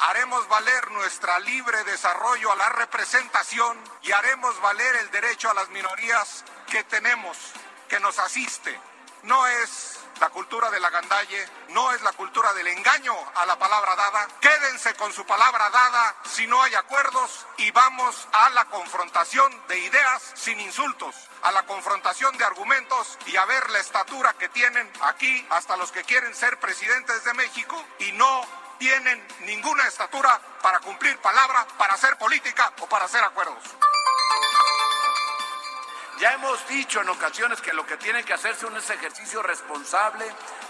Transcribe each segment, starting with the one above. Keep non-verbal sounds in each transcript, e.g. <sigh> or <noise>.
haremos valer nuestra libre desarrollo a la representación y haremos valer el derecho a las minorías que tenemos, que nos asiste. No es la cultura de la gandalle, no es la cultura del engaño a la palabra dada. Quédense con su palabra dada si no hay acuerdos y vamos a la confrontación de ideas sin insultos, a la confrontación de argumentos y a ver la estatura que tienen aquí hasta los que quieren ser presidentes de México y no tienen ninguna estatura para cumplir palabra, para hacer política o para hacer acuerdos. Ya hemos dicho en ocasiones que lo que tiene que hacerse es un ejercicio responsable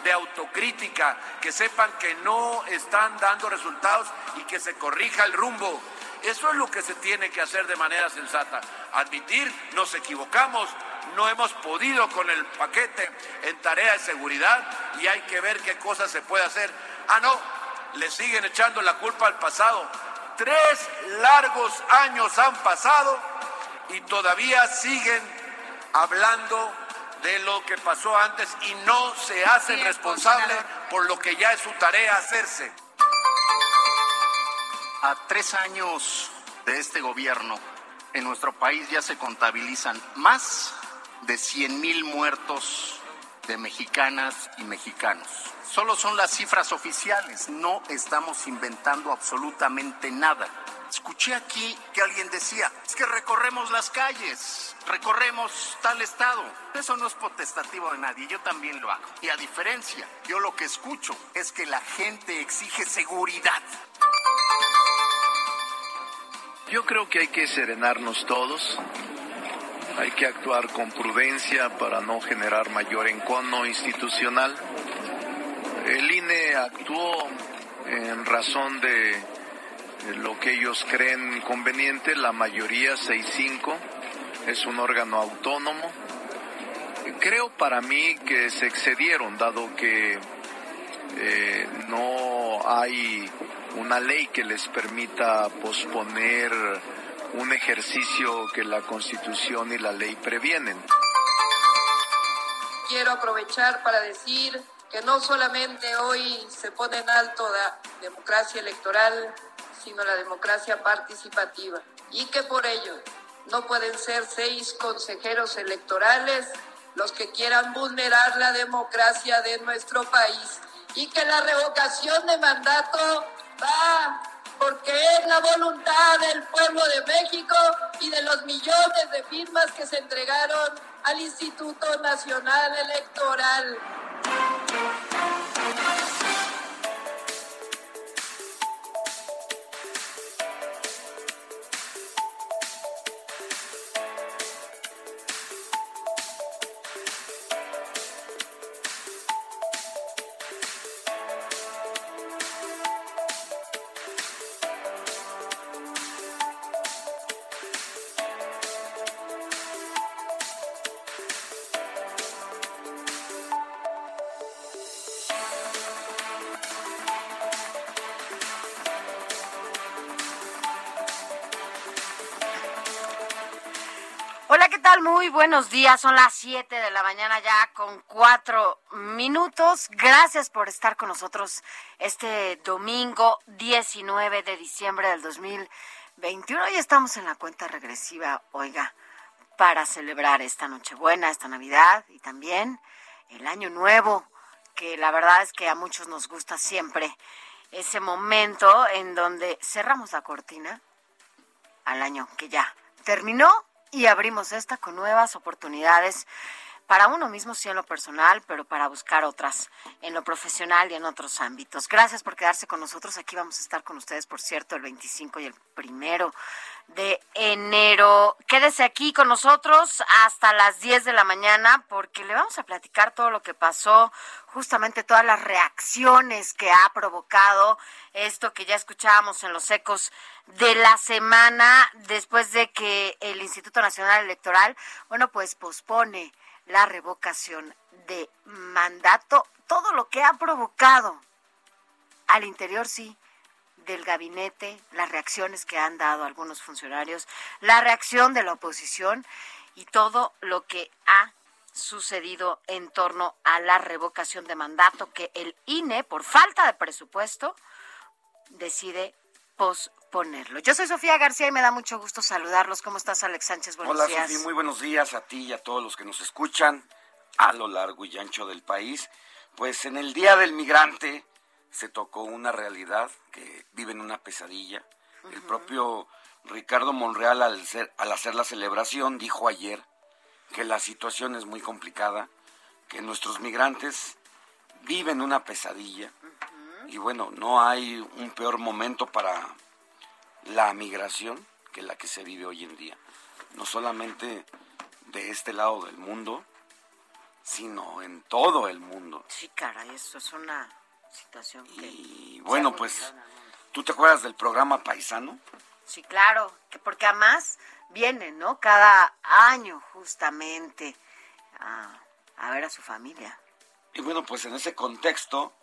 de autocrítica, que sepan que no están dando resultados y que se corrija el rumbo. Eso es lo que se tiene que hacer de manera sensata. Admitir, nos equivocamos, no hemos podido con el paquete en tarea de seguridad y hay que ver qué cosas se puede hacer. Ah, no, le siguen echando la culpa al pasado. Tres largos años han pasado y todavía siguen hablando de lo que pasó antes y no se hacen responsables por lo que ya es su tarea hacerse. A tres años de este gobierno, en nuestro país ya se contabilizan más de 100 mil muertos de mexicanas y mexicanos. Solo son las cifras oficiales, no estamos inventando absolutamente nada. Escuché aquí que alguien decía, es que recorremos las calles, recorremos tal estado. Eso no es potestativo de nadie, yo también lo hago. Y a diferencia, yo lo que escucho es que la gente exige seguridad. Yo creo que hay que serenarnos todos, hay que actuar con prudencia para no generar mayor encono institucional. El INE actuó en razón de lo que ellos creen conveniente, la mayoría 6-5 es un órgano autónomo. Creo para mí que se excedieron, dado que eh, no hay una ley que les permita posponer un ejercicio que la Constitución y la ley previenen. Quiero aprovechar para decir que no solamente hoy se pone en alto la democracia electoral, sino la democracia participativa, y que por ello no pueden ser seis consejeros electorales los que quieran vulnerar la democracia de nuestro país, y que la revocación de mandato va porque es la voluntad del pueblo de México y de los millones de firmas que se entregaron al Instituto Nacional Electoral. Buenos días. Son las 7 de la mañana ya con cuatro minutos. Gracias por estar con nosotros este domingo 19 de diciembre del 2021. Hoy estamos en la cuenta regresiva, oiga, para celebrar esta Nochebuena, esta Navidad y también el Año Nuevo. porque la verdad es que a muchos nos gusta siempre ese momento en donde cerramos la cortina al año que ya terminó y abrimos esta con nuevas oportunidades para uno mismo, sí en lo personal, pero para buscar otras en lo profesional y en otros ámbitos. Gracias por quedarse con nosotros. Aquí vamos a estar con ustedes, por cierto, el 25 y el primero de enero. Quédese aquí con nosotros hasta las 10 de la mañana porque le vamos a platicar todo lo que pasó, justamente todas las reacciones que ha provocado esto que ya escuchábamos en los ecos de la semana después de que el Instituto Nacional Electoral, bueno, pues pospone la revocación de mandato, todo lo que ha provocado al interior, sí, del gabinete, las reacciones que han dado algunos funcionarios, la reacción de la oposición y todo lo que ha sucedido en torno a la revocación de mandato que el INE, por falta de presupuesto, decide posponerlo. Yo soy Sofía García y me da mucho gusto saludarlos. ¿Cómo estás, Alex Sánchez? Buenos Hola, días. Sofía, muy buenos días a ti y a todos los que nos escuchan a lo largo y ancho del país. Pues en el Día del Migrante se tocó una realidad que viven una pesadilla. El propio Ricardo Monreal al, al hacer la celebración dijo ayer que la situación es muy complicada, que nuestros migrantes viven una pesadilla y bueno, no hay un peor momento para la migración que la que se vive hoy en día. No solamente de este lado del mundo, sino en todo el mundo. Sí, cara, eso es una situación que... Y bueno, pues, ¿tú te acuerdas del programa Paisano? Sí, claro, que porque además vienen, ¿no? Cada año justamente a, a ver a su familia. Y bueno, pues en ese contexto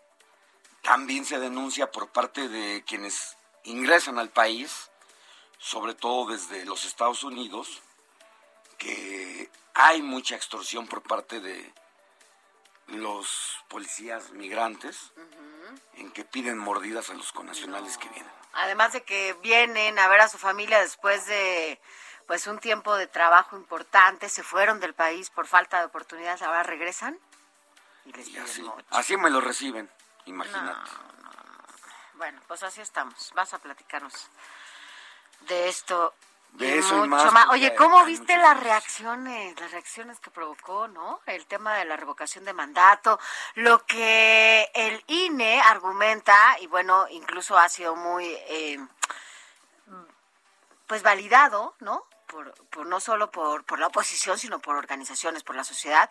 también se denuncia por parte de quienes ingresan al país, sobre todo desde los Estados Unidos, que hay mucha extorsión por parte de los policías migrantes en que piden mordidas a los connacionales que vienen. Además de que vienen a ver a su familia después de pues un tiempo de trabajo importante, se fueron del país por falta de oportunidades, ahora regresan y les piden así, así me lo reciben. Imagínate. Bueno, pues así estamos. Vas a platicarnos de esto. De eso y más. Oye, ¿cómo viste las reacciones, las reacciones que provocó, no? El tema de la revocación de mandato, lo que el INE argumenta y bueno, incluso ha sido muy, eh, pues validado, ¿no? Por, no solo por, por, la oposición, sino por organizaciones, por la sociedad,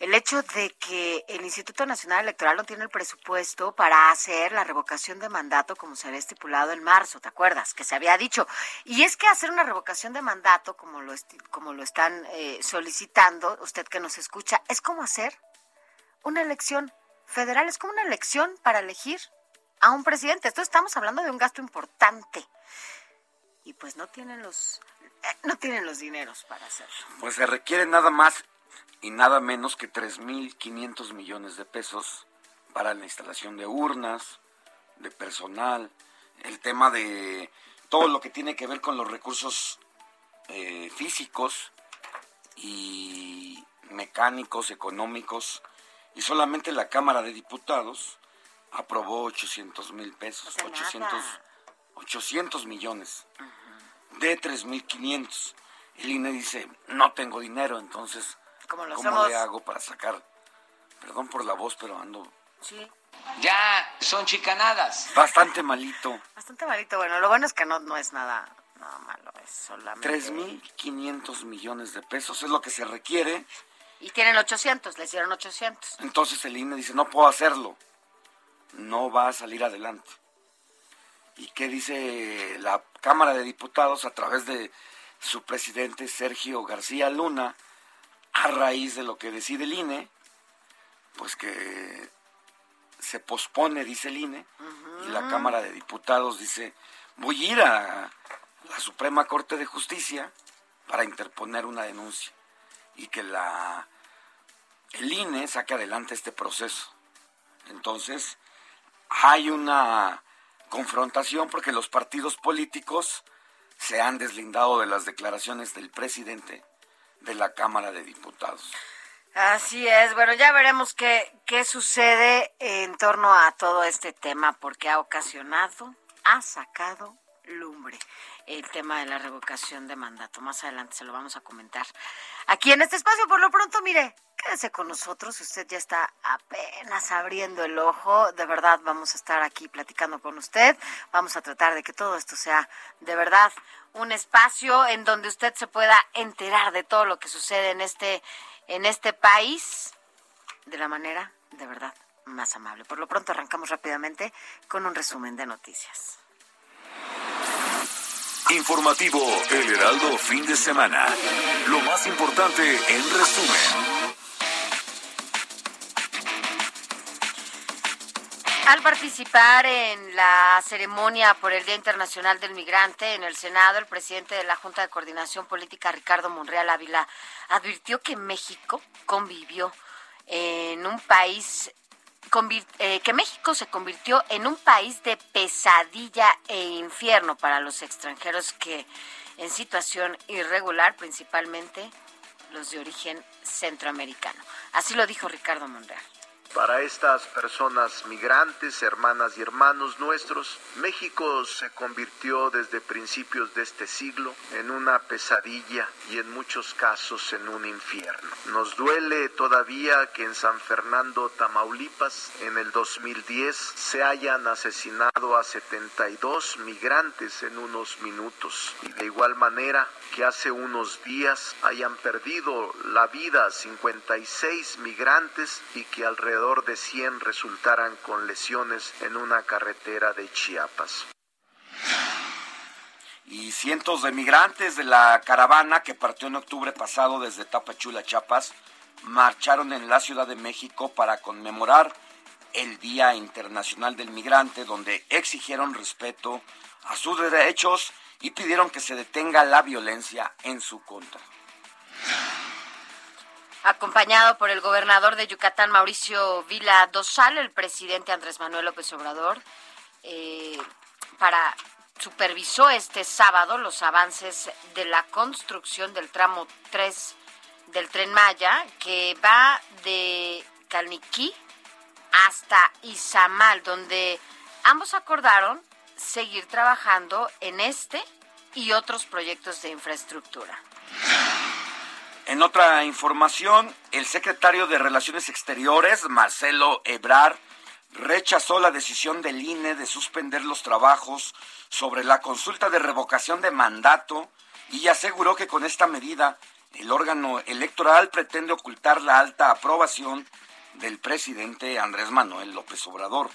el hecho de que el Instituto Nacional Electoral no tiene el presupuesto para hacer la revocación de mandato como se había estipulado en marzo, ¿te acuerdas? Que se había dicho. Y es que hacer una revocación de mandato, como lo, como lo están eh, solicitando, usted que nos escucha, es como hacer una elección federal, es como una elección para elegir a un presidente. Esto estamos hablando de un gasto importante. Y pues no tienen los no tienen los dineros para hacerlo. Pues se requiere nada más y nada menos que 3.500 millones de pesos para la instalación de urnas, de personal, el tema de todo lo que tiene que ver con los recursos eh, físicos y mecánicos, económicos, y solamente la Cámara de Diputados aprobó 800 mil pesos, 800, 800 millones de 3.500. El INE dice, no tengo dinero, entonces, ¿cómo le hago para sacar? Perdón por la voz, pero ando... Sí. Ya, son chicanadas. Bastante malito. Bastante malito. Bueno, lo bueno es que no, no es nada, nada malo, es solamente... 3.500 millones de pesos es lo que se requiere. Y tienen 800, les dieron 800. Entonces el INE dice, no puedo hacerlo. No va a salir adelante. ¿Y qué dice la Cámara de Diputados a través de su presidente Sergio García Luna a raíz de lo que decide el INE? Pues que se pospone, dice el INE, y la Cámara de Diputados dice, voy a ir a la Suprema Corte de Justicia para interponer una denuncia y que la el INE saque adelante este proceso. Entonces, hay una confrontación porque los partidos políticos se han deslindado de las declaraciones del presidente de la Cámara de Diputados. Así es, bueno, ya veremos qué, qué sucede en torno a todo este tema, porque ha ocasionado, ha sacado lumbre el tema de la revocación de mandato. Más adelante se lo vamos a comentar aquí en este espacio. Por lo pronto, mire, quédese con nosotros. Usted ya está apenas abriendo el ojo. De verdad, vamos a estar aquí platicando con usted. Vamos a tratar de que todo esto sea de verdad un espacio en donde usted se pueda enterar de todo lo que sucede en este, en este país de la manera de verdad más amable. Por lo pronto arrancamos rápidamente con un resumen de noticias. Informativo El Heraldo fin de semana. Lo más importante en resumen. Al participar en la ceremonia por el Día Internacional del Migrante en el Senado, el presidente de la Junta de Coordinación Política, Ricardo Monreal Ávila, advirtió que México convivió en un país eh, que México se convirtió en un país de pesadilla e infierno para los extranjeros que en situación irregular, principalmente los de origen centroamericano. Así lo dijo Ricardo Monreal. Para estas personas migrantes, hermanas y hermanos nuestros, México se convirtió desde principios de este siglo en una pesadilla y en muchos casos en un infierno. Nos duele todavía que en San Fernando, Tamaulipas, en el 2010 se hayan asesinado a 72 migrantes en unos minutos y de igual manera que hace unos días hayan perdido la vida 56 migrantes y que alrededor de 100 resultaran con lesiones en una carretera de Chiapas. Y cientos de migrantes de la caravana que partió en octubre pasado desde Tapachula, Chiapas, marcharon en la Ciudad de México para conmemorar el Día Internacional del Migrante, donde exigieron respeto a sus derechos y pidieron que se detenga la violencia en su contra. Acompañado por el gobernador de Yucatán, Mauricio Vila Dosal, el presidente Andrés Manuel López Obrador, eh, para supervisó este sábado los avances de la construcción del tramo 3 del tren Maya, que va de Calniquí hasta Izamal, donde ambos acordaron seguir trabajando en este y otros proyectos de infraestructura. En otra información, el secretario de Relaciones Exteriores, Marcelo Ebrar, rechazó la decisión del INE de suspender los trabajos sobre la consulta de revocación de mandato y aseguró que con esta medida el órgano electoral pretende ocultar la alta aprobación del presidente Andrés Manuel López Obrador.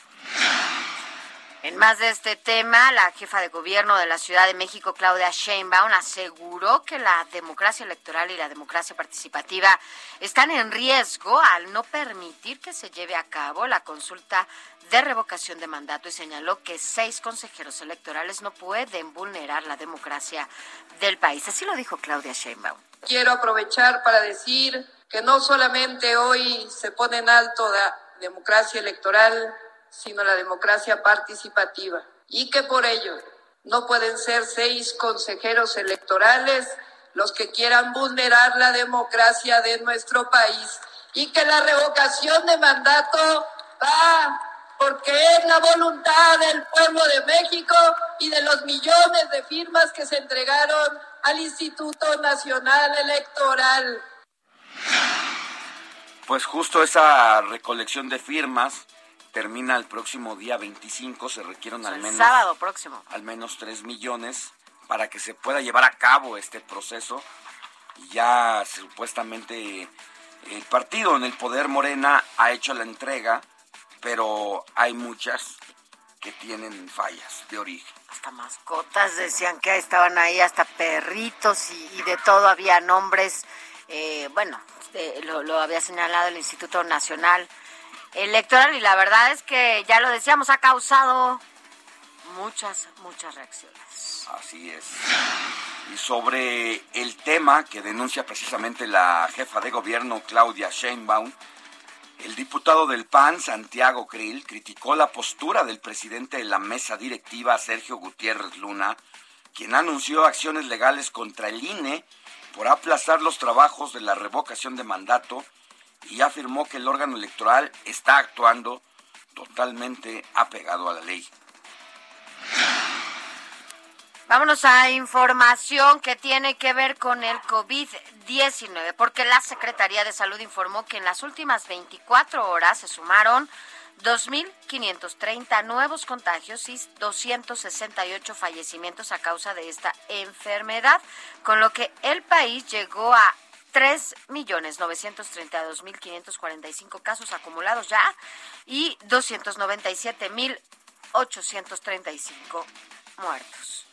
En más de este tema, la jefa de gobierno de la Ciudad de México, Claudia Sheinbaum, aseguró que la democracia electoral y la democracia participativa están en riesgo al no permitir que se lleve a cabo la consulta de revocación de mandato y señaló que seis consejeros electorales no pueden vulnerar la democracia del país. Así lo dijo Claudia Sheinbaum. Quiero aprovechar para decir que no solamente hoy se pone en alto la democracia electoral, sino la democracia participativa y que por ello no pueden ser seis consejeros electorales los que quieran vulnerar la democracia de nuestro país y que la revocación de mandato va porque es la voluntad del pueblo de México y de los millones de firmas que se entregaron al Instituto Nacional Electoral. Pues justo esa recolección de firmas termina el próximo día 25, se requieren al menos... Sábado próximo. Al menos 3 millones para que se pueda llevar a cabo este proceso. Y ya supuestamente el partido en el poder Morena ha hecho la entrega, pero hay muchas que tienen fallas de origen. Hasta mascotas decían que estaban ahí, hasta perritos y, de todo, había nombres, eh, bueno, lo, lo había señalado el Instituto Nacional electoral y la verdad es que ya lo decíamos, ha causado muchas, muchas reacciones. Así es. Y sobre el tema que denuncia precisamente la jefa de gobierno Claudia Sheinbaum, el diputado del PAN, Santiago Krill, criticó la postura del presidente de la mesa directiva, Sergio Gutiérrez Luna, quien anunció acciones legales contra el INE por aplazar los trabajos de la revocación de mandato y afirmó que el órgano electoral está actuando totalmente apegado a la ley. Vámonos a información que tiene que ver con el COVID-19, porque la Secretaría de Salud informó que en las últimas 24 horas se sumaron 2.530 nuevos contagios y 268 fallecimientos a causa de esta enfermedad, con lo que el país llegó a 3.932.545 casos acumulados ya y 297.835 muertos.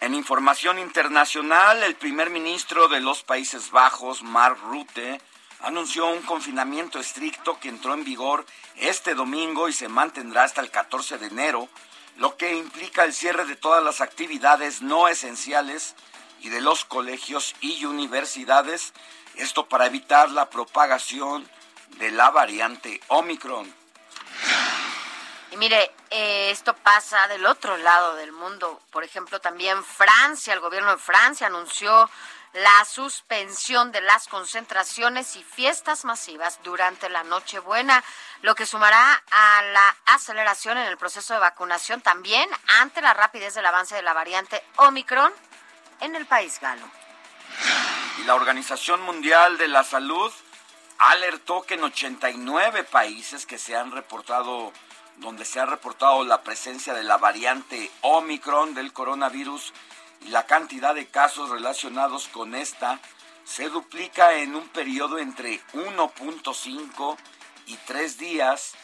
En información internacional, el primer ministro de los Países Bajos, Mark Rutte, anunció un confinamiento estricto que entró en vigor este domingo y se mantendrá hasta el 14 de enero, lo que implica el cierre de todas las actividades no esenciales y de los colegios y universidades, esto para evitar la propagación de la variante Omicron. Y mire, eh, esto pasa del otro lado del mundo. Por ejemplo, también Francia, el gobierno de Francia anunció la suspensión de las concentraciones y fiestas masivas durante la Nochebuena, lo que sumará a la aceleración en el proceso de vacunación también ante la rapidez del avance de la variante Omicron en el país galo. Y la Organización Mundial de la Salud alertó que en 89 países que se han reportado donde se ha reportado la presencia de la variante Omicron del coronavirus y la cantidad de casos relacionados con esta se duplica en un periodo entre 1.5 y 3 días,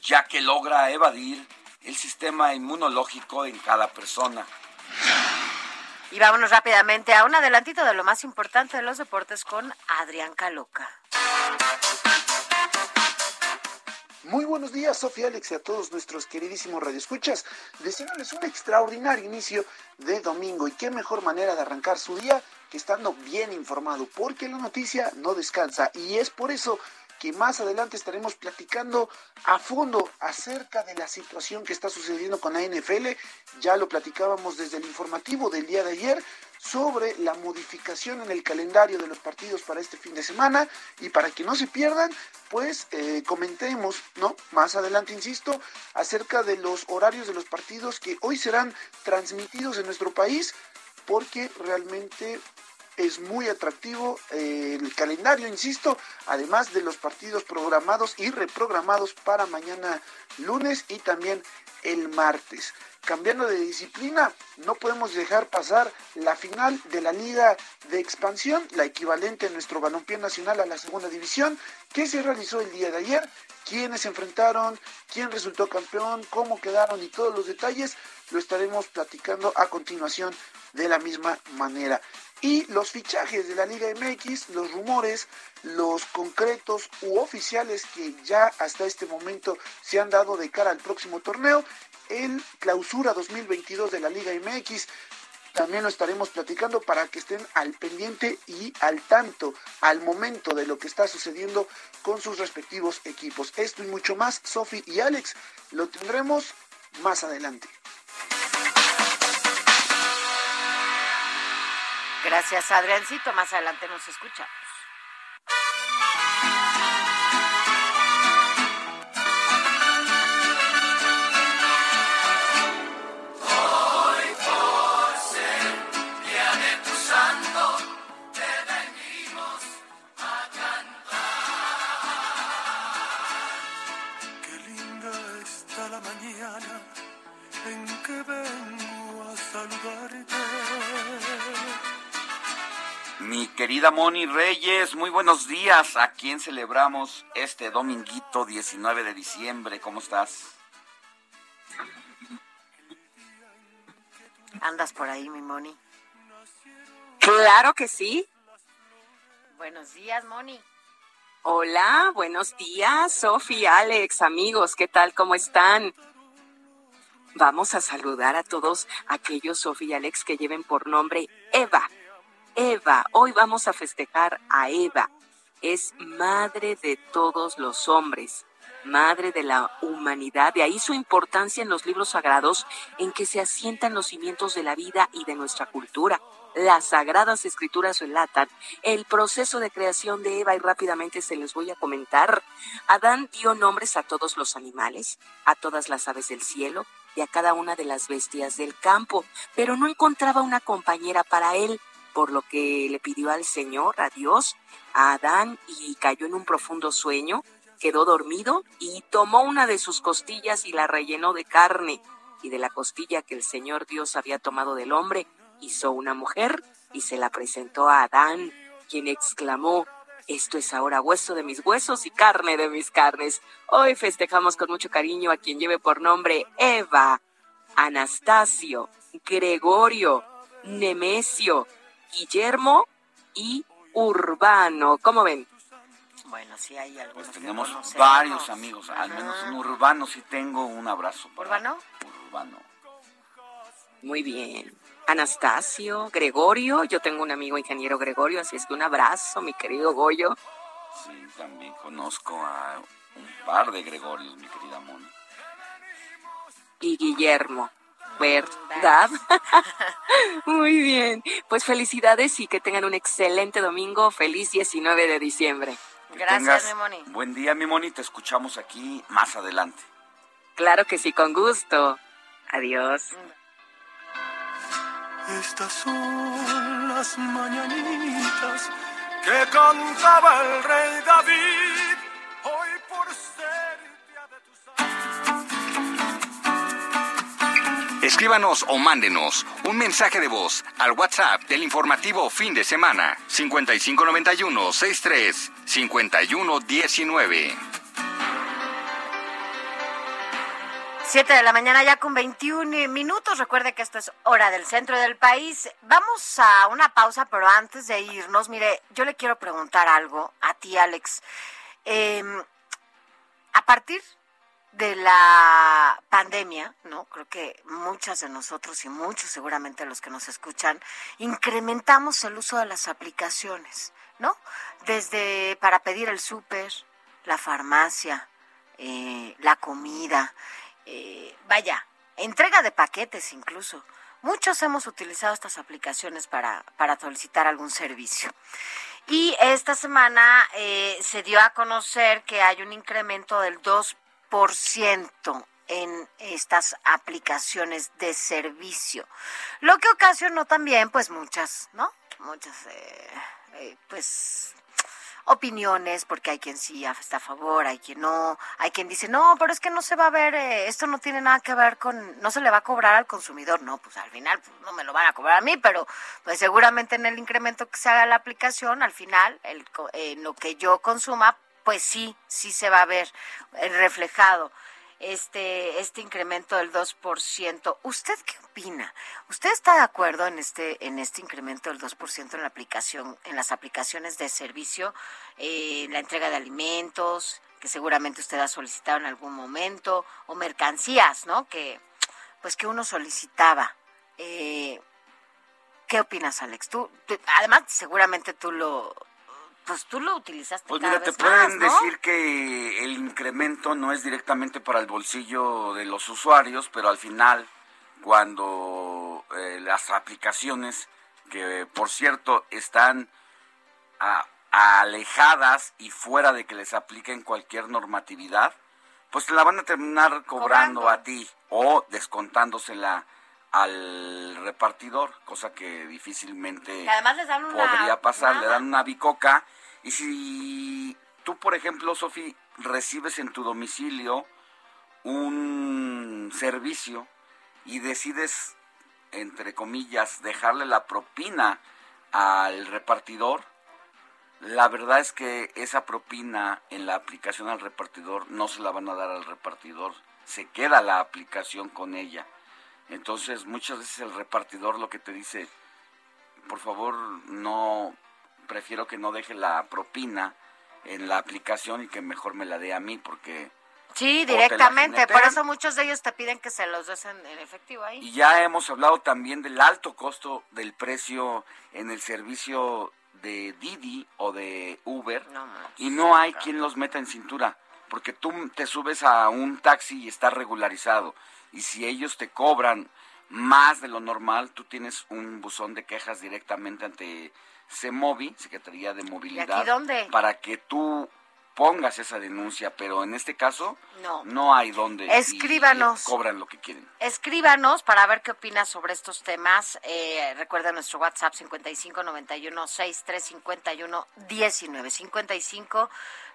ya que logra evadir el sistema inmunológico en cada persona. Y vámonos rápidamente a un adelantito de lo más importante de los deportes con Adrián Caloca. Muy buenos días, Sofía Alex, y a todos nuestros queridísimos radioescuchas. Deseándoles un extraordinario inicio de domingo. Y qué mejor manera de arrancar su día que estando bien informado, porque la noticia no descansa. Y es por eso que más adelante estaremos platicando a fondo acerca de la situación que está sucediendo con la NFL. Ya lo platicábamos desde el informativo del día de ayer sobre la modificación en el calendario de los partidos para este fin de semana y para que no se pierdan, pues eh, comentemos, ¿no? Más adelante, insisto, acerca de los horarios de los partidos que hoy serán transmitidos en nuestro país porque realmente es muy atractivo eh, el calendario, insisto, además de los partidos programados y reprogramados para mañana lunes y también el martes. Cambiando de disciplina, no podemos dejar pasar la final de la Liga de Expansión, la equivalente en nuestro balompié nacional a la segunda división, que se realizó el día de ayer. Quiénes se enfrentaron, quién resultó campeón, cómo quedaron y todos los detalles lo estaremos platicando a continuación de la misma manera. Y los fichajes de la Liga MX, los rumores, los concretos u oficiales que ya hasta este momento se han dado de cara al próximo torneo el clausura 2022 de la Liga MX. También lo estaremos platicando para que estén al pendiente y al tanto al momento de lo que está sucediendo con sus respectivos equipos. Esto y mucho más, Sofi y Alex, lo tendremos más adelante. Gracias, Adriancito. Más adelante nos escuchamos. Mi querida Moni Reyes, muy buenos días. ¿A quién celebramos este dominguito 19 de diciembre? ¿Cómo estás? ¿Andas por ahí, mi Moni? Claro que sí. Buenos días, Moni. Hola, buenos días, Sofía, Alex, amigos, ¿qué tal? ¿Cómo están? Vamos a saludar a todos aquellos, Sofía y Alex, que lleven por nombre Eva. Eva, hoy vamos a festejar a Eva. Es madre de todos los hombres, madre de la humanidad. De ahí su importancia en los libros sagrados en que se asientan los cimientos de la vida y de nuestra cultura. Las sagradas escrituras relatan el proceso de creación de Eva y rápidamente se les voy a comentar. Adán dio nombres a todos los animales, a todas las aves del cielo y a cada una de las bestias del campo, pero no encontraba una compañera para él, por lo que le pidió al Señor, a Dios, a Adán y cayó en un profundo sueño, quedó dormido y tomó una de sus costillas y la rellenó de carne y de la costilla que el Señor Dios había tomado del hombre, hizo una mujer y se la presentó a Adán, quien exclamó, esto es ahora hueso de mis huesos y carne de mis carnes. Hoy festejamos con mucho cariño a quien lleve por nombre Eva, Anastasio, Gregorio, Nemesio, Guillermo y Urbano. ¿Cómo ven? Bueno, sí hay algunos. Pues tenemos varios amigos, al menos un urbano sí tengo un abrazo. ¿Urbano? Urbano. Muy bien. Anastasio, Gregorio, yo tengo un amigo ingeniero Gregorio, así es que un abrazo, mi querido Goyo. Sí, también conozco a un par de Gregorios, mi querida Moni. Y Guillermo, ¿verdad? <laughs> Muy bien, pues felicidades y que tengan un excelente domingo, feliz 19 de diciembre. Gracias, mi Moni. Buen día, mi Moni, te escuchamos aquí más adelante. Claro que sí, con gusto. Adiós. Estas son las mañanitas que cantaba el rey David. Escríbanos o mándenos un mensaje de voz al WhatsApp del informativo fin de semana 5591 63 5119. 7 de la mañana ya con 21 minutos. Recuerde que esto es hora del centro del país. Vamos a una pausa, pero antes de irnos, mire, yo le quiero preguntar algo a ti, Alex. Em, a partir de la pandemia, ¿no? Creo que muchas de nosotros y muchos seguramente los que nos escuchan, incrementamos el uso de las aplicaciones, ¿no? Desde para pedir el súper, la farmacia, eh, la comida, eh, vaya, entrega de paquetes incluso. Muchos hemos utilizado estas aplicaciones para, para solicitar algún servicio. Y esta semana eh, se dio a conocer que hay un incremento del 2% en estas aplicaciones de servicio, lo que ocasionó también pues muchas, ¿no? Muchas, eh, pues opiniones, porque hay quien sí está a favor, hay quien no, hay quien dice, no, pero es que no se va a ver, eh, esto no tiene nada que ver con, no se le va a cobrar al consumidor, no, pues al final pues, no me lo van a cobrar a mí, pero pues seguramente en el incremento que se haga la aplicación, al final, el, en lo que yo consuma, pues sí, sí se va a ver eh, reflejado este, este incremento del 2%. ¿Usted qué opina? ¿Usted está de acuerdo en este, en este incremento del 2% en la aplicación, en las aplicaciones de servicio, eh, la entrega de alimentos, que seguramente usted ha solicitado en algún momento, o mercancías, ¿no? Que, pues que uno solicitaba. Eh, ¿Qué opinas, Alex? Tú, tú, además, seguramente tú lo, pues tú lo utilizaste pues cada mira, te vez pueden más, ¿no? decir que el incremento no es directamente para el bolsillo de los usuarios, pero al final, cuando eh, las aplicaciones, que por cierto están a- alejadas y fuera de que les apliquen cualquier normatividad, pues te la van a terminar cobrando, Cobrando. a ti o descontándosela al repartidor, cosa que difícilmente Que además les dan una... podría pasar, le dan una bicoca. Y si tú, por ejemplo, Sofi, recibes en tu domicilio un servicio y decides, entre comillas, dejarle la propina al repartidor, la verdad es que esa propina en la aplicación al repartidor no se la van a dar al repartidor, se queda la aplicación con ella. Entonces muchas veces el repartidor lo que te dice, por favor no, prefiero que no deje la propina en la aplicación y que mejor me la dé a mí porque... Sí, directamente. Por eso muchos de ellos te piden que se los des en, en efectivo ahí. Y ya hemos hablado también del alto costo del precio en el servicio de Didi o de Uber. No y no hay quien los meta en cintura, porque tú te subes a un taxi y está regularizado. Y si ellos te cobran más de lo normal, tú tienes un buzón de quejas directamente ante CEMOVI, Secretaría de Movilidad, dónde? para que tú pongas esa denuncia, pero en este caso no, no hay donde. Escríbanos. cobran lo que quieren. Escríbanos para ver qué opinas sobre estos temas. Eh, recuerda nuestro WhatsApp 55 91 63 51 19. 55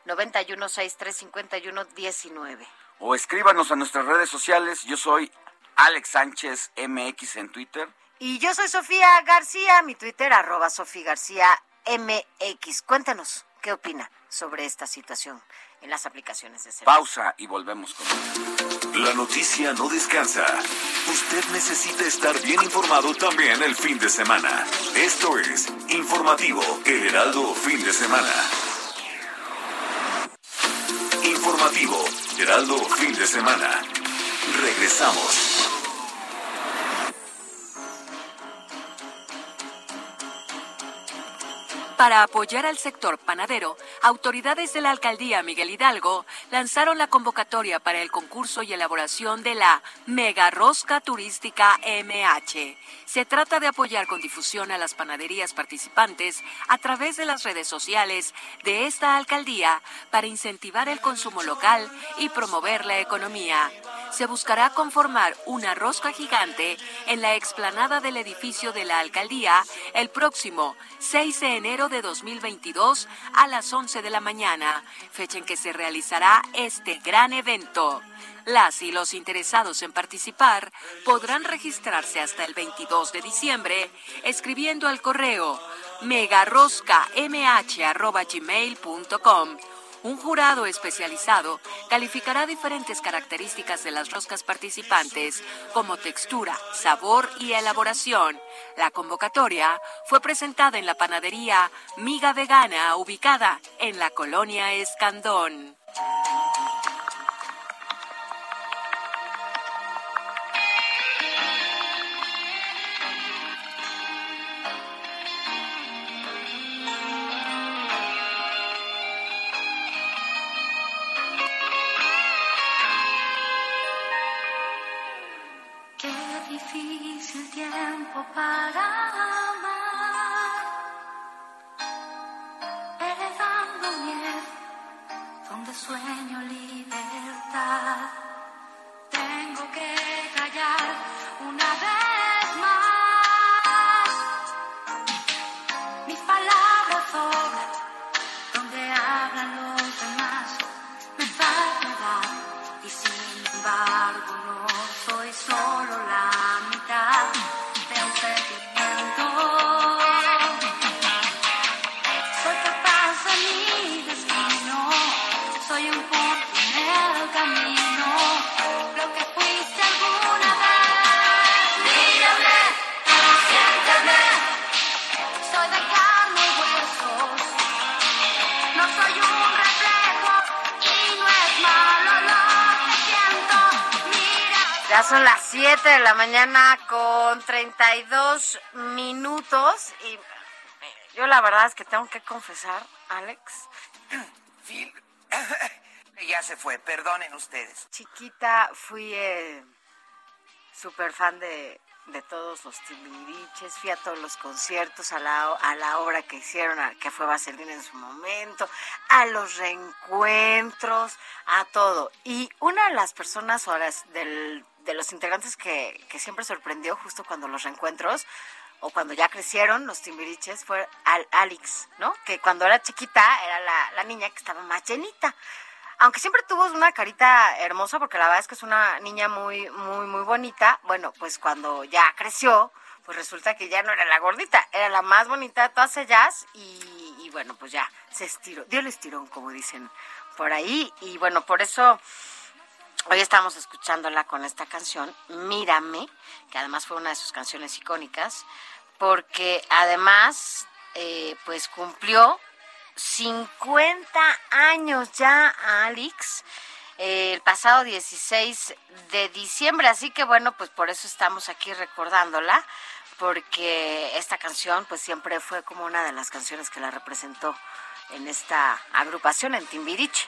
91 63 51 19. O escríbanos a nuestras redes sociales. Yo soy Alex Sánchez MX en Twitter. Y yo soy Sofía García, mi Twitter, arroba Sofía García MX. Cuéntanos, ¿qué opina sobre esta situación en las aplicaciones de celular? Pausa y volvemos con La noticia no descansa. Usted necesita estar bien informado también el fin de semana. Esto es Informativo El Heraldo Fin de Semana. Informativo Heraldo Fin de Semana. Regresamos. Para apoyar al sector panadero, autoridades de la alcaldía Miguel Hidalgo lanzaron la convocatoria para el concurso y elaboración de la Mega Rosca Turística MH. Se trata de apoyar con difusión a las panaderías participantes a través de las redes sociales de esta alcaldía para incentivar el consumo local y promover la economía. Se buscará conformar una rosca gigante en la explanada del edificio de la alcaldía el próximo 6 de enero de 2022 a las 11 de la mañana, fecha en que se realizará este gran evento. Las y los interesados en participar podrán registrarse hasta el 22 de diciembre escribiendo al correo megaroscamh.gmail.com un jurado especializado calificará diferentes características de las roscas participantes, como textura, sabor y elaboración. La convocatoria fue presentada en la panadería Miga Vegana, ubicada en la colonia Escandón. Tiempo para amar, heredando miedo, donde sueño libertad. Ya son las 7 de la mañana con 32 minutos y eh, yo la verdad es que tengo que confesar, Alex, <clears throat> Sí. <laughs> ya se fue, perdonen ustedes. chiquita fui eh, súper fan de, de todos los timbiriches, fui a todos los conciertos, a la, a la obra que hicieron, a- que fue Vaselina en su momento, a los reencuentros, a todo. Y una de las personas ahora es del- de los integrantes que, que siempre sorprendió justo cuando los reencuentros, o cuando ya crecieron los timbiriches, fue Al Alex, ¿no? Que cuando era chiquita era la, la niña que estaba más llenita. Aunque siempre tuvo una carita hermosa, porque la verdad es que es una niña muy, muy, muy bonita, bueno, pues cuando ya creció, pues resulta que ya no era la gordita, era la más bonita de todas ellas y, y bueno, pues ya se estiró, dio el estirón, como dicen por ahí, y bueno, por eso hoy estamos escuchándola con esta canción, Mírame, que además fue una de sus canciones icónicas, porque además, eh, pues cumplió 50 años ya Alex eh, el pasado 16 de diciembre, así que bueno, pues por eso estamos aquí recordándola, porque esta canción pues siempre fue como una de las canciones que la representó en esta agrupación en Timbiriche.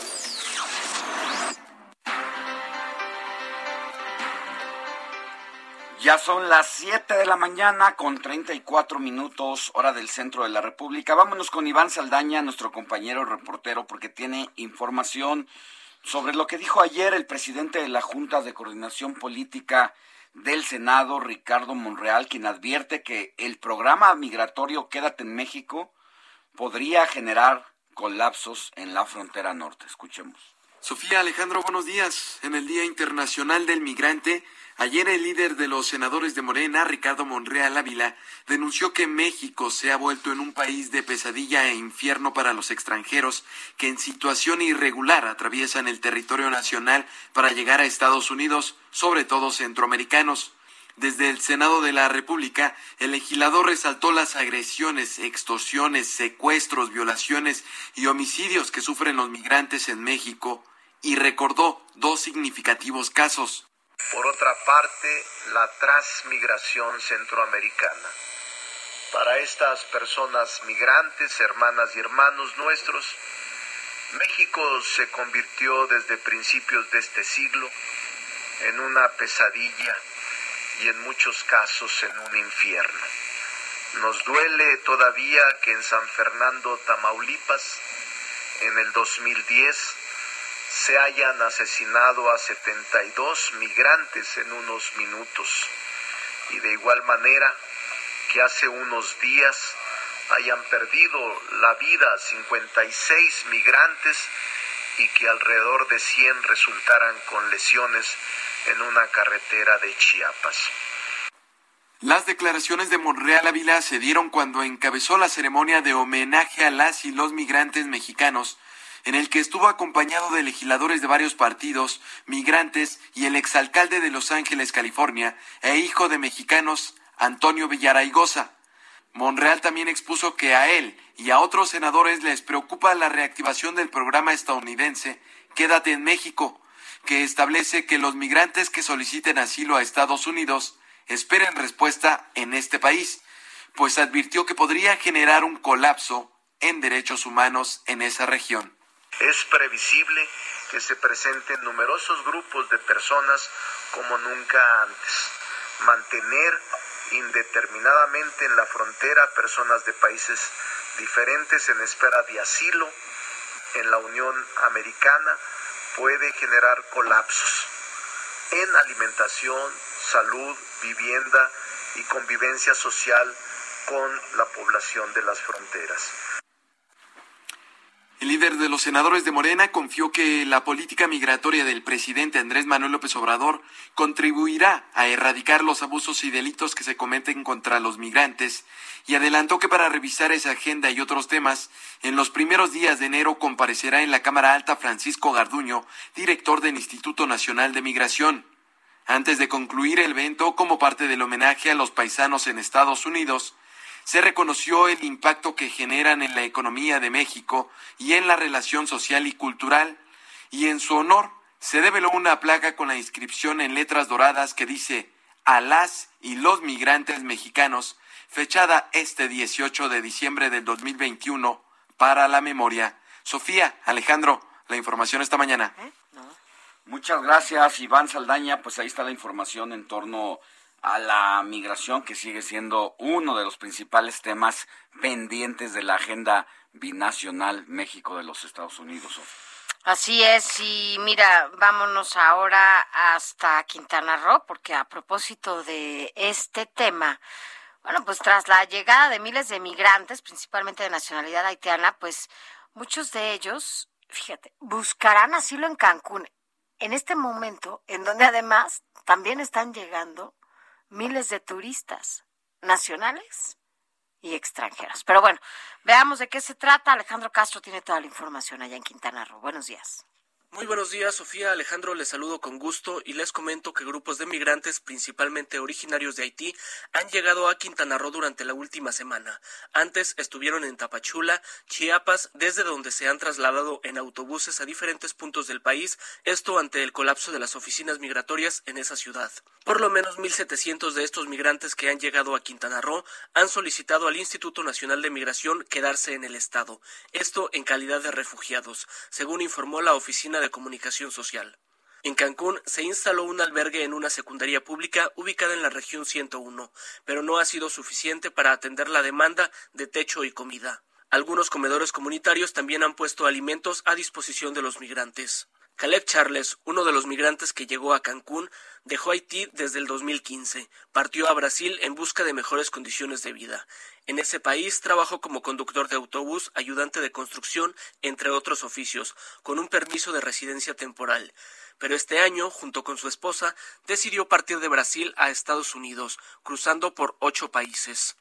Ya son las 7 de la mañana con 34 minutos hora del centro de la República. Vámonos con Iván Saldaña, nuestro compañero reportero, porque tiene información sobre lo que dijo ayer el presidente de la Junta de Coordinación Política del Senado, Ricardo Monreal, quien advierte que el programa migratorio Quédate en México podría generar colapsos en la frontera norte. Escuchemos. Sofía Alejandro, buenos días. En el Día Internacional del Migrante, ayer el líder de los senadores de Morena, Ricardo Monreal Ávila, denunció que México se ha vuelto en un país de pesadilla e infierno para los extranjeros que en situación irregular atraviesan el territorio nacional para llegar a Estados Unidos, sobre todo centroamericanos. Desde el Senado de la República, el legislador resaltó las agresiones, extorsiones, secuestros, violaciones y homicidios que sufren los migrantes en México y recordó dos significativos casos. Por otra parte, la transmigración centroamericana. Para estas personas migrantes, hermanas y hermanos nuestros, México se convirtió desde principios de este siglo en una pesadilla y en muchos casos en un infierno. Nos duele todavía que en San Fernando, Tamaulipas, en el 2010, se hayan asesinado a 72 migrantes en unos minutos y de igual manera que hace unos días hayan perdido la vida 56 migrantes y que alrededor de 100 resultaran con lesiones en una carretera de Chiapas. Las declaraciones de Monreal Ávila se dieron cuando encabezó la ceremonia de homenaje a las y los migrantes mexicanos en el que estuvo acompañado de legisladores de varios partidos, migrantes y el exalcalde de Los Ángeles, California, e hijo de mexicanos, Antonio Villaraigosa. Monreal también expuso que a él y a otros senadores les preocupa la reactivación del programa estadounidense Quédate en México, que establece que los migrantes que soliciten asilo a Estados Unidos esperen respuesta en este país, pues advirtió que podría generar un colapso en derechos humanos en esa región. Es previsible que se presenten numerosos grupos de personas como nunca antes. Mantener indeterminadamente en la frontera personas de países diferentes en espera de asilo en la Unión Americana puede generar colapsos en alimentación, salud, vivienda y convivencia social con la población de las fronteras. El líder de los senadores de Morena confió que la política migratoria del presidente Andrés Manuel López Obrador contribuirá a erradicar los abusos y delitos que se cometen contra los migrantes y adelantó que para revisar esa agenda y otros temas, en los primeros días de enero comparecerá en la Cámara Alta Francisco Garduño, director del Instituto Nacional de Migración. Antes de concluir el evento, como parte del homenaje a los paisanos en Estados Unidos, se reconoció el impacto que generan en la economía de México y en la relación social y cultural, y en su honor se develó una placa con la inscripción en letras doradas que dice a las y los migrantes mexicanos, fechada este 18 de diciembre del 2021 para la memoria. Sofía, Alejandro, la información esta mañana. Muchas gracias, Iván Saldaña. Pues ahí está la información en torno la migración, que sigue siendo uno de los principales temas pendientes de la agenda binacional México de los Estados Unidos. Así es, y mira, vámonos ahora hasta Quintana Roo, porque a propósito de este tema, bueno, pues tras la llegada de miles de migrantes, principalmente de nacionalidad haitiana, pues muchos de ellos, fíjate, buscarán asilo en Cancún, en este momento, en donde además también están llegando miles de turistas nacionales y extranjeros. Pero bueno, veamos de qué se trata. Alejandro Castro tiene toda la información allá en Quintana Roo. Buenos días. Muy buenos días, Sofía Alejandro, les saludo con gusto y les comento que grupos de migrantes, principalmente originarios de Haití, han llegado a Quintana Roo durante la última semana. Antes estuvieron en Tapachula, Chiapas, desde donde se han trasladado en autobuses a diferentes puntos del país, esto ante el colapso de las oficinas migratorias en esa ciudad. Por lo menos 1.700 de estos migrantes que han llegado a Quintana Roo han solicitado al Instituto Nacional de Migración quedarse en el estado, esto en calidad de refugiados, según informó la Oficina de Comunicación Social. En Cancún se instaló un albergue en una secundaria pública ubicada en la región 101, pero no ha sido suficiente para atender la demanda de techo y comida. Algunos comedores comunitarios también han puesto alimentos a disposición de los migrantes. Caleb Charles, uno de los migrantes que llegó a Cancún, dejó Haití desde el 2015. Partió a Brasil en busca de mejores condiciones de vida. En ese país trabajó como conductor de autobús, ayudante de construcción, entre otros oficios, con un permiso de residencia temporal. Pero este año, junto con su esposa, decidió partir de Brasil a Estados Unidos, cruzando por ocho países.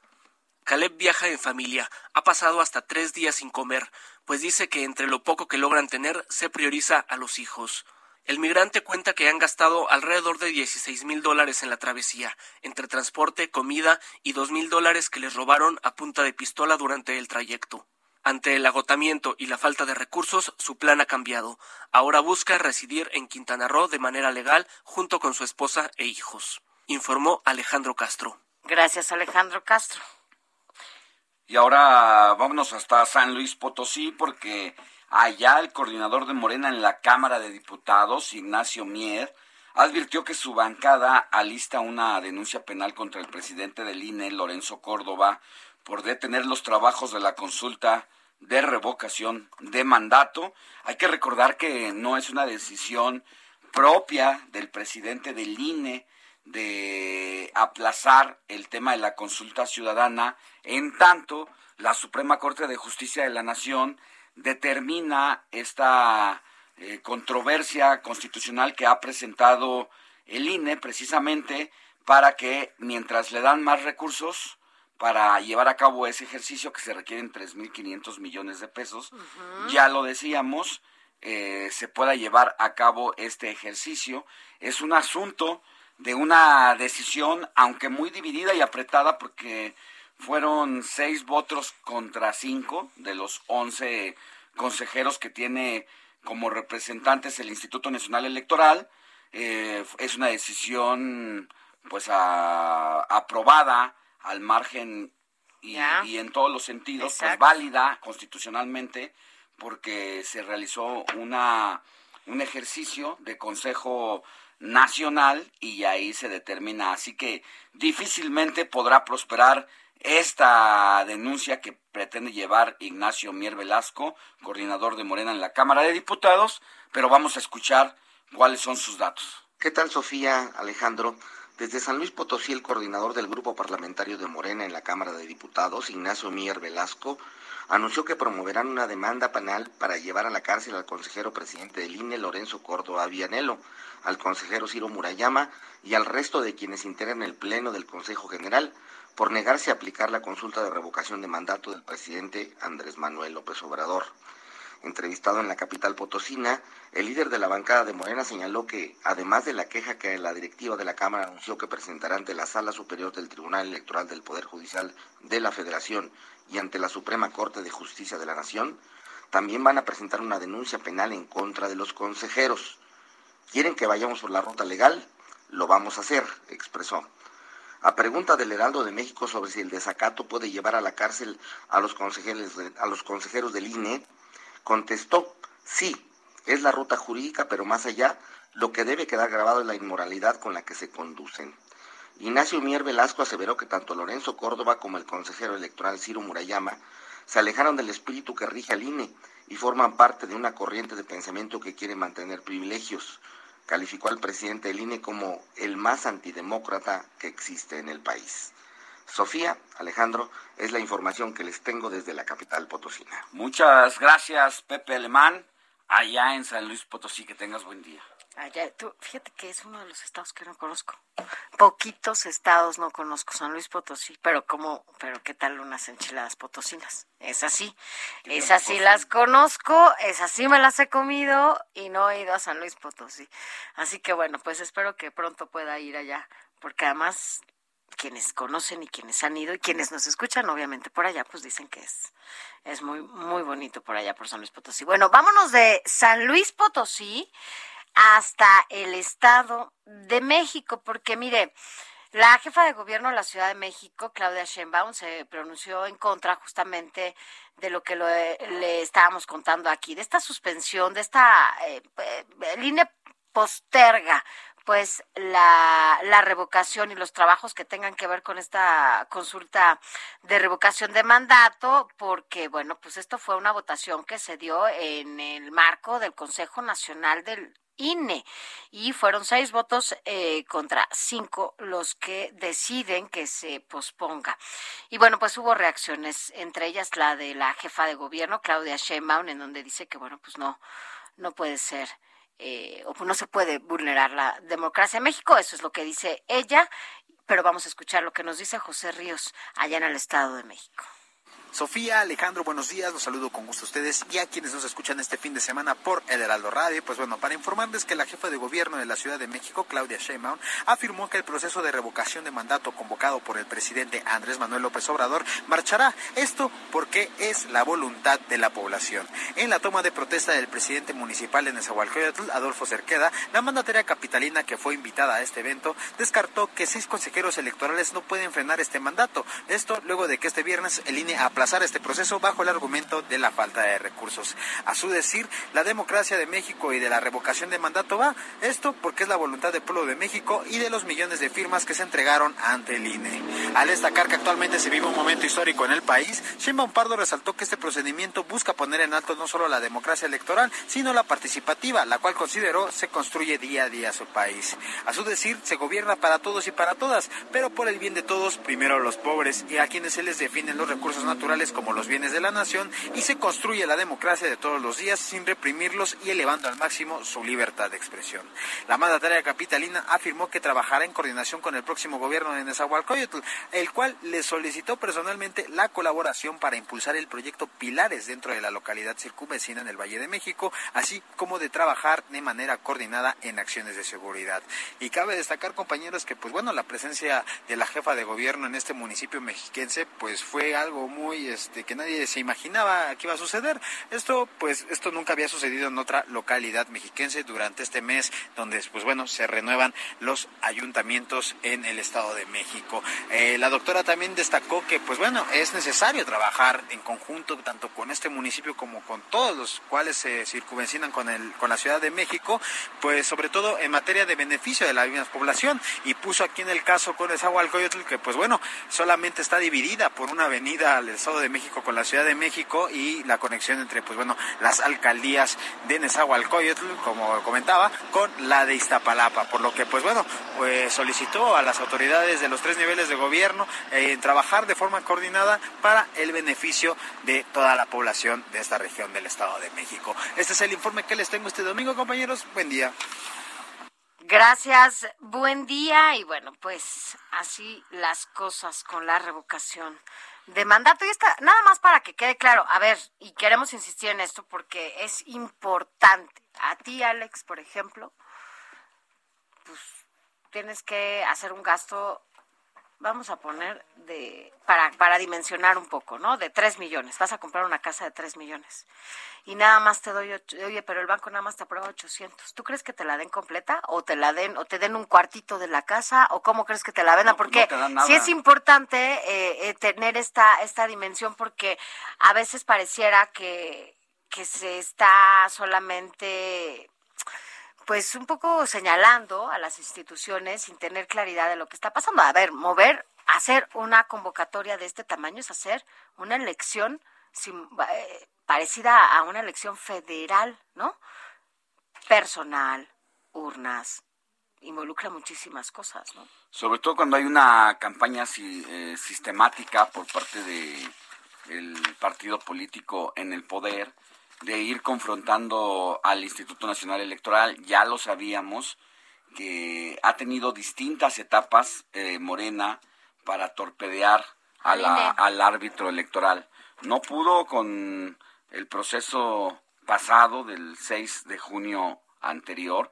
Caleb viaja en familia, ha pasado hasta tres días sin comer, pues dice que entre lo poco que logran tener se prioriza a los hijos. El migrante cuenta que han gastado alrededor de 16 mil dólares en la travesía, entre transporte, comida y dos mil dólares que les robaron a punta de pistola durante el trayecto. Ante el agotamiento y la falta de recursos, su plan ha cambiado. Ahora busca residir en Quintana Roo de manera legal junto con su esposa e hijos, informó Alejandro Castro. Gracias, Alejandro Castro. Y ahora vámonos hasta San Luis Potosí porque allá el coordinador de Morena en la Cámara de Diputados, Ignacio Mier, advirtió que su bancada alista una denuncia penal contra el presidente del INE, Lorenzo Córdoba, por detener los trabajos de la consulta de revocación de mandato. Hay que recordar que no es una decisión propia del presidente del INE de aplazar el tema de la consulta ciudadana, en tanto la Suprema Corte de Justicia de la Nación determina esta eh, controversia constitucional que ha presentado el INE precisamente para que mientras le dan más recursos para llevar a cabo ese ejercicio que se requieren 3.500 millones de pesos, ya lo decíamos, eh, se pueda llevar a cabo este ejercicio. Es un asunto de una decisión, aunque muy dividida y apretada, porque fueron seis votos contra cinco de los once consejeros que tiene como representantes el Instituto Nacional Electoral. Eh, es una decisión pues aprobada al margen y, y, en todos los sentidos, pues válida constitucionalmente, porque se realizó una un ejercicio de consejo nacional y ahí se determina. Así que difícilmente podrá prosperar esta denuncia que pretende llevar Ignacio Mier Velasco, coordinador de Morena en la Cámara de Diputados, pero vamos a escuchar cuáles son sus datos. ¿Qué tal, Sofía Alejandro? Desde San Luis Potosí, el coordinador del grupo parlamentario de Morena en la Cámara de Diputados, Ignacio Mier Velasco, anunció que promoverán una demanda penal para llevar a la cárcel al consejero presidente del INE, Lorenzo Córdoba Vianelo, al consejero Ciro Murayama y al resto de quienes integran el Pleno del Consejo General por negarse a aplicar la consulta de revocación de mandato del presidente Andrés Manuel López Obrador. Entrevistado en la capital potosina, el líder de la bancada de Morena señaló que, además de la queja que la directiva de la Cámara anunció que presentará ante la Sala Superior del Tribunal Electoral del Poder Judicial de la Federación y ante la Suprema Corte de Justicia de la Nación, también van a presentar una denuncia penal en contra de los consejeros. ¿Quieren que vayamos por la ruta legal? Lo vamos a hacer, expresó. A pregunta del Heraldo de México sobre si el desacato puede llevar a la cárcel a los consejeros, a los consejeros del INE, contestó, sí, es la ruta jurídica, pero más allá, lo que debe quedar grabado es la inmoralidad con la que se conducen. Ignacio Mier Velasco aseveró que tanto Lorenzo Córdoba como el consejero electoral Ciro Murayama se alejaron del espíritu que rige al INE y forman parte de una corriente de pensamiento que quiere mantener privilegios. Calificó al presidente del INE como el más antidemócrata que existe en el país. Sofía, Alejandro, es la información que les tengo desde la capital potosina. Muchas gracias, Pepe Alemán, allá en San Luis Potosí. Que tengas buen día. Allá, tú, fíjate que es uno de los estados que no conozco. Poquitos estados no conozco, San Luis Potosí, pero como, pero qué tal unas enchiladas potosinas. Es así, es así las conozco, es así me las he comido y no he ido a San Luis Potosí. Así que bueno, pues espero que pronto pueda ir allá, porque además quienes conocen y quienes han ido y quienes nos escuchan, obviamente por allá, pues dicen que es, es muy, muy bonito por allá por San Luis Potosí. Bueno, vámonos de San Luis Potosí hasta el Estado de México, porque mire, la jefa de gobierno de la Ciudad de México, Claudia Sheinbaum, se pronunció en contra justamente de lo que lo- le estábamos contando aquí, de esta suspensión, de esta eh, línea posterga pues la, la revocación y los trabajos que tengan que ver con esta consulta de revocación de mandato, porque bueno, pues esto fue una votación que se dio en el marco del Consejo Nacional del INE y fueron seis votos eh, contra cinco los que deciden que se posponga. Y bueno, pues hubo reacciones, entre ellas la de la jefa de gobierno, Claudia Sheinbaum, en donde dice que bueno, pues no, no puede ser eh, o no se puede vulnerar la democracia en México, eso es lo que dice ella, pero vamos a escuchar lo que nos dice José Ríos allá en el Estado de México. Sofía, Alejandro, buenos días, los saludo con gusto a ustedes y a quienes nos escuchan este fin de semana por El Heraldo Radio. Pues bueno, para informarles que la jefa de gobierno de la Ciudad de México, Claudia Sheinbaum, afirmó que el proceso de revocación de mandato convocado por el presidente Andrés Manuel López Obrador marchará. Esto porque es la voluntad de la población. En la toma de protesta del presidente municipal de Nezahualcóyotl, Adolfo Cerqueda, la mandataria capitalina que fue invitada a este evento, descartó que seis consejeros electorales no pueden frenar este mandato. Esto luego de que este viernes el INE aplazara este proceso bajo el argumento de la falta de recursos. A su decir, la democracia de México y de la revocación de mandato va. Esto porque es la voluntad del pueblo de México y de los millones de firmas que se entregaron ante el INE. Al destacar que actualmente se vive un momento histórico en el país, Sheinbaum Pardo resaltó que este procedimiento busca poner en alto no solo la democracia electoral, sino la participativa, la cual consideró se construye día a día su país. A su decir, se gobierna para todos y para todas, pero por el bien de todos, primero los pobres y a quienes se les definen los recursos naturales como los bienes de la nación y se construye la democracia de todos los días sin reprimirlos y elevando al máximo su libertad de expresión. La mandataria capitalina afirmó que trabajará en coordinación con el próximo gobierno de Nezahualcóyotl, el cual le solicitó personalmente la colaboración para impulsar el proyecto Pilares dentro de la localidad circunvecina en el Valle de México, así como de trabajar de manera coordinada en acciones de seguridad. Y cabe destacar, compañeros, que pues bueno, la presencia de la jefa de gobierno en este municipio mexiquense pues fue algo muy este que nadie se imaginaba que iba a suceder. Esto pues esto nunca había sucedido en otra localidad mexiquense durante este mes donde pues bueno, se renuevan los ayuntamientos en el Estado de México. Eh, la doctora también destacó que pues bueno, es necesario trabajar en conjunto tanto con este municipio como con todos los cuales se circunvencinan con el con la Ciudad de México, pues sobre todo en materia de beneficio de la misma población y puso aquí en el caso con Nezahualcóyotl que pues bueno, solamente está dividida por una avenida de México con la Ciudad de México y la conexión entre pues bueno, las alcaldías de Nezahualcóyotl, como comentaba, con la de Iztapalapa, por lo que pues bueno, pues solicitó a las autoridades de los tres niveles de gobierno eh, trabajar de forma coordinada para el beneficio de toda la población de esta región del Estado de México. Este es el informe que les tengo este domingo, compañeros. Buen día. Gracias, buen día y bueno, pues así las cosas con la revocación de mandato. Y está, nada más para que quede claro, a ver, y queremos insistir en esto porque es importante. A ti, Alex, por ejemplo, pues tienes que hacer un gasto, vamos a poner de, para, para dimensionar un poco, ¿no? De 3 millones. Vas a comprar una casa de 3 millones. Y nada más te doy, ocho- oye, pero el banco nada más te aprueba 800. ¿Tú crees que te la den completa? ¿O te la den, o te den un cuartito de la casa? ¿O cómo crees que te la vendan? pues Porque no sí es importante eh, eh, tener esta, esta dimensión porque a veces pareciera que, que se está solamente pues un poco señalando a las instituciones sin tener claridad de lo que está pasando. A ver, mover, hacer una convocatoria de este tamaño es hacer una elección eh, parecida a una elección federal, ¿no? Personal, urnas, involucra muchísimas cosas, ¿no? Sobre todo cuando hay una campaña si- eh, sistemática por parte de el partido político en el poder de ir confrontando al Instituto Nacional Electoral. Ya lo sabíamos que ha tenido distintas etapas eh, Morena para torpedear a la- al árbitro electoral. No pudo con el proceso pasado del 6 de junio anterior,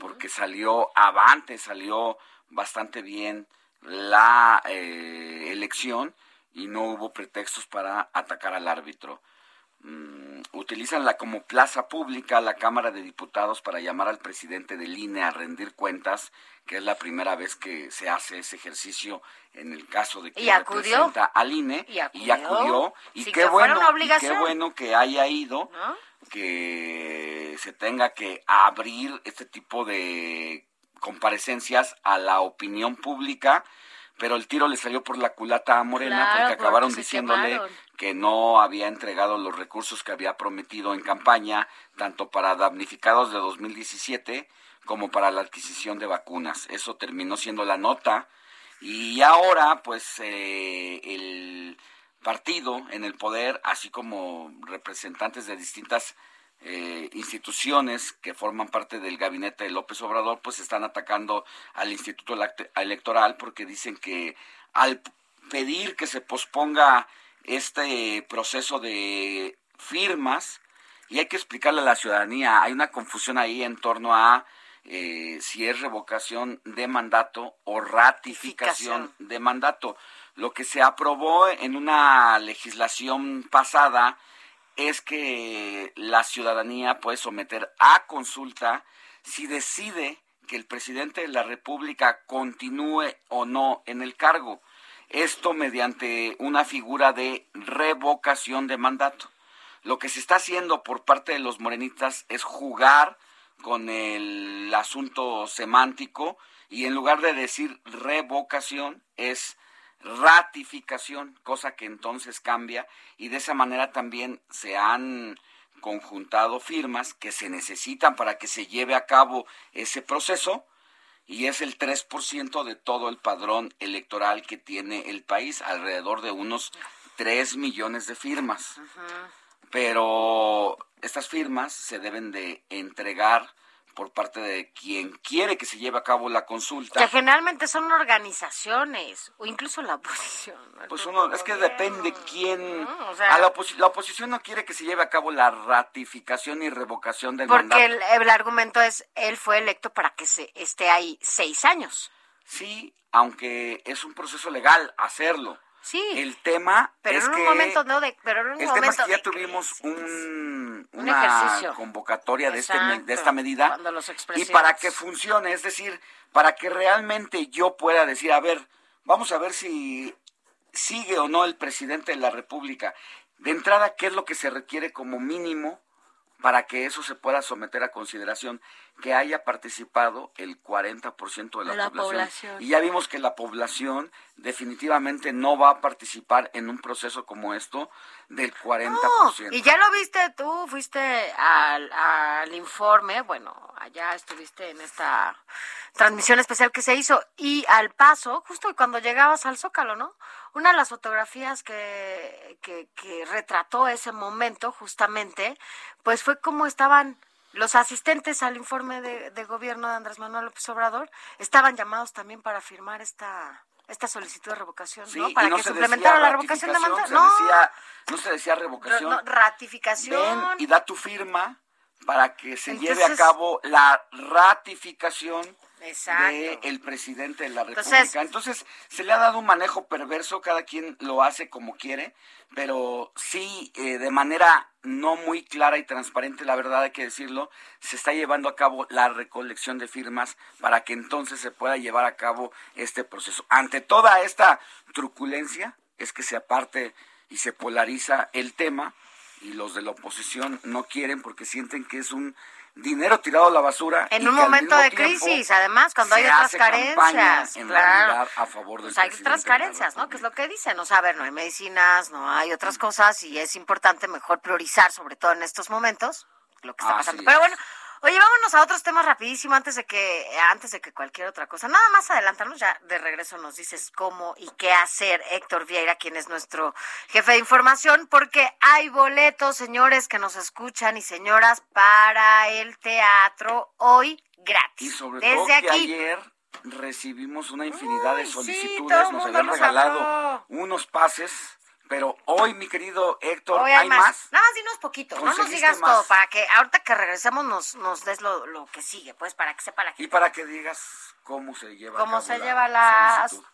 porque salió avante, salió bastante bien la eh, elección y no hubo pretextos para atacar al árbitro. Mm, utilizan la como plaza pública la Cámara de Diputados para llamar al presidente del INE a rendir cuentas, que es la primera vez que se hace ese ejercicio en el caso de que Y acudió. representa al INE Y acudió. y acudió y Sin qué bueno y qué bueno que haya ido que se tenga que abrir este tipo de comparecencias a la opinión pública pero el tiro le salió por la culata a Morena Claro, porque acabaron porque diciéndole quemaron. que no había entregado los recursos que había prometido en campaña, tanto para damnificados de 2017 como para la adquisición de vacunas. Eso terminó siendo la nota y ahora pues eh, el partido en el poder, así como representantes de distintas eh, instituciones que forman parte del gabinete de López Obrador, pues están atacando al Instituto Elect- Electoral porque dicen que al pedir que se posponga este proceso de firmas, y hay que explicarle a la ciudadanía, hay una confusión ahí en torno a eh, si es revocación de mandato o ratificación de mandato. Lo que se aprobó en una legislación pasada es que la ciudadanía puede someter a consulta si decide que el presidente de la República continúe o no en el cargo. Esto mediante una figura de revocación de mandato. Lo que se está haciendo por parte de los morenitas es jugar con el asunto semántico y en lugar de decir revocación es ratificación, cosa que entonces cambia y de esa manera también se han conjuntado firmas que se necesitan para que se lleve a cabo ese proceso y es el 3% de todo el padrón electoral que tiene el país, alrededor de unos 3 millones de firmas. Pero estas firmas se deben de entregar por parte de quien quiere que se lleve a cabo la consulta. Que generalmente son organizaciones o incluso la <laughs> oposición. Pues uno, es que depende quién... o sea- a la, oposi- la oposición no quiere que se lleve a cabo la ratificación y revocación del Porque mandato. el, el argumento es, él fue electo para que se esté ahí seis años. Sí, aunque es un proceso legal hacerlo. Sí. El tema Pero es en un que... momento, no, de, pero en un El tema es momento que ya tuvimos un, Un una convocatoria de, este, Exacto. de esta medida y para que funcione, es decir, para que realmente yo pueda decir, a ver, vamos a ver si sigue o no el presidente de la República. De entrada, ¿qué es lo que se requiere como mínimo para que eso se pueda someter a consideración? Que haya participado el 40% de la, La población. población. Y ya vimos que la población definitivamente no va a participar en un proceso como esto del 40%. Y ya lo viste tú, fuiste al, al informe, bueno, allá estuviste en esta transmisión especial que se hizo y al paso, justo cuando llegabas al Zócalo, ¿no? Una de las fotografías que, que, que retrató ese momento justamente, pues fue como estaban los asistentes al informe de, de gobierno de Andrés Manuel López Obrador, estaban llamados también para firmar esta esta solicitud de revocación, Sí, ¿no? Para no que implementara la revocación de mandato. No, decía- no se decía revocación. no, ratificación. Ven y da tu firma para que se lleve a Entonces- cabo la ratificación del presidente de la Entonces- República. Entonces, se le ha dado un manejo perverso, cada quien lo hace como quiere, pero sí, eh, de manera no muy clara y transparente, la verdad hay que decirlo, se está llevando a cabo la recolección de firmas para que entonces se pueda llevar a cabo este proceso. Ante toda esta truculencia, es que se aparte y se polariza el tema y los de la oposición no quieren porque sienten que es un dinero tirado a la basura. En un momento de crisis, además, cuando hay otras carencias. en claro. a favor del Pues hay otras carencias, ¿no? Que es lo que dicen. O sea, a ver, no hay medicinas, no hay otras cosas y es importante mejor priorizar, sobre todo en estos momentos, lo que está Así pasando. es. Pero bueno, Oye, vámonos a otros temas rapidísimo antes de que antes de que cualquier otra cosa. Nada más adelantarnos ya de regreso nos dices cómo y qué hacer Héctor Vieira, quien es nuestro jefe de información, porque hay boletos, señores que nos escuchan y señoras para el teatro hoy gratis. Y sobre Desde todo que aquí. ayer recibimos una infinidad de Uy, solicitudes, nos habían regalado habló. unos pases, pero hoy, mi querido Héctor, Hoy hay, más. Nada más dinos poquito, no nos ¿Conseguiste digas más? todo, para que ahorita que regresemos nos, nos des lo, lo que sigue, pues para que sepa la gente Y para que digas cómo se lleva cómo se la lleva la... solicitud.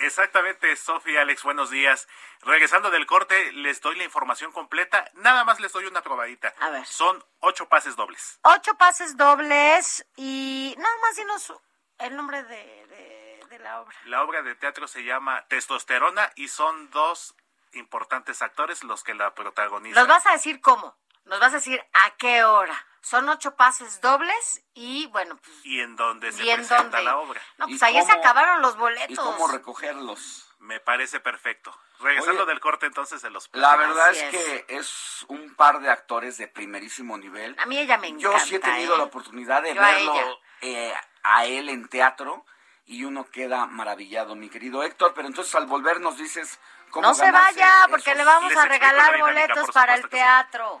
Exactamente, Sofía, Alex, buenos días. Regresando del corte, les doy la información completa. Nada más les doy una probadita. A ver. Son ocho pases dobles. Ocho pases dobles y nada más dinos el nombre de, de- de la obra. La obra de teatro se llama Testosterona y son dos importantes actores los que la protagonizan. Nos vas a decir cómo, nos vas a decir a qué hora. Son ocho pases dobles y bueno, pues, Y en dónde se ¿Y en presenta dónde? la obra. no, pues ¿Y ayer se acabaron los ¿Y boletos. cómo recogerlos? Me parece perfecto. Regresando Oye, del corte, entonces se los La verdad es es. que es un par de actores de primerísimo nivel. A mí ella me encanta. Yo sí he tenido ¿eh? la oportunidad de Yo verlo eh, a él en teatro y uno queda maravillado, mi querido Héctor. Pero entonces al volver nos dices cómo No se vaya, esos- porque le vamos a regalar boletos para el sí.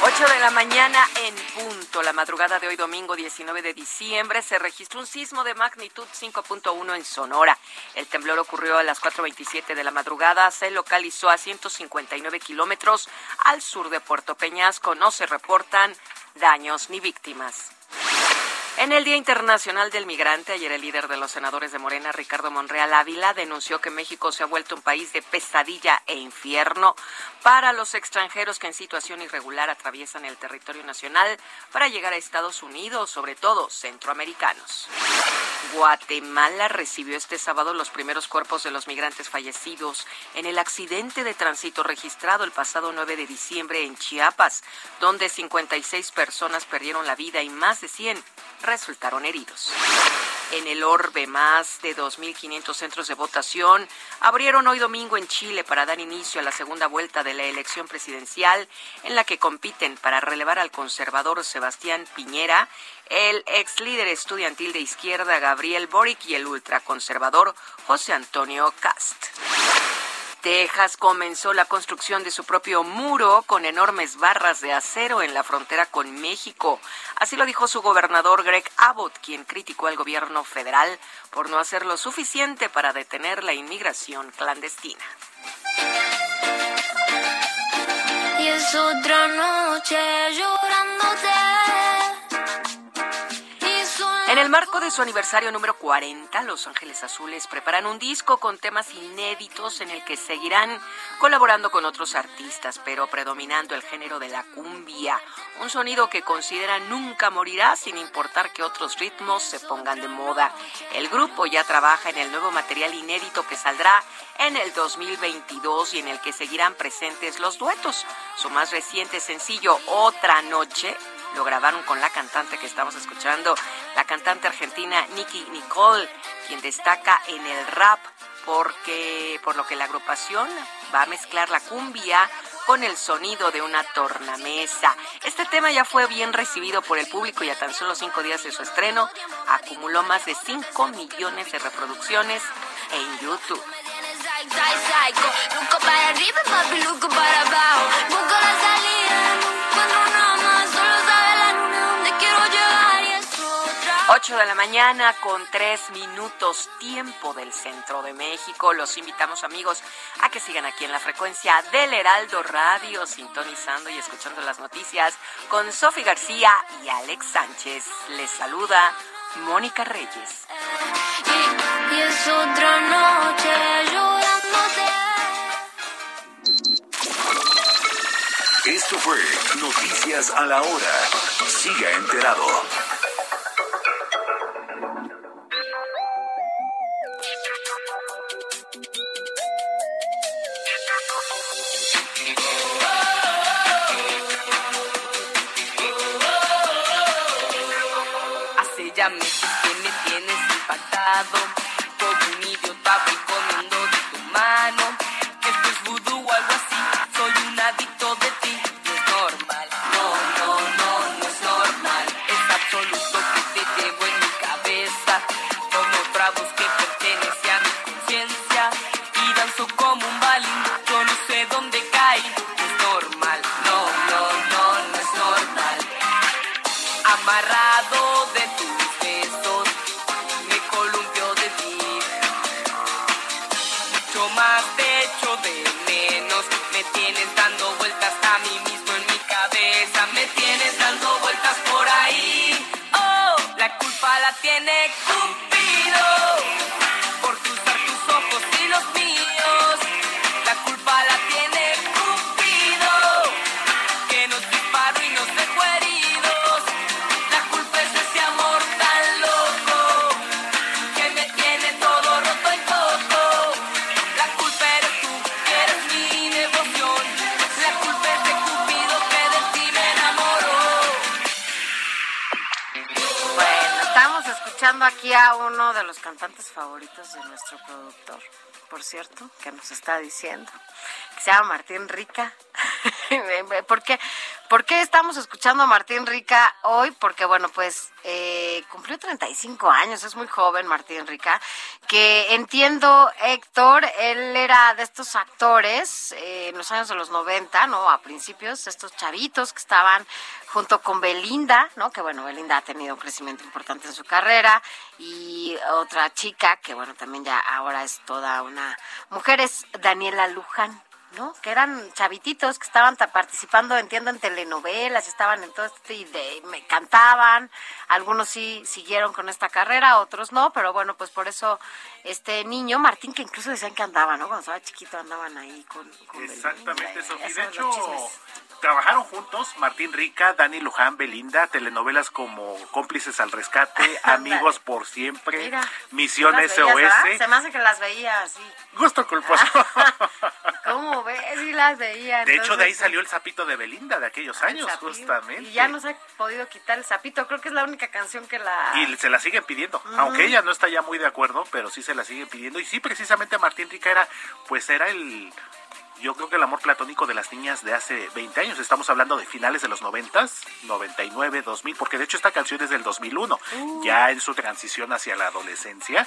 8 de la mañana en punto. La madrugada de hoy, domingo 19 de diciembre, se registró un sismo de magnitud 5.1 en Sonora. El temblor ocurrió a las 4.27 de la madrugada. Se localizó a 159 kilómetros al sur de Puerto Peñasco. No se reportan daños ni víctimas. En el Día Internacional del Migrante, ayer el líder de los senadores de Morena, Ricardo Monreal Ávila, denunció que México se ha vuelto un país de pesadilla e infierno para los extranjeros que en situación irregular atraviesan el territorio nacional para llegar a Estados Unidos, sobre todo centroamericanos. Guatemala recibió este sábado los primeros cuerpos de los migrantes fallecidos en el accidente de tránsito registrado el pasado 9 de diciembre en Chiapas, donde 56 personas perdieron la vida y más de 100 resultaron heridos. En el orbe, más de 2.500 centros de votación abrieron hoy domingo en Chile para dar inicio a la segunda vuelta de la elección presidencial en la que compiten para relevar al conservador Sebastián Piñera, el ex líder estudiantil de izquierda Gabriel Boric y el ultraconservador José Antonio Cast. Texas comenzó la construcción de su propio muro con enormes barras de acero en la frontera con México. Así lo dijo su gobernador Greg Abbott, quien criticó al gobierno federal por no hacer lo suficiente para detener la inmigración clandestina. Y es otra noche. En el marco de su aniversario número 40, Los Ángeles Azules preparan un disco con temas inéditos en el que seguirán colaborando con otros artistas, pero predominando el género de la cumbia, un sonido que consideran nunca morirá sin importar que otros ritmos se pongan de moda. El grupo ya trabaja en el nuevo material inédito que saldrá en el 2022 y en el que seguirán presentes los duetos. Su más reciente sencillo, Otra Noche, lo grabaron con la cantante que estamos escuchando, la cantante argentina Nicky Nicole, quien destaca en el rap porque por lo que la agrupación va a mezclar la cumbia con el sonido de una tornamesa. Este tema ya fue bien recibido por el público y a tan solo cinco días de su estreno acumuló más de 5 millones de reproducciones en YouTube. 8 de la mañana con 3 minutos tiempo del centro de México. Los invitamos amigos a que sigan aquí en la frecuencia del Heraldo Radio, sintonizando y escuchando las noticias con Sofi García y Alex Sánchez. Les saluda Mónica Reyes. Y, y es otra noche. Esto fue Noticias a la Hora. Siga enterado. Meses que me tienes impactado. De nuestro productor, por cierto, que nos está diciendo, que se llama Martín Rica. <laughs> ¿Por qué, ¿Por qué estamos escuchando a Martín Rica hoy? Porque, bueno, pues eh, cumplió 35 años, es muy joven Martín Rica, que entiendo, Héctor, él era de estos actores eh, en los años de los 90, ¿no? A principios, estos chavitos que estaban junto con Belinda, ¿no? Que bueno, Belinda ha tenido un crecimiento importante en su carrera y otra chica que bueno, también ya ahora es toda una mujer es Daniela Luján. ¿No? Que eran chavititos que estaban ta- participando, entiendo, en telenovelas, estaban en todo este, y de, me cantaban, algunos sí siguieron con esta carrera, otros no, pero bueno, pues por eso este niño, Martín, que incluso decían que andaba, ¿no? Cuando estaba chiquito andaban ahí con... con Exactamente, Belinda, De hecho. Trabajaron juntos Martín Rica, Dani Luján, Belinda, telenovelas como Cómplices al Rescate, <laughs> Amigos por Siempre, Mira, Misión. SOS, Se me hace que las veía así. Gusto culposo. <laughs> ¿Cómo ves? Sí las veía. De hecho, de ahí salió el sapito de Belinda de aquellos el años, justamente. Y ya no se ha podido quitar el sapito. Creo que es la única canción que la... Y se la siguen pidiendo, aunque ella no está ya muy de acuerdo, pero sí se la siguen pidiendo. Y sí, precisamente Martín Rica era, pues era el, yo creo que el amor platónico de las niñas de hace 20 años. Estamos hablando de finales de los 90, 99, 2000, porque de hecho esta canción es del 2001, Uh. ya en su transición hacia la adolescencia.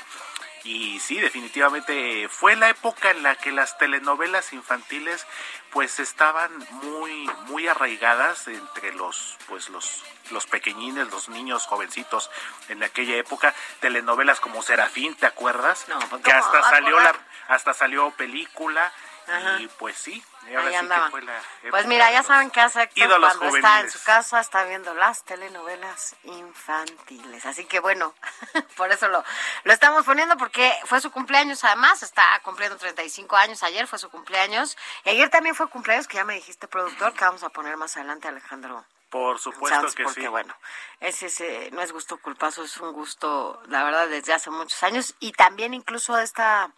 Y sí, definitivamente fue la época en la que las telenovelas infantiles pues estaban muy muy arraigadas entre los pues los los pequeñines, los niños jovencitos en aquella época, telenovelas como Serafín, ¿te acuerdas? pues, que ¿cómo hasta salió la hasta salió película Ajá. y pues sí, ahora Ahí sí andaban. que fue la Pues mira, ya saben qué hace Héctor cuando está en su casa, está viendo las telenovelas infantiles. Así que bueno, <laughs> por eso lo, lo estamos poniendo, porque fue su cumpleaños además, está cumpliendo 35 años, ayer fue su cumpleaños, y ayer también fue cumpleaños, que ya me dijiste, productor, que vamos a poner más adelante, Alejandro. Por supuesto Sanz, que porque sí. bueno, ese, ese no es gusto culpazo, es un gusto, la verdad, desde hace muchos años. Y también incluso esta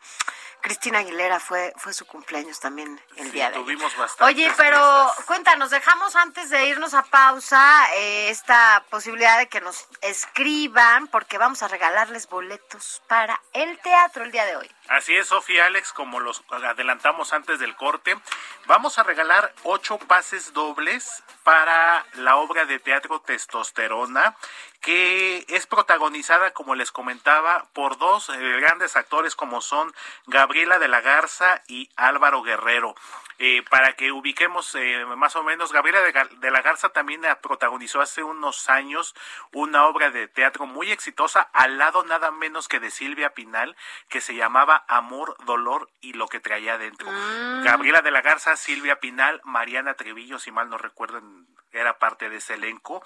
Cristina Aguilera fue, fue su cumpleaños también el Sí, día de ayer. tuvimos bastante. Oye, pero cuéntanos, dejamos antes de irnos a pausa eh, esta posibilidad de que nos escriban, porque vamos a regalarles boletos para el teatro el día de hoy. Así es, Sofía Alex, como los adelantamos antes del corte, vamos a regalar ocho pases dobles para la obra de teatro Testosterona, que es protagonizada, como les comentaba, por dos eh, grandes actores como son Gabriela de la Garza y Álvaro Guerrero. Eh, para que ubiquemos eh, más o menos, Gabriela de, la Garza también protagonizó hace unos años una obra de teatro muy exitosa, al lado nada menos que de Silvia Pinal, que se llamaba Amor, Dolor y lo que traía adentro. Gabriela de la Garza, Silvia Pinal, Mariana Trevillo, si mal no recuerdo, era parte de ese elenco.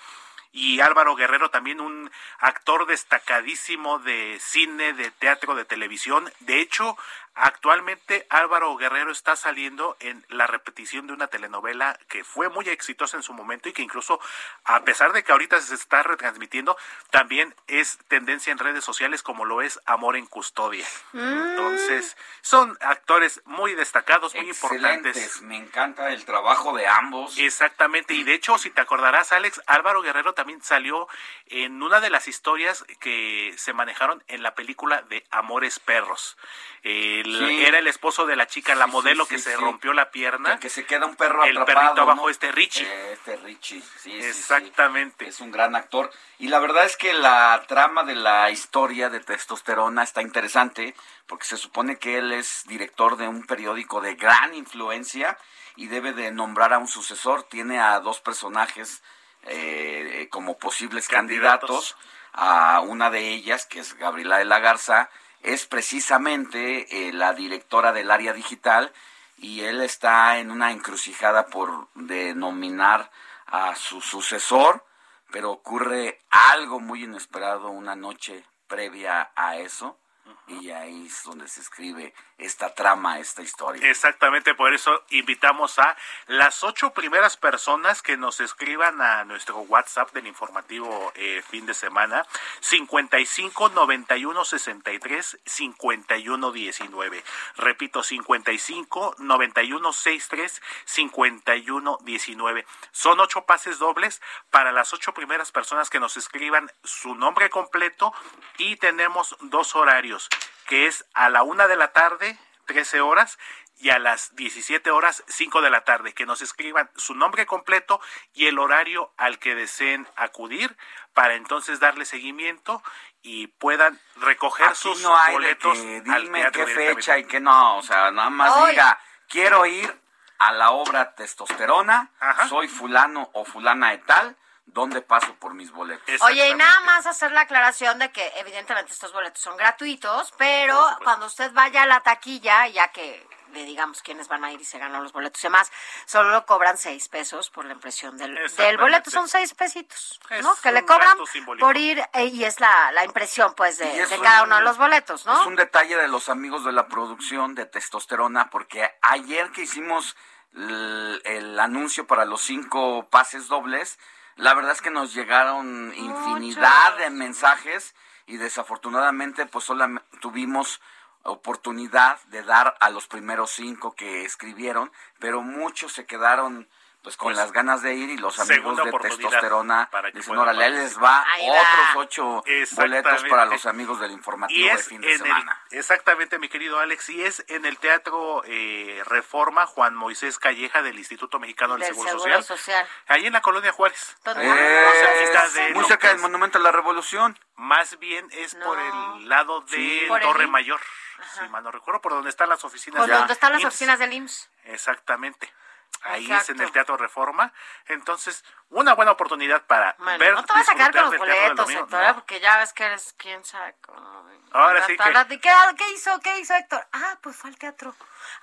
Y Álvaro Guerrero también un actor destacadísimo de cine, de teatro, de televisión. De hecho, Actualmente Álvaro Guerrero está saliendo en la repetición de una telenovela que fue muy exitosa en su momento y que incluso a pesar de que ahorita se está retransmitiendo, también es tendencia en redes sociales como lo es Amor en Custodia. Mm. Entonces, son actores muy destacados, muy importantes. Me encanta el trabajo de ambos. Exactamente, y de hecho, si te acordarás, Alex, Álvaro Guerrero también salió en una de las historias que se manejaron en la película de Amores Perros. El- Sí. Era el esposo de la chica, la Sí, modelo sí, que se rompió la pierna. Que, que se queda un perro El atrapado. perrito abajo, ¿no? este Richie. Eh, Este Richie, sí, sí, sí. Exactamente. Es un gran actor. Y la verdad es que la trama de la historia de testosterona está interesante porque se supone que él es director de un periódico de gran influencia y debe de nombrar a un sucesor. Tiene a dos personajes eh, como posibles Candidatos. candidatos. A una de ellas, que es Gabriela de la Garza, es precisamente eh, la directora del área digital y él está en una encrucijada por denominar a su sucesor, pero ocurre algo muy inesperado una noche previa a eso y ahí es donde se escribe esta trama, esta historia. Exactamente, por eso invitamos a las ocho primeras personas que nos escriban a nuestro WhatsApp del informativo eh, fin de semana 55 91 63 51 19. Repito, 55 91 63 51 19. Son ocho pases dobles para las ocho primeras personas que nos escriban su nombre completo y tenemos dos horarios, que es a la una de la tarde 13 horas y a las 17 horas 5 de la tarde, que nos escriban su nombre completo y el horario al que deseen acudir para entonces darle seguimiento y puedan recoger Aquí sus no hay de boletos que al dime teatro qué fecha y qué no, o sea, nada más Hoy. diga, quiero ir a la obra Testosterona, soy fulano o fulana de tal, ¿dónde paso por mis boletos? Oye, y nada más hacer la aclaración de que evidentemente estos boletos son gratuitos, pero cuando usted vaya a la taquilla, ya que le digamos quiénes van a ir y se ganan los boletos y demás, solo cobran seis pesos por la impresión del, del boleto, son seis pesitos, ¿no? Que le cobran por ir eh, y es la, la impresión, pues, de, de cada uno de los boletos, ¿no? Es un detalle de los amigos de la producción de testosterona, porque ayer que hicimos el, el anuncio para los cinco pases dobles, la verdad es que nos llegaron infinidad de mensajes y desafortunadamente pues solamente tuvimos oportunidad de dar a los primeros cinco que escribieron, pero muchos se quedaron pues con Pues, las ganas de ir y los amigos de testosterona para que dicen, órale, ahí les va otros ocho boletos para los amigos del Y informativo de fin de semana. el, exactamente, mi querido Alex, y es en el Teatro eh, Reforma Juan Moisés Calleja del Instituto Mexicano del, Del Seguro, Seguro Social, Social. ahí en la colonia Juárez. Eh, muy cerca del Monumento a la Revolución. Más bien es por el lado de Sí. Por el Torre. Mayor, si mal no recuerdo, por donde están las oficinas Por de donde están las IMSS. oficinas del IMSS. Exactamente. Ahí es en el Teatro Reforma. Entonces, una buena oportunidad para Bueno, ver. no te vas a quedar con los boletos. Héctor, ¿eh? porque ya ves que eres quién sabe cómo. Ahora sí que- al rato, ¿y ¿Qué, ¿Qué hizo? ¿Qué hizo Héctor? Ah, pues fue al teatro.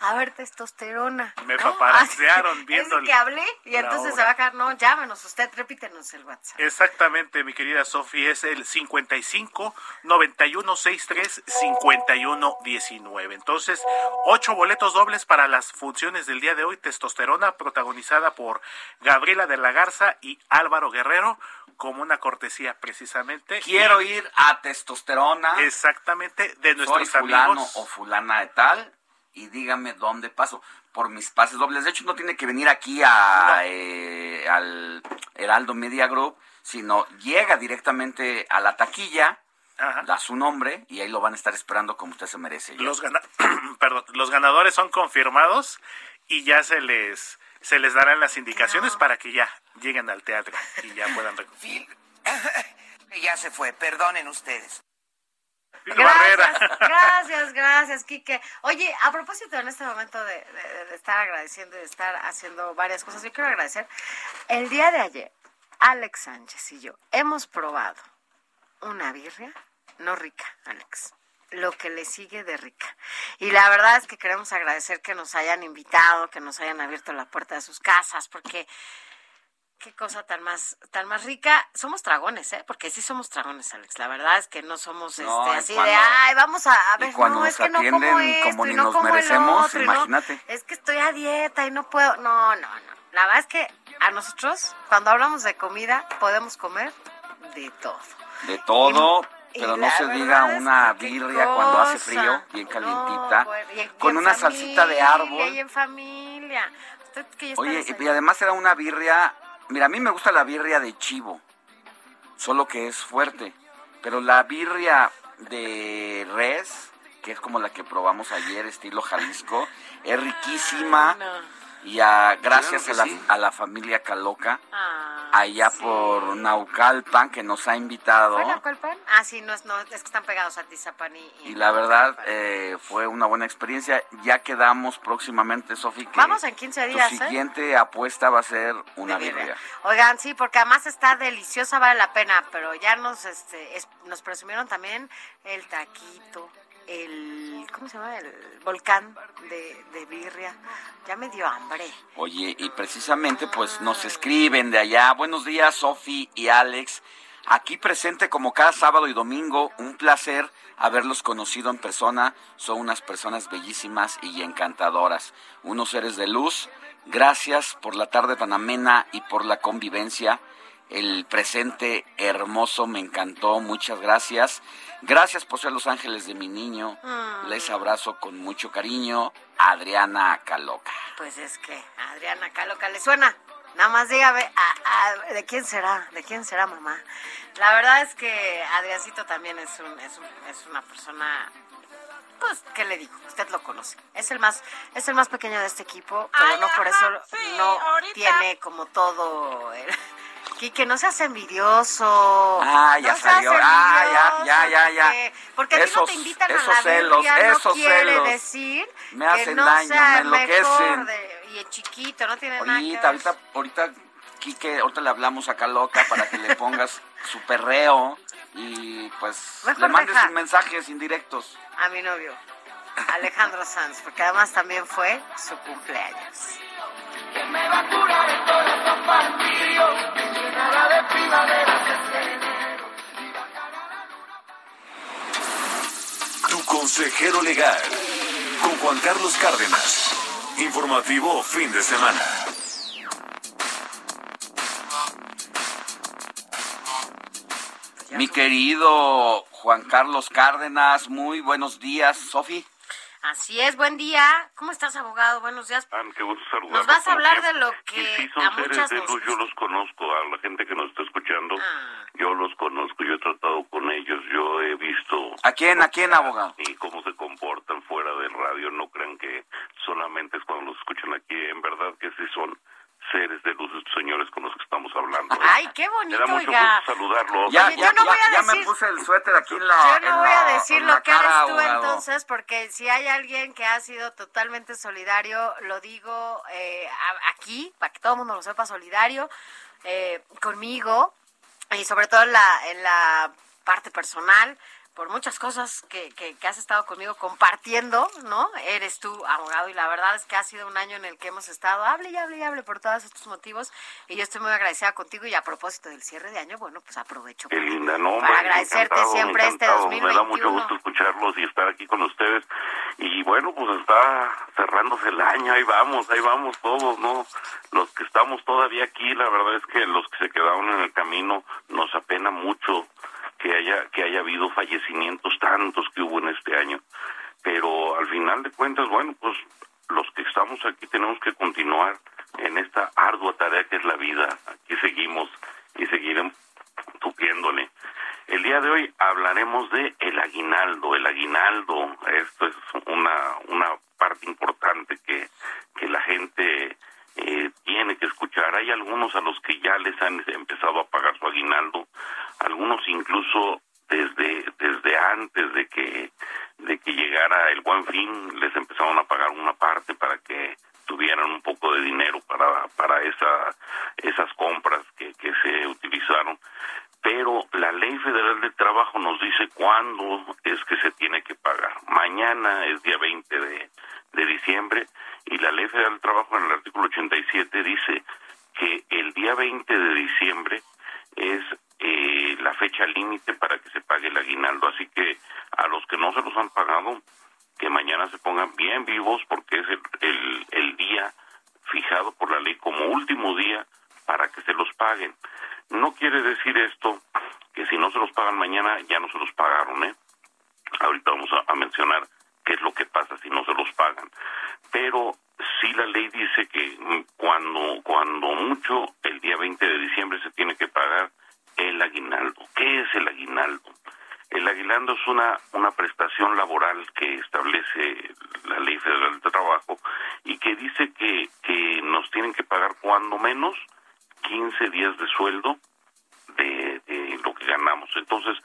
A ver, testosterona. Me ¿no? paparazziaron <laughs> viendo que hablé y entonces se va a quedar, no, llámenos usted, repítenos el WhatsApp. Exactamente, mi querida Sofía, es el 55 91 63 51 19. Entonces, ocho boletos dobles para las funciones del día de hoy. Testosterona, protagonizada por Gabriela de la Garza y Álvaro Guerrero, como una cortesía precisamente. Quiero Y- ir a testosterona. Exactamente, de nuestros soy fulano amigos. o fulana de tal y dígame dónde paso por mis pases dobles. De hecho, no tiene que venir aquí a, eh, al Heraldo Media Group, sino llega directamente a la taquilla, da su nombre y ahí lo van a estar esperando como usted se merece. Los, gana- <clears throat> Perdón, los ganadores son confirmados y ya se les se les darán las indicaciones para que ya lleguen al teatro y ya puedan recoger. <laughs> Ya se fue, perdonen ustedes. Gracias, gracias, gracias, Quique. Oye, a propósito en este momento de, de- de estar agradeciendo y de estar haciendo varias cosas, yo quiero agradecer. El día de ayer, Alex Sánchez y yo hemos probado una birria, no rica, Alex, lo que le sigue de rica. Y la verdad es que queremos agradecer que nos hayan invitado, que nos hayan abierto la puerta de sus casas, porque Qué cosa tan más, tan más rica. Somos dragones, ¿eh? Porque sí somos dragones, Alex. La verdad es que no somos No, este, así cuando- de, ay, vamos a, a y ver, cuando no, nos es que no como esto como ni no nos como el merecemos, otro, y no- imagínate. es que estoy a dieta y no puedo. No, no, no. La verdad es que a nosotros, cuando hablamos de comida, podemos comer de todo. De todo, pero no se diga una birria cuando hace frío, bien calientita, y con una salsita de árbol. Y en familia. Usted que ya está Oye, y además era una birria, mira, a mí me gusta la birria de chivo, solo que es fuerte, pero la birria de res, que es como la que probamos ayer, estilo Jalisco, es riquísima. Y a- gracias Claro a, la, sí. a la familia Caloca, Ah, allá por Naucalpan, que nos ha invitado. ¿Fue la Colpan? Ah, sí, no, es- no, es que están pegados a Tizapán y... Y la verdad eh, fue una buena experiencia. Ya quedamos próximamente, Sofi, que Vamos en 15 días, tu ¿eh? siguiente apuesta va a ser una birria. Oigan, sí, porque además está deliciosa, vale la pena, pero ya nos este es- nos presumieron también el taquito, el ¿cómo se llama? el volcán de, de birria. Ya me dio hambre. Oye, y precisamente pues nos escriben de allá. Buenos días, Sofi y Alex. Aquí presente como cada sábado y domingo, un placer haberlos conocido en persona. Son unas personas bellísimas y encantadoras, unos seres de luz. Gracias por la tarde tan amena y por la convivencia. El presente hermoso me encantó, muchas gracias. Gracias por ser los ángeles de mi niño. Mm. Les abrazo con mucho cariño. Adriana Caloca. Pues es que Adriana Caloca le suena. Nada más dígame, a- a- ¿de quién será? ¿De quién será mamá? La verdad es que Adriancito también es, un, es, un- es una persona, pues, ¿qué le digo? Usted lo conoce. Es el más, es el más pequeño de este equipo, pero no por eso no tiene como todo... el- Quique, no seas envidioso. Ah, ya No salió. Ah, ya, ya, ya, ya. Quique, Porque a ti no Esos- te invitan a esos la celos, birria, no esos quiere celos. decir Me que hacen no daño, sea me enloquecen. de- y el chiquito, no tiene nada que Ahorita, ver. ahorita, ahorita, Quique, ahorita le hablamos a Caloca para que le pongas <laughs> su perreo y pues Mejor le mandes deja. sus mensajes indirectos. a mi novio, Alejandro Sanz, porque además también fue su cumpleaños. Tu consejero legal. Con Juan Carlos Cárdenas. Informativo fin de semana. Mi querido Juan Carlos Cárdenas, muy buenos días, Sofi. Así es, buen día. ¿Cómo estás, abogado? Buenos días. Ah, qué gusto saludarlos, Nos vas a hablar de lo Y que sí, a son seres muchas de nos... luz, yo los conozco, a la gente que nos está escuchando, Ah. yo los conozco, yo he tratado con ellos, yo he visto ¿A quién, a quién, abogado? y cómo se comportan fuera del radio, no crean que solamente es cuando los escuchan aquí, en verdad que sí son seres de luz estos señores con los que estamos hablando. ¿eh? Ay, qué Me bonito, da mucho oiga. gusto saludarlos. Ya, ya, yo no ya- voy a ya me decir- puse el suéter aquí en la Yo en no voy a decir lo que eres tú abogado. entonces, porque si hay alguien que ha sido totalmente solidario, lo digo eh, aquí, para que todo el mundo lo sepa, solidario eh, conmigo y sobre todo en la, en la parte personal, por muchas cosas que, que, que has estado conmigo compartiendo, ¿no? Eres tú abogado y la verdad es que ha sido un año en el que hemos estado, hable y hable y hable por todos estos motivos y yo estoy muy agradecida contigo y a propósito del cierre de año, bueno, pues aprovecho Qué linda, no, para agradecerte siempre este encantado. Me da 2021. mucho gusto escucharlos y estar aquí con ustedes. Y bueno, pues está cerrándose el año, ahí vamos, ahí vamos todos, ¿no? Los que estamos todavía aquí, la verdad es que los que se quedaron en el camino nos apena mucho que haya que haya habido fallecimientos tantos que hubo en este año. Pero al final de cuentas, bueno, pues los que estamos aquí tenemos que continuar en esta ardua tarea que es la vida. Aquí seguimos y seguiremos tupiéndole. El día de hoy hablaremos de el aguinaldo. El aguinaldo, esto es una, una parte importante que, que la gente eh, tiene que escuchar. Hay algunos a los que ya les han empezado a pagar su aguinaldo, algunos incluso desde desde antes de que de que llegara el buen fin les empezaron a pagar una parte para que tuvieran un poco de dinero para para esa esas compras que, se utilizaron pero la ley federal del trabajo nos dice cuándo es que se tiene que pagar mañana es día 20 de, de diciembre y la ley federal del trabajo en el artículo 87 dice que el día día 20 de diciembre es eh, la fecha límite para que se pague el aguinaldo. Así que a los que no se los han pagado, que mañana se pongan bien vivos porque es el, el, el día fijado por la ley como último día para que se los paguen. No quiere decir esto que si no se los pagan mañana ya no se los pagaron, ¿eh? Ahorita vamos a, a mencionar qué es lo que pasa si no se los pagan. Pero sí la ley dice que cuando, cuando mucho, el día 20 de diciembre se tiene que pagar el aguinaldo. ¿Qué es el aguinaldo? El aguinaldo es una, una prestación laboral que establece la Ley Federal de Trabajo y que dice que, que nos tienen que pagar cuando menos 15 días de sueldo de, de lo que ganamos. Entonces,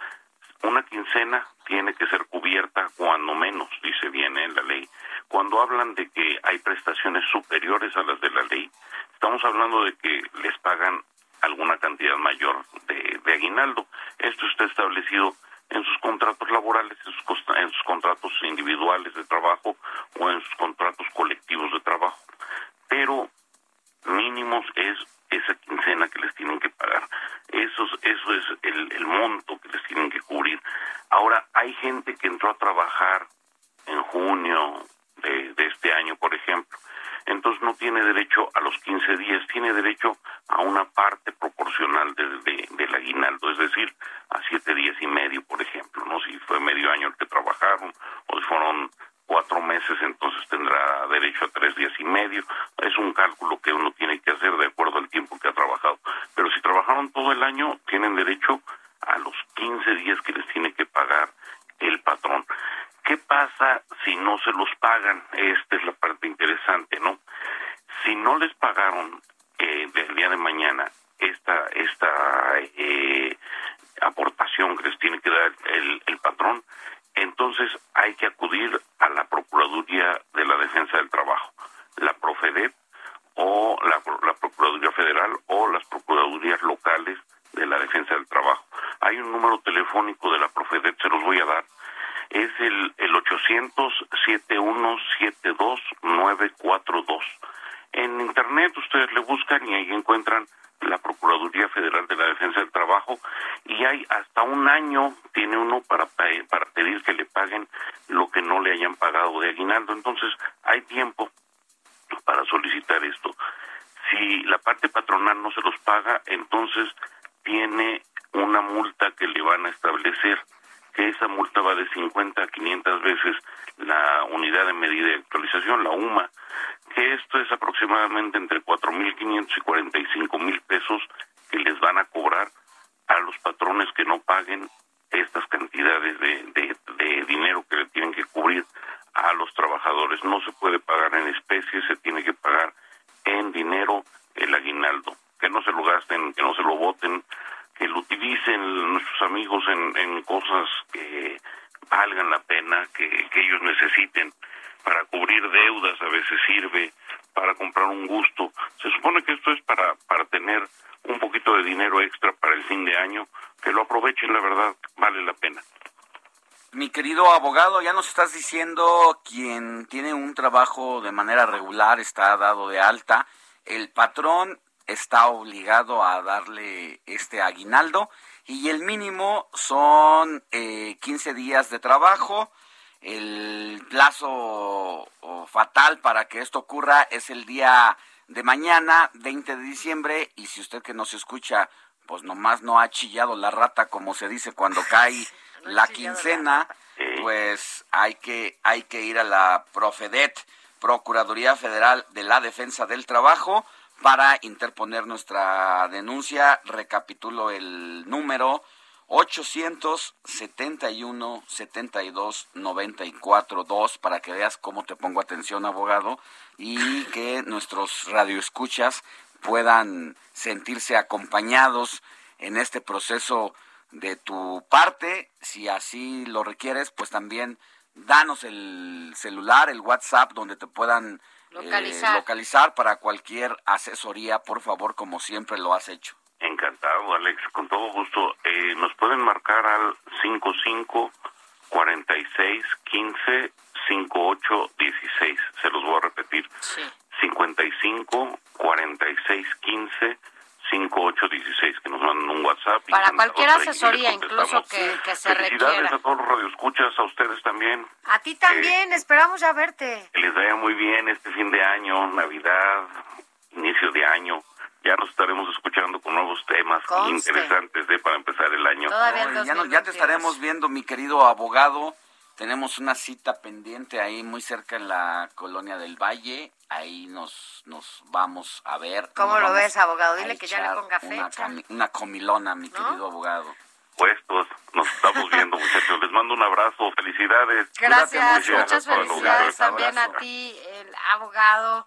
una quincena tiene que ser cubierta cuando menos, dice bien en la ley. Cuando hablan de que hay prestaciones superiores a las de la ley, estamos hablando de que les pagan alguna cantidad mayor de, aguinaldo. Esto está establecido en sus contratos laborales, en sus, en sus contratos individuales de trabajo o en sus contratos colectivos de trabajo. Pero mínimos es esa quincena que les tienen que pagar. Eso, es- eso es el, el monto que les tienen que cubrir. Ahora, hay gente que entró a trabajar en junio de, de este año, por ejemplo. Entonces no tiene derecho a los 15 días, tiene derecho a una parte proporcional del de, del aguinaldo, es decir, a siete días y medio, por ejemplo, ¿no? Si fue medio año el que trabajaron o si fueron cuatro meses, entonces tendrá derecho a tres días y medio. Es un cálculo que uno tiene que hacer de acuerdo al tiempo que ha trabajado. Pero si trabajaron todo el año, tienen derecho a los 15 días que les tiene que pagar el patrón. ¿Qué pasa si no se los pagan? Esta es la parte interesante, ¿no? Si no les pagaron eh, del día de mañana esta esta eh, aportación que les tiene que dar el, el patrón, entonces hay que acudir a la Procuraduría de la Defensa del Trabajo, la Profedet o la, Procuraduría Federal o las Procuradurías locales de la Defensa del Trabajo. Hay un número telefónico de la Profedet, se los voy a dar, es el, el 800-7172-942. En Internet ustedes le buscan y ahí encuentran la Procuraduría Federal de la Defensa del Trabajo y hay hasta un año, tiene uno para, pa- para pedir que le paguen lo que no le hayan pagado de aguinaldo. Entonces hay tiempo para solicitar esto. Si la parte patronal no se los paga, entonces tiene una multa que le van a establecer, que esa multa va de 50 a 500 veces la unidad de medida de actualización, la UMA, que esto es aproximadamente entre 4.500 y 45.000 pesos que les van a cobrar a los patrones que no paguen estas cantidades de, de, de dinero que le tienen que cubrir a los trabajadores. No se puede pagar en especie, se tiene que pagar en dinero el aguinaldo. Que no se lo gasten, que no se lo voten, que lo utilicen nuestros amigos en, en cosas que valgan la pena, que, que ellos necesiten. Para cubrir deudas a veces sirve, para comprar un gusto. Se supone que esto es para, para tener un poquito de dinero extra para el fin de año, que lo aprovechen, la verdad, vale la pena. Mi querido abogado, diciendo quien tiene un trabajo de manera regular está dado de alta, el patrón está obligado a darle este aguinaldo y el mínimo son eh, 15 días de trabajo. El plazo fatal para que esto ocurra es el día de mañana, 20 de diciembre, y si usted que nos escucha, pues nomás no ha chillado la rata, como se dice cuando <laughs> cae la quincena, pues hay que, hay que ir a la Profedet, Procuraduría Federal de la Defensa del Trabajo, para interponer nuestra denuncia. Recapitulo el número 871 72 94 2 para que veas cómo te pongo atención, abogado, y que nuestros radioescuchas puedan sentirse acompañados en este proceso de tu parte. Si así lo requieres, pues también danos el celular, el WhatsApp, donde te puedan eh, Localizar. para cualquier asesoría, por favor, como siempre lo has hecho. Encantado, Alex, con todo gusto. Eh, nos pueden marcar al 55 46 15 58 16. Se los voy a repetir. 55 46 15 5816, que nos manden un WhatsApp. y Para cualquier asesoría, incluso que, que se Felicidades requiera. a todos los radioescuchas, a ustedes también. A ti también, esperamos ya verte. Que les vaya muy bien este fin de año, Navidad, inicio de año. Ya nos estaremos escuchando con nuevos temas Conste. interesantes ¿eh? para empezar el año. No, ya, no- ya te estaremos viendo, mi querido abogado. Tenemos una cita pendiente ahí muy cerca en la colonia del Valle. Ahí nos, nos vamos a ver. ¿Cómo Nos lo ves, abogado? Dile que ya le ponga Una, fecha. cami- una comilona, mi querido abogado. Puestos, nos estamos viendo, muchachos. Les mando un abrazo, felicidades. Gracias, mucho. muchas felicidades también a ti, el abogado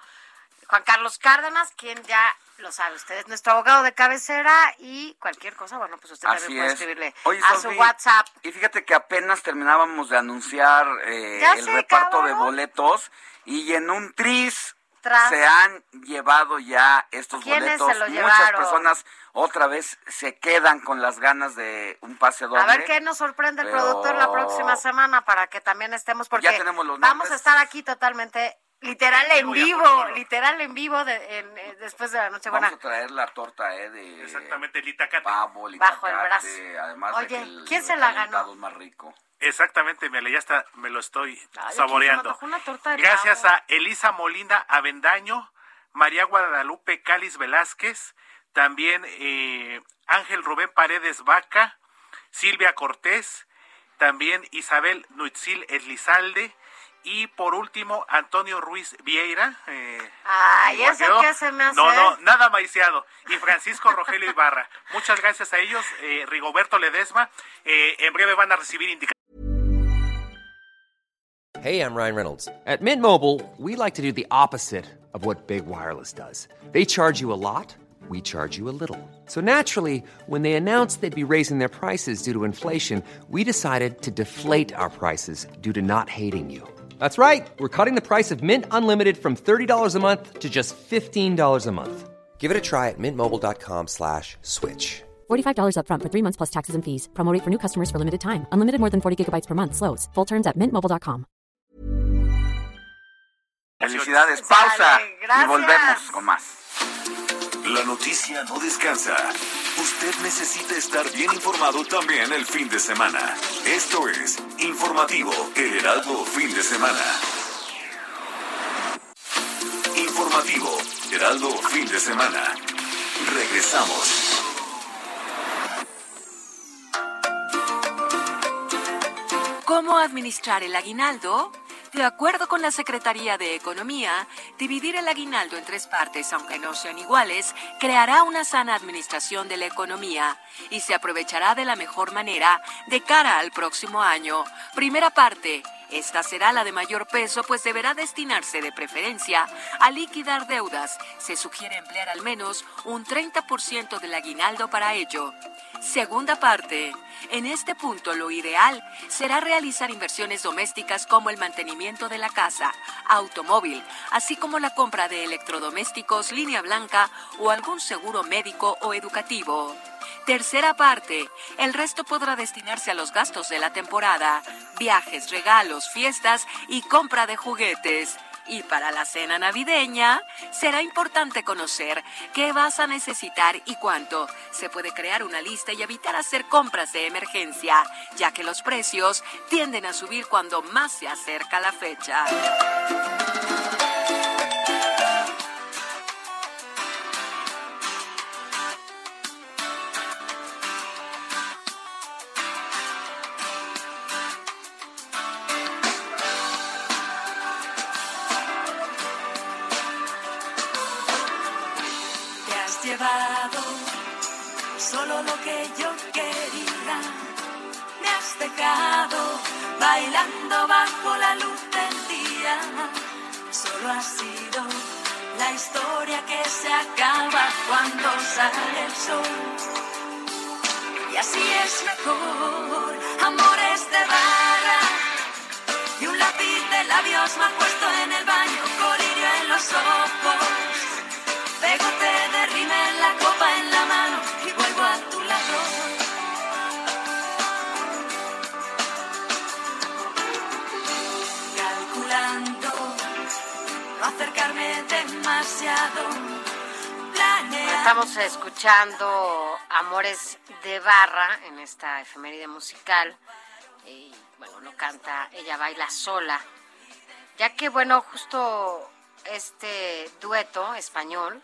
Juan Carlos Cárdenas, quien ya lo sabe usted, es nuestro abogado de cabecera y cualquier cosa, bueno, pues usted Así también puede es. escribirle Oye, a su WhatsApp. Y fíjate que apenas terminábamos de anunciar eh, el reparto de boletos y en un tris Tras. se han llevado ya estos ¿Quiénes boletos. se lo Muchas llevaron? personas otra vez se quedan con las ganas de un pase doble. A ver qué nos sorprende el pero- productor la próxima semana para que también estemos, porque Ya tenemos los vamos a estar aquí totalmente, literal en vivo literal en vivo de- en- eh, después de la noche buena. Vamos a traer la torta eh, de Exactamente, el itacate. pavo, el Bajo el itacate, brazo. Además Oye, de que el ¿quién se la recalentado ganó? es más rico. Exactamente, Mele, ya está, me lo estoy Ay, aquí se me saboreando. antojó una torta de Gracias pavo. a Elisa Molina Avendaño, María Guadalupe Cáliz Velázquez, también eh, Ángel Rubén Paredes Vaca, Silvia Cortés, también Isabel Nuitzil Elizalde y por último Antonio Ruiz Vieira. eh, Ay, igual ¿eso qué se me hace? No, no, nada maiciado. Y Francisco Rogelio Ibarra. Muchas gracias a ellos. eh, Rigoberto Ledesma. eh, en breve van a recibir indicaciones. Hey, I'm Ryan Reynolds. At Mint Mobile, we like to do the opposite of what Big Wireless does. They charge you a lot, we charge you a little. So naturally, when they announced they'd be raising their prices due to inflation, we decided to deflate our prices due to not hating you. That's right. We're cutting the price of Mint Unlimited from $30 a month to just $15 a month. Give it a try at mintmobile.com slash switch. $45 upfront for three months plus taxes and fees. Promo rate for new customers for limited time. Unlimited more than 40 gigabytes per month. Slows. Full terms at mintmobile.com. Felicidades, pausa y volvemos con más. La noticia no descansa. Usted necesita estar bien informado también el fin de semana. Esto es Informativo El Heraldo Fin de Semana. Informativo Heraldo Fin de Semana. Regresamos. ¿Cómo administrar el aguinaldo? De acuerdo con la Secretaría de Economía, dividir el aguinaldo en tres partes, aunque no sean iguales, creará una sana administración de la economía y se aprovechará de la mejor manera de cara al próximo año. Primera parte. Esta será la de mayor peso, pues deberá destinarse de preferencia a liquidar deudas. Se sugiere emplear al menos un 30% del aguinaldo para ello. Segunda parte. En este punto lo ideal será realizar inversiones domésticas como el mantenimiento de la casa, automóvil, así como la compra de electrodomésticos, línea blanca o algún seguro médico o educativo. Tercera parte. El resto podrá destinarse a los gastos de la temporada, viajes, regalos, fiestas y compra de juguetes. Y para la cena navideña, será importante conocer qué vas a necesitar y cuánto. Se puede crear una lista y evitar hacer compras de emergencia, ya que los precios tienden a subir cuando más se acerca la fecha. Que yo quería. Me has dejado bailando bajo la luz del día. Solo ha sido la historia que se acaba cuando sale el sol. Y así es mejor, amores de barra. Y un lápiz de labios mal puesto en el baño, colirio en los ojos. Pegote Estamos escuchando Amores de Barra en esta efeméride musical. Y bueno, lo canta Ella Baila Sola. Ya que, bueno, justo este dueto español,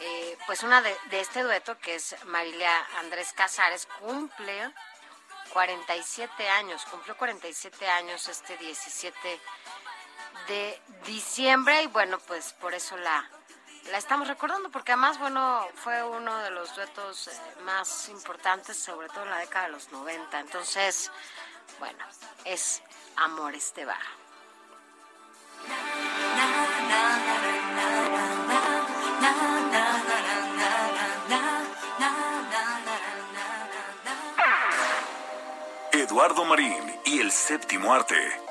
eh, pues una de, este dueto, que es Marilia Andrés Casares, cumple 47 años, cumplió 47 años este 17 de diciembre y bueno, pues por eso la, la estamos recordando, porque además, bueno, fue uno de los duetos eh, más importantes, sobre todo en la década de los 90. Entonces, bueno, es Amores de Barra. Eduardo Marín y el séptimo arte.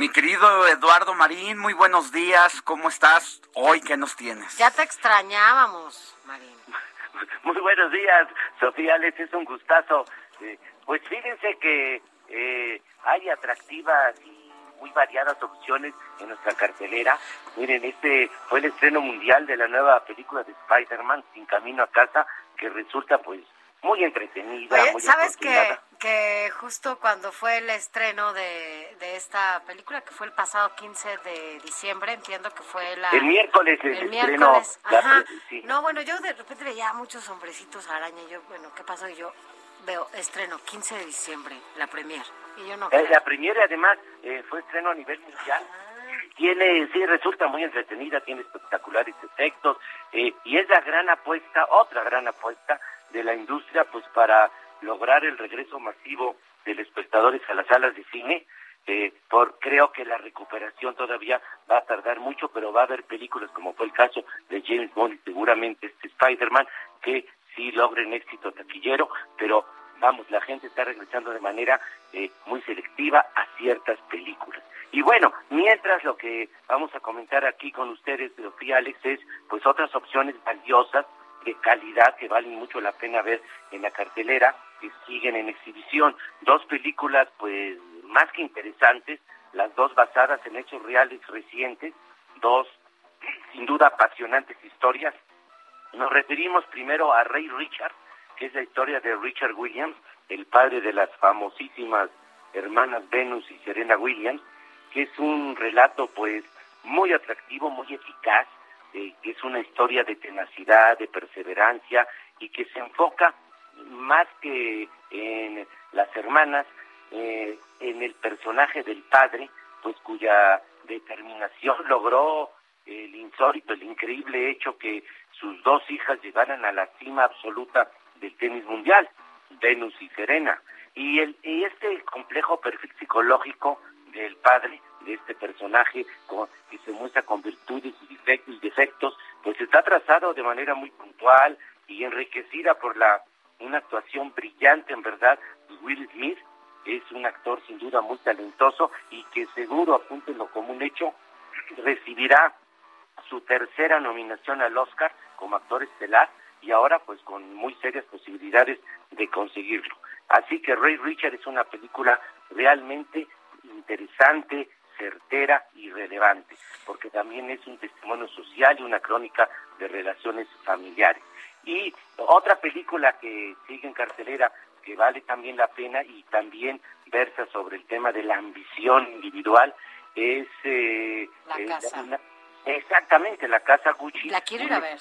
Mi querido Eduardo Marín, muy buenos días. ¿Cómo estás? Hoy, ¿qué nos tienes? Ya te extrañábamos, Marín. <laughs> Muy buenos días, Sofía Alex, es un gustazo. Eh, pues fíjense que eh, hay atractivas y muy variadas opciones en nuestra cartelera. Miren, este fue el estreno mundial de la nueva película de Spider-Man, Sin Camino a Casa, que resulta pues muy entretenida. Oye, muy ¿sabes que, que justo cuando fue el estreno de, de esta película, que fue el pasado 15 de diciembre, entiendo que fue la... El miércoles el, el estreno. miércoles, la- ajá. sí. No, bueno, yo de repente veía muchos hombrecitos araña y yo, bueno, ¿qué pasó? Y yo veo estreno 15 de diciembre, la premier. Y yo no... Eh, la primera además eh, fue estreno a nivel mundial. Tiene, sí, resulta muy entretenida, tiene espectaculares efectos eh, y es la gran apuesta, otra gran apuesta de la industria, pues para lograr el regreso masivo de espectadores a las salas de cine. Eh, por creo que la recuperación todavía va a tardar mucho, pero va a haber películas como fue el caso de James Bond y seguramente este Spider-Man que sí logren éxito taquillero, pero vamos, la gente está regresando de manera eh, muy selectiva a ciertas películas. Y bueno, mientras lo que vamos a comentar aquí con ustedes, Sofía Alex, es pues otras opciones valiosas de calidad que valen mucho la pena ver en la cartelera, que siguen en exhibición. Dos películas pues más que interesantes, las dos basadas en hechos reales recientes, dos sin duda apasionantes historias. Nos referimos primero a Ray Richard, que es la historia de Richard Williams, el padre de las famosísimas hermanas Venus y Serena Williams, que es un relato pues muy atractivo, muy eficaz, eh, es una historia de tenacidad, de perseverancia y que se enfoca más que en las hermanas, eh, en el personaje del padre, pues cuya determinación logró el insólito, el increíble hecho que sus dos hijas llegaran a la cima absoluta del tenis mundial, Venus y Serena. Y, el, y este complejo perfil psicológico del padre, de este personaje con- que se muestra con virtudes y defectos, defectos, pues está trazado de manera muy puntual y enriquecida por la una actuación brillante, en verdad, de Will Smith, es un actor sin duda muy talentoso y que seguro, apúntenlo como un hecho, recibirá su tercera nominación al Oscar como actor estelar y ahora pues con muy serias posibilidades de conseguirlo. Así que Ray Richard es una película realmente interesante, certera y relevante, porque también es un testimonio social y una crónica de relaciones familiares. Y otra película que sigue en cartelera que vale también la pena y también versa sobre el tema de la ambición individual es eh, La eh, casa. una- exactamente la casa Gucci La quiero ir a ver.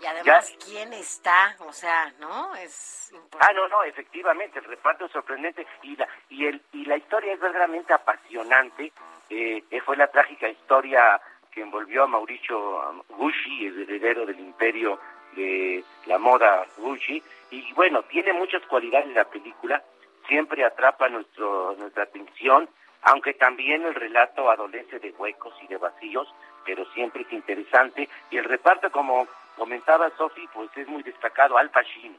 Y además, ¿quién está? O sea, ¿no? Es Ah, no, no, efectivamente, el reparto es sorprendente y la, y el, y la historia es verdaderamente apasionante. Eh, eh, fue la trágica historia que envolvió a Mauricio Gucci, el heredero del imperio de la moda Gucci. Y bueno, tiene muchas cualidades la película, siempre atrapa nuestro, nuestra atención, aunque también el relato adolece de huecos y de vacíos, pero siempre es interesante. Y el reparto, como comentaba Sophie, pues es muy destacado. Al Pacino,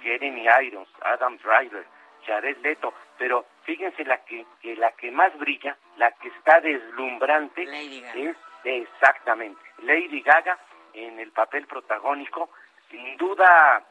Jeremy Irons, Adam Driver, Jared Leto, pero fíjense la que, que la que más brilla, la que está deslumbrante es exactamente Lady Gaga en el papel protagónico, sin duda,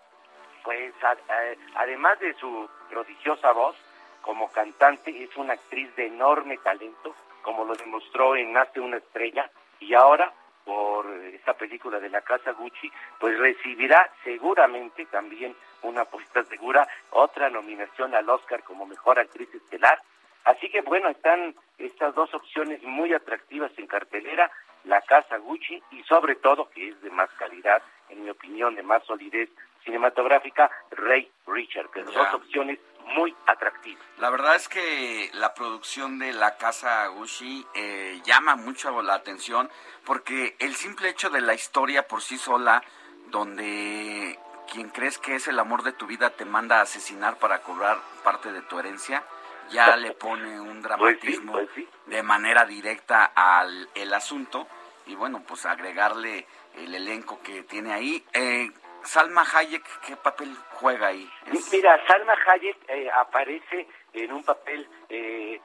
pues a- a- además de su prodigiosa voz, como cantante, es una actriz de enorme talento, como lo demostró en Nace una estrella, y ahora por esta película de la casa Gucci, pues recibirá seguramente también una apuesta segura, otra nominación al Oscar como mejor actriz estelar. Así que bueno, están estas dos opciones muy atractivas en cartelera, la casa Gucci y sobre todo, que es de más calidad, en mi opinión, de más solidez cinematográfica, Ray Richard, que son dos opciones muy atractivas. La verdad es que la producción de la casa Gucci eh, llama mucho la atención porque el simple hecho de la historia por sí sola, donde quien crees que es el amor de tu vida te manda a asesinar para cobrar parte de tu herencia, ya <laughs> le pone un dramatismo Pues sí, de manera directa al el asunto y bueno, pues agregarle el elenco que tiene ahí. Eh, Salma Hayek, ¿qué papel juega ahí? Es- Mira, Salma Hayek eh, aparece en un papel eh,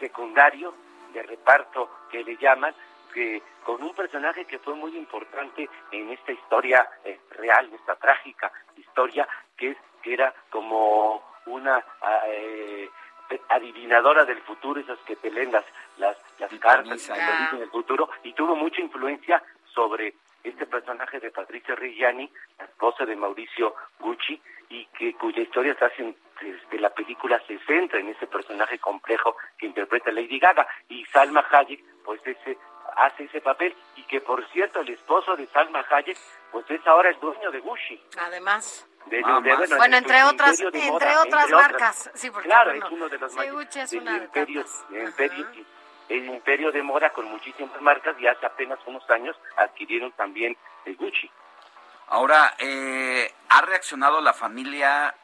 secundario de reparto que le llaman, que con un personaje que fue muy importante en esta historia eh, real, esta trágica historia, que es que era como una ah, eh, adivinadora del futuro, esas que te leen las, las, las cartas y te Ah. dicen el futuro, y tuvo mucha influencia sobre este personaje de Patricia Reggiani, la esposa de Mauricio Gucci, y que cuya historia se hace desde la película se centra en ese personaje complejo que interpreta Lady Gaga y Salma Hayek pues ese hace ese papel y que por cierto el esposo de Salma Hayek pues es ahora el dueño de Gucci Además. de, Ah, de- más. Bueno, entre otras, entre otras entre marcas. Sí, porque claro, bueno, es uno de los sí, mayores es una de imperio, tantas. El imperio, de moda con muchísimas marcas y hace apenas unos años adquirieron también el Gucci. Ahora, eh, ¿ha reaccionado la familia,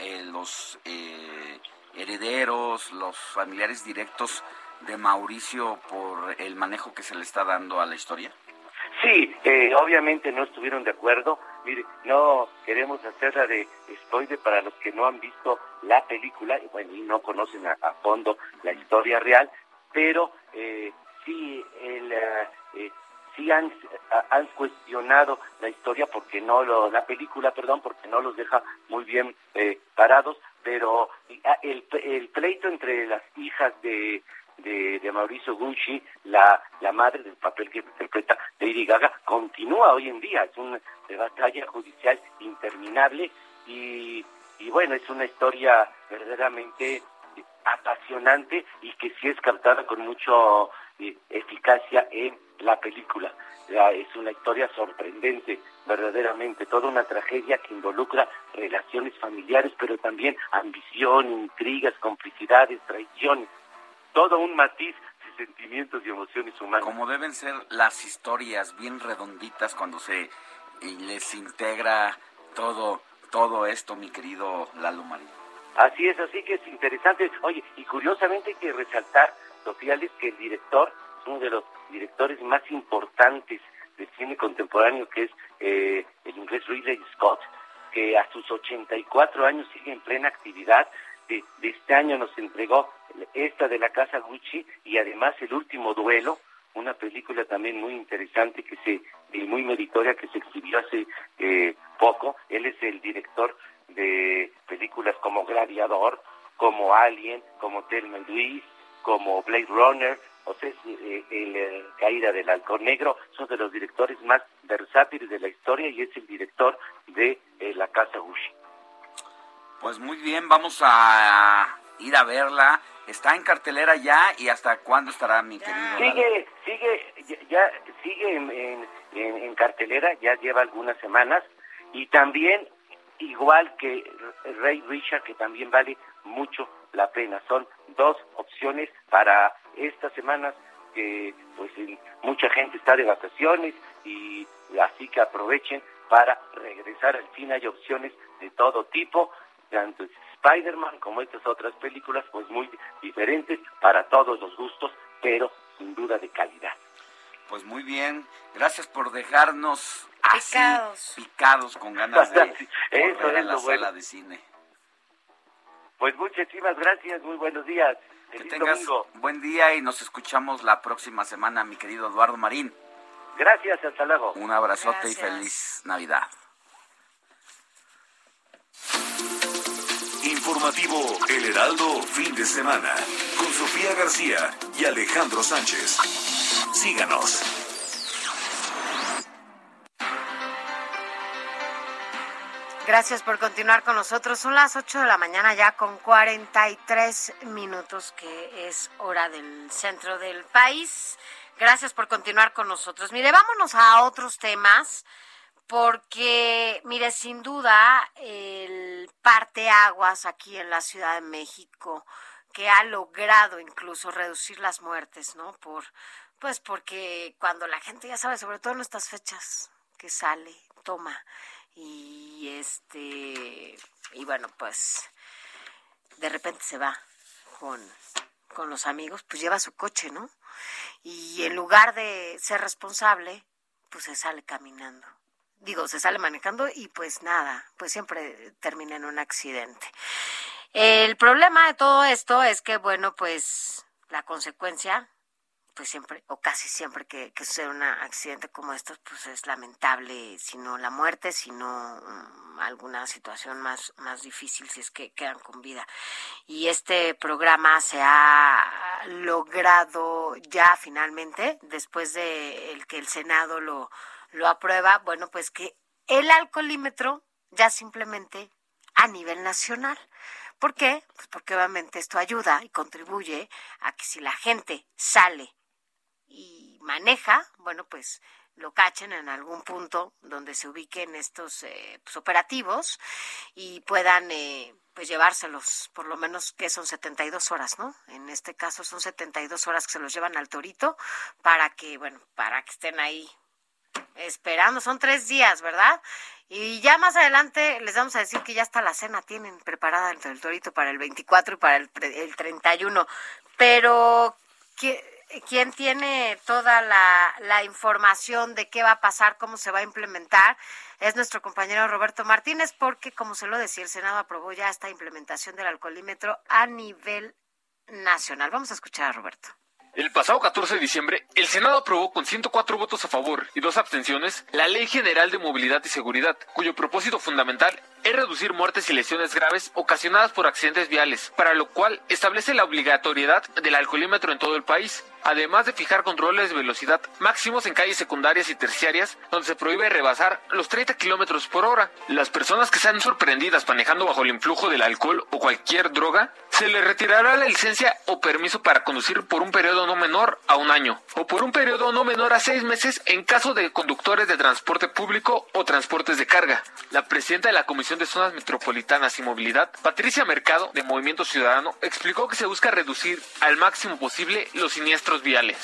eh, los eh, herederos, los familiares directos de Mauricio por el manejo que se le está dando a la historia? Sí, eh, obviamente no estuvieron de acuerdo. Mire, no queremos hacerla de spoiler para los que no han visto la película y bueno, y no conocen a, a fondo la historia real, pero eh, sí, el, eh, eh, sí han, han cuestionado la historia porque no lo, la película, perdón, porque no los deja muy bien eh, parados, pero ah, el, el pleito entre las hijas de de, de Mauricio Gucci, la, la madre del papel que interpreta Lady Gaga, continúa hoy en día. Es una batalla judicial interminable y, y bueno, es una historia verdaderamente apasionante y que sí es captada con mucha eficacia en la película. Es una historia sorprendente, verdaderamente, toda una tragedia que involucra relaciones familiares, pero también ambición, intrigas, complicidades, traiciones todo un matiz de sentimientos y emociones humanas. Como deben ser las historias bien redonditas cuando se les integra todo todo esto, mi querido Lalo Marín. Así es, así que es interesante. Oye, y curiosamente hay que resaltar, Sofía que el director uno de los directores más importantes del cine contemporáneo, que es eh, el inglés Ridley Scott, que a sus 84 años sigue en plena actividad. De, de este año nos entregó esta de la casa Gucci y además el último duelo, una película también muy interesante que se y muy meritoria que se exhibió hace eh, poco. Él es el director de películas como Gladiador, como Alien, como Thelma y Luis, como Blade Runner, o sea, es, eh, el, eh, Caída del Halcón Negro, son de los directores más versátiles de la historia y es el director de eh, la Casa Gucci. Pues muy bien, vamos a ir a verla. Está en cartelera ya y hasta cuándo estará mi querido. Sigue, sigue, ya, ya sigue en, en- en- en cartelera, ya lleva algunas semanas y también igual que Ray Richard, que también vale mucho la pena. Son dos opciones para estas semanas que pues mucha gente está de vacaciones y así que aprovechen para regresar al cine. Hay opciones de todo tipo, tanto Spider-Man como estas otras películas, pues muy diferentes para todos los gustos, pero sin duda de calidad. Pues muy bien, gracias por dejarnos así Picados. picados con ganas de <laughs> volver a es la lo sala bueno. de cine. Pues muchísimas gracias, muy buenos días. Que Feliz tengas domingo. buen día y nos escuchamos la próxima semana, mi querido Eduardo Marín. Gracias, hasta luego. Un abrazote y feliz Navidad. Informativo El Heraldo Fin de Semana con Sofía García y Alejandro Sánchez. Síganos. Gracias por continuar con nosotros. Son las 8 de la mañana ya con 43 minutos, que es hora del centro del país. Gracias por continuar con nosotros. Mire, vámonos a otros temas, porque, mire, sin duda, el parteaguas aquí en la Ciudad de México, que ha logrado incluso reducir las muertes, ¿no? Por, pues porque cuando la gente, ya sabe, sobre todo en estas fechas, que sale, toma y este y bueno pues de repente se va con, con los amigos pues lleva su coche no y en lugar de ser responsable pues se sale caminando. Digo se sale manejando y pues nada pues siempre termina en un accidente. El problema de todo esto es que bueno pues la consecuencia pues siempre o casi siempre que, que sucede un accidente como estos, pues es lamentable, si no la muerte, sino um, alguna situación más, más difícil si es que quedan con vida. Y este programa se ha logrado ya finalmente, después de el que el Senado lo, lo aprueba, bueno, pues que el alcoholímetro ya simplemente a nivel nacional. ¿Por qué? Pues porque obviamente esto ayuda y contribuye a que si la gente sale y maneja, bueno, pues lo cachen en algún punto donde se ubiquen estos eh, pues, operativos y puedan eh, pues llevárselos, por lo menos que son 72 horas, ¿no? En este caso son 72 horas que se los llevan al torito para que, bueno, para que estén ahí esperando, son tres días, ¿verdad? Y ya más adelante les vamos a decir que ya está la cena, tienen preparada el, torito para el 24 y para el, el 31, pero... que quien tiene toda la, la, información de qué va a pasar, cómo se va a implementar, es nuestro compañero Roberto Martínez, porque como se lo decía, el Senado aprobó ya esta implementación del alcoholímetro a nivel nacional. Vamos a escuchar a Roberto. El pasado 14 de diciembre, el Senado aprobó con 104 votos a favor y dos abstenciones la Ley General de Movilidad y Seguridad, cuyo propósito fundamental es reducir muertes y lesiones graves ocasionadas por accidentes viales, para lo cual establece la obligatoriedad del alcoholímetro en todo el país, además de fijar controles de velocidad máximos en calles secundarias y terciarias, donde se prohíbe rebasar los 30 kilómetros por hora. Las personas que sean sorprendidas manejando bajo el influjo del alcohol o cualquier droga, se les retirará la licencia o permiso para conducir por un periodo no menor a un año, o por un periodo no menor a seis meses en caso de conductores de transporte público o transportes de carga. La presidenta de la Comisión de Zonas Metropolitanas y Movilidad, Patricia Mercado, de Movimiento Ciudadano, explicó que se busca reducir al máximo posible los siniestros viales.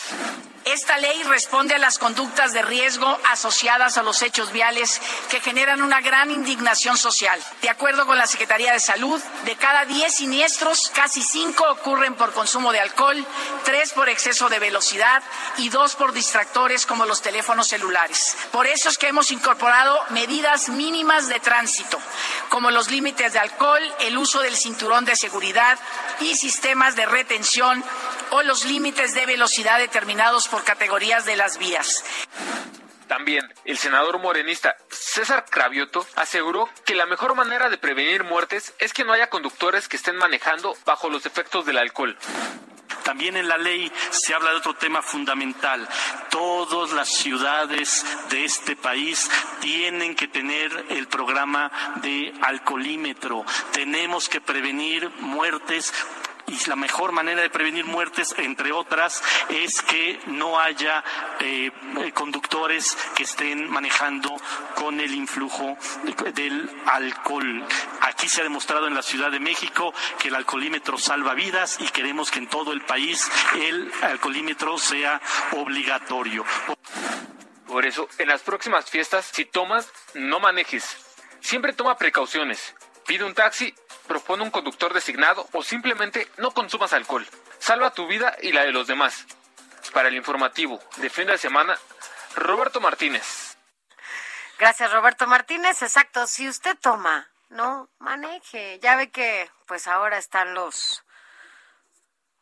Esta ley responde a las conductas de riesgo asociadas a los hechos viales que generan una gran indignación social. De acuerdo con la Secretaría de Salud, de cada 10 siniestros, casi 5 ocurren por consumo de alcohol, 3 por exceso de velocidad y 2 por distractores como los teléfonos celulares. Por eso es que hemos incorporado medidas mínimas de tránsito, como los límites de alcohol, el uso del cinturón de seguridad y sistemas de retención o los límites de velocidad determinados por categorías de las vías. También el senador morenista César Cravioto aseguró que la mejor manera de prevenir muertes es que no haya conductores que estén manejando bajo los efectos del alcohol. También en la ley se habla de otro tema fundamental. Todas las ciudades de este país tienen que tener el programa de alcoholímetro. Tenemos que prevenir muertes y la mejor manera de prevenir muertes, entre otras, es que no haya eh, conductores que estén manejando con el influjo del alcohol. Aquí se ha demostrado en la Ciudad de México que el alcoholímetro salva vidas y queremos que en todo el país el alcoholímetro sea obligatorio. Por eso, en las próximas fiestas, si tomas, no manejes. Siempre toma precauciones. Pide un taxi propone un conductor designado o simplemente no consumas alcohol. Salva tu vida y la de los demás. Para el informativo de fin de semana, Roberto Martínez. Gracias, Roberto Martínez. Exacto, si usted toma, no maneje. Ya ve que pues ahora están los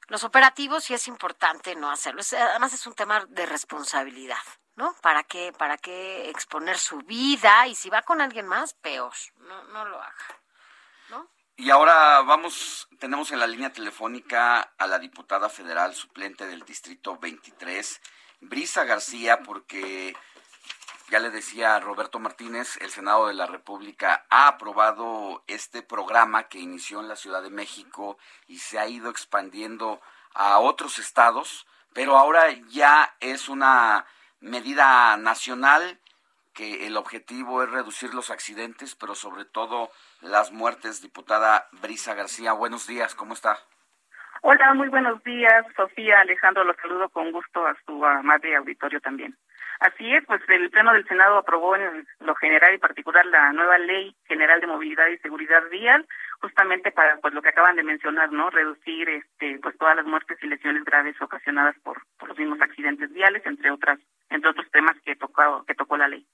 los operativos y es importante no hacerlo. Además es un tema de responsabilidad. ¿no? ¿Para qué, para qué exponer su vida? Y si va con alguien más, peor. No, no lo haga. Y ahora vamos, tenemos en la línea telefónica a la diputada federal suplente del Distrito 23, Brisa García, porque ya le decía Roberto Martínez, el Senado de la República ha aprobado este programa que inició en la Ciudad de México y se ha ido expandiendo a otros estados, pero ahora ya es una medida nacional que el objetivo es reducir los accidentes, pero sobre todo las muertes. Diputada Brisa García, buenos días, ¿cómo está? Hola, muy buenos días, Sofía, Alejandro, los saludo con gusto a su amable auditorio también. Así es, pues el Pleno del Senado aprobó en lo general y particular la nueva Ley General de Movilidad y Seguridad Vial, justamente para pues lo que acaban de mencionar, ¿no? Reducir este pues todas las muertes y lesiones graves ocasionadas por, por los mismos accidentes viales, entre otras entre otros temas que tocó que tocó la ley.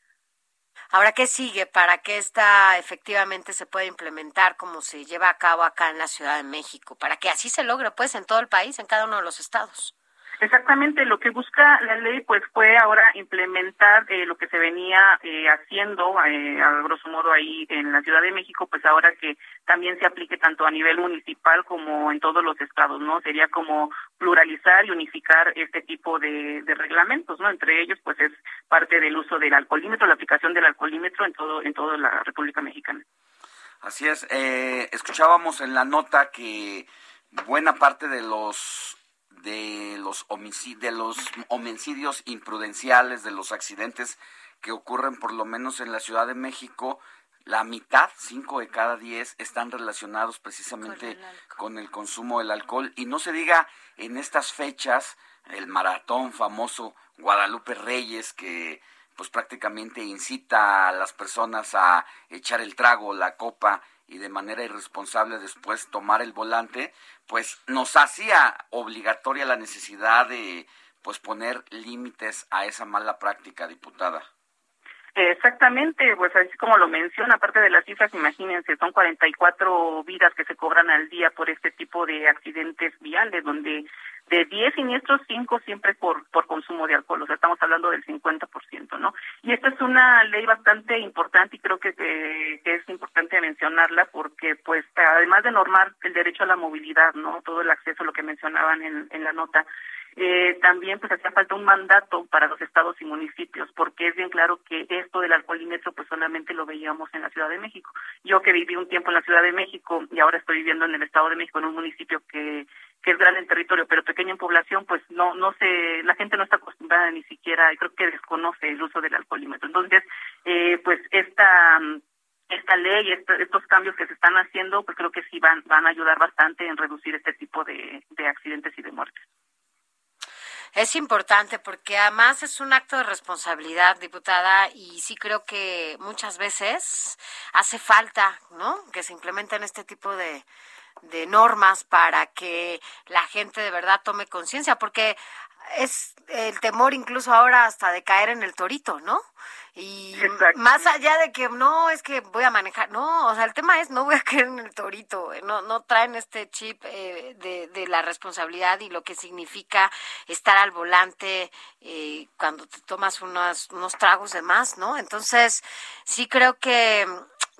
Ahora, ¿qué sigue para que esta efectivamente se pueda implementar como se lleva a cabo acá en la Ciudad de México? Para que así se logre, pues, en todo el país, en cada uno de los estados. Exactamente, lo que busca la ley pues fue ahora implementar eh, lo que se venía eh, haciendo eh, a grosso modo ahí en la Ciudad de México, pues ahora que también se aplique tanto a nivel municipal como en todos los estados, ¿no? Sería como pluralizar y unificar este tipo de, de reglamentos, ¿no? Entre ellos pues es parte del uso del alcoholímetro, la aplicación del alcoholímetro en todo en toda la República Mexicana. Así es, escuchábamos en la nota que buena parte de los de los, homicidios, de los homicidios imprudenciales, de los accidentes que ocurren por lo menos en la Ciudad de México, la mitad, cinco de cada diez, están relacionados precisamente con el, consumo del alcohol. Y no se diga en estas fechas, el maratón famoso Guadalupe Reyes, que pues prácticamente incita a las personas a echar el trago, la copa y de manera irresponsable después tomar el volante, pues nos hacía obligatoria la necesidad de pues poner límites a esa mala práctica, diputada. Exactamente, pues así como lo menciona, aparte de las cifras, imagínense, son 44 vidas que se cobran al día por este tipo de accidentes viales, donde de 10 siniestros, 5 siempre por, por consumo de alcohol, o sea, estamos hablando del 50%, ¿no? Y esta es una ley bastante importante y creo que, que, es importante mencionarla porque, pues, además de normar el derecho a la movilidad, ¿no? Todo el acceso, lo que mencionaban en, en la nota, eh, también pues hacía falta un mandato para los estados y municipios, porque es bien claro que esto del alcoholímetro pues solamente lo veíamos en la Ciudad de México. Yo que viví un tiempo en la Ciudad de México y ahora estoy viviendo en el Estado de México, en un municipio que, que es grande en territorio, pero pequeño en población, pues no, no se, la gente no está acostumbrada ni siquiera, creo que desconoce el uso del alcoholímetro. Entonces, eh, pues esta esta ley, estos cambios que se están haciendo, pues creo que sí van, van a ayudar bastante en reducir este tipo de accidentes y de muertes. Es importante porque además es un acto de responsabilidad, diputada, y sí creo que muchas veces hace falta, ¿no? Que se implementen este tipo de, de normas para que la gente de verdad tome conciencia, porque es el temor incluso ahora hasta de caer en el torito, ¿no? Y más allá de que no, es que voy a manejar, no, o sea, el tema es no voy a <laughs> caer en el torito, eh, no, no traen este chip eh, de, de, la responsabilidad y lo que significa estar al volante eh, cuando te tomas unos, unos tragos de más, ¿no? Entonces, sí creo que,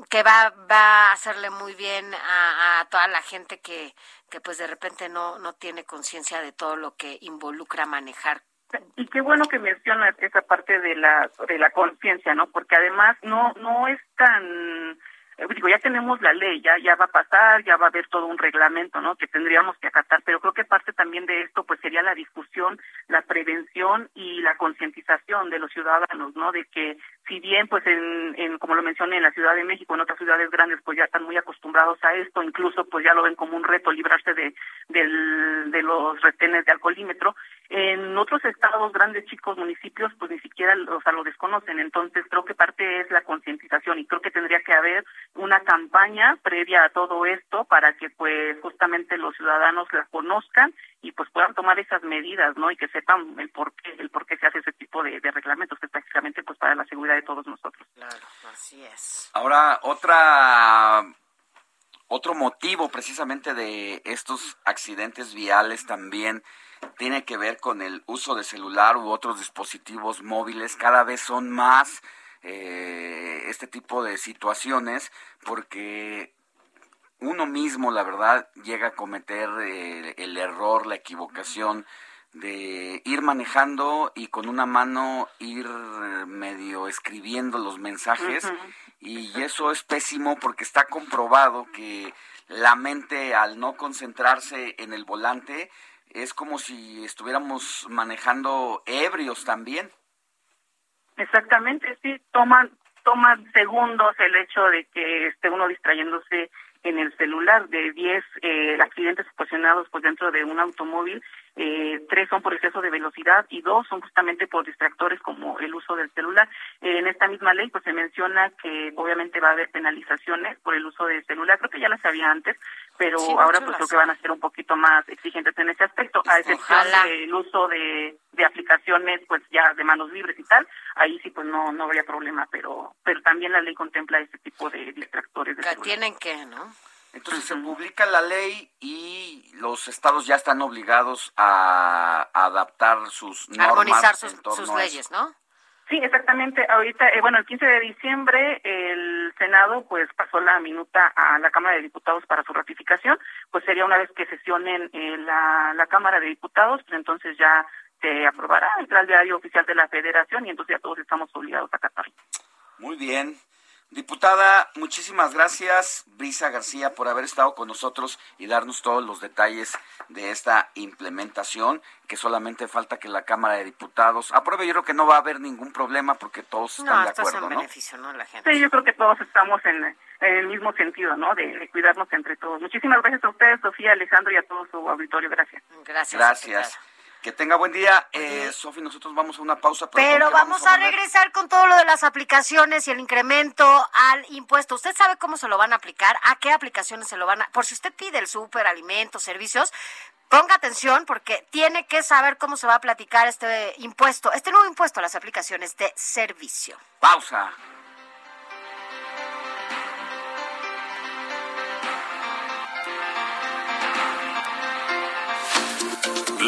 que va, va a hacerle muy bien a, a toda la gente que, que pues de repente no, no tiene conciencia de todo lo que involucra manejar y qué bueno que mencionas esa parte de la de la conciencia, ¿no? Porque además no no es tan digo, ya tenemos la ley, ya, ya va a pasar, ya va a haber todo un reglamento, ¿no? Que tendríamos que acatar, pero creo que parte también de esto, pues sería la discusión, la prevención y la concientización de los ciudadanos, ¿no? De que si bien, pues en, en, como lo mencioné, en la Ciudad de México, en otras ciudades grandes, pues ya están muy acostumbrados a esto, incluso pues ya lo ven como un reto librarse de, del, de los retenes de alcoholímetro, en otros estados grandes, chicos, municipios, pues ni siquiera, o sea, lo desconocen. Entonces, creo que parte es la concientización y creo que tendría que haber una campaña previa a todo esto para que, pues, justamente los ciudadanos la conozcan y, pues, puedan tomar esas medidas, ¿no? Y que sepan el por qué, el por qué se hace ese tipo de, de reglamentos, que es prácticamente, pues, para la seguridad de todos nosotros. Claro, así es. Ahora, otra otro motivo precisamente de estos accidentes viales también tiene que ver con el uso de celular u otros dispositivos móviles. Cada vez son más eh, este tipo de situaciones porque uno mismo, la verdad, llega a cometer eh, el error, la equivocación de ir manejando y con una mano ir medio escribiendo los mensajes y eso es pésimo porque está comprobado que la mente al no concentrarse en el volante es como si estuviéramos manejando ebrios también. Exactamente, sí, toman toman segundos el hecho de que esté uno distrayéndose en el celular de 10 eh, accidentes ocasionados pues dentro de un automóvil eh, tres son por exceso de velocidad y dos son justamente por distractores como el uso del celular. en esta misma ley pues se menciona que obviamente va a haber penalizaciones por el uso del celular, creo que ya las había antes, pero ahora pues creo que van a ser un poquito más exigentes en ese aspecto, a excepción del uso de, de aplicaciones pues ya de manos libres y tal, ahí sí pues no no habría problema, pero pero también la ley contempla este tipo de distractores. De tienen que, ¿no? Entonces se publica la ley y los estados ya están obligados a, adaptar sus normas. Armonizar sus, sus leyes, ¿no? Sí, exactamente. Ahorita, eh, bueno, el 15 de diciembre el Senado pues pasó la minuta a la Cámara de Diputados para su ratificación. Pues sería una vez que sesionen eh, la, la Cámara de Diputados, pues entonces ya se aprobará, entra al diario oficial de la Federación y entonces ya todos estamos obligados a acatarlo. Muy bien. Diputada, muchísimas gracias, Brisa García, por haber estado con nosotros y darnos todos los detalles de esta implementación, que solamente falta que la Cámara de Diputados apruebe. Yo creo que no va a haber ningún problema porque todos están de acuerdo, en beneficio, ¿no? La gente. Sí, yo creo que todos estamos en, el mismo sentido, ¿no? De, cuidarnos entre todos. Muchísimas gracias a ustedes, Sofía, Alejandro y a todo su auditorio. Gracias. Gracias. Gracias. Que tenga buen día. Eh, Sofi, nosotros vamos a una pausa. Pero, vamos, a, regresar con todo lo de las aplicaciones y el incremento al impuesto. ¿Usted sabe cómo se lo van a aplicar? ¿A qué aplicaciones se lo van a...? Por si usted pide el súper, alimentos, servicios, ponga atención porque tiene que saber cómo se va a platicar este impuesto, este nuevo impuesto a las aplicaciones de servicio. Pausa.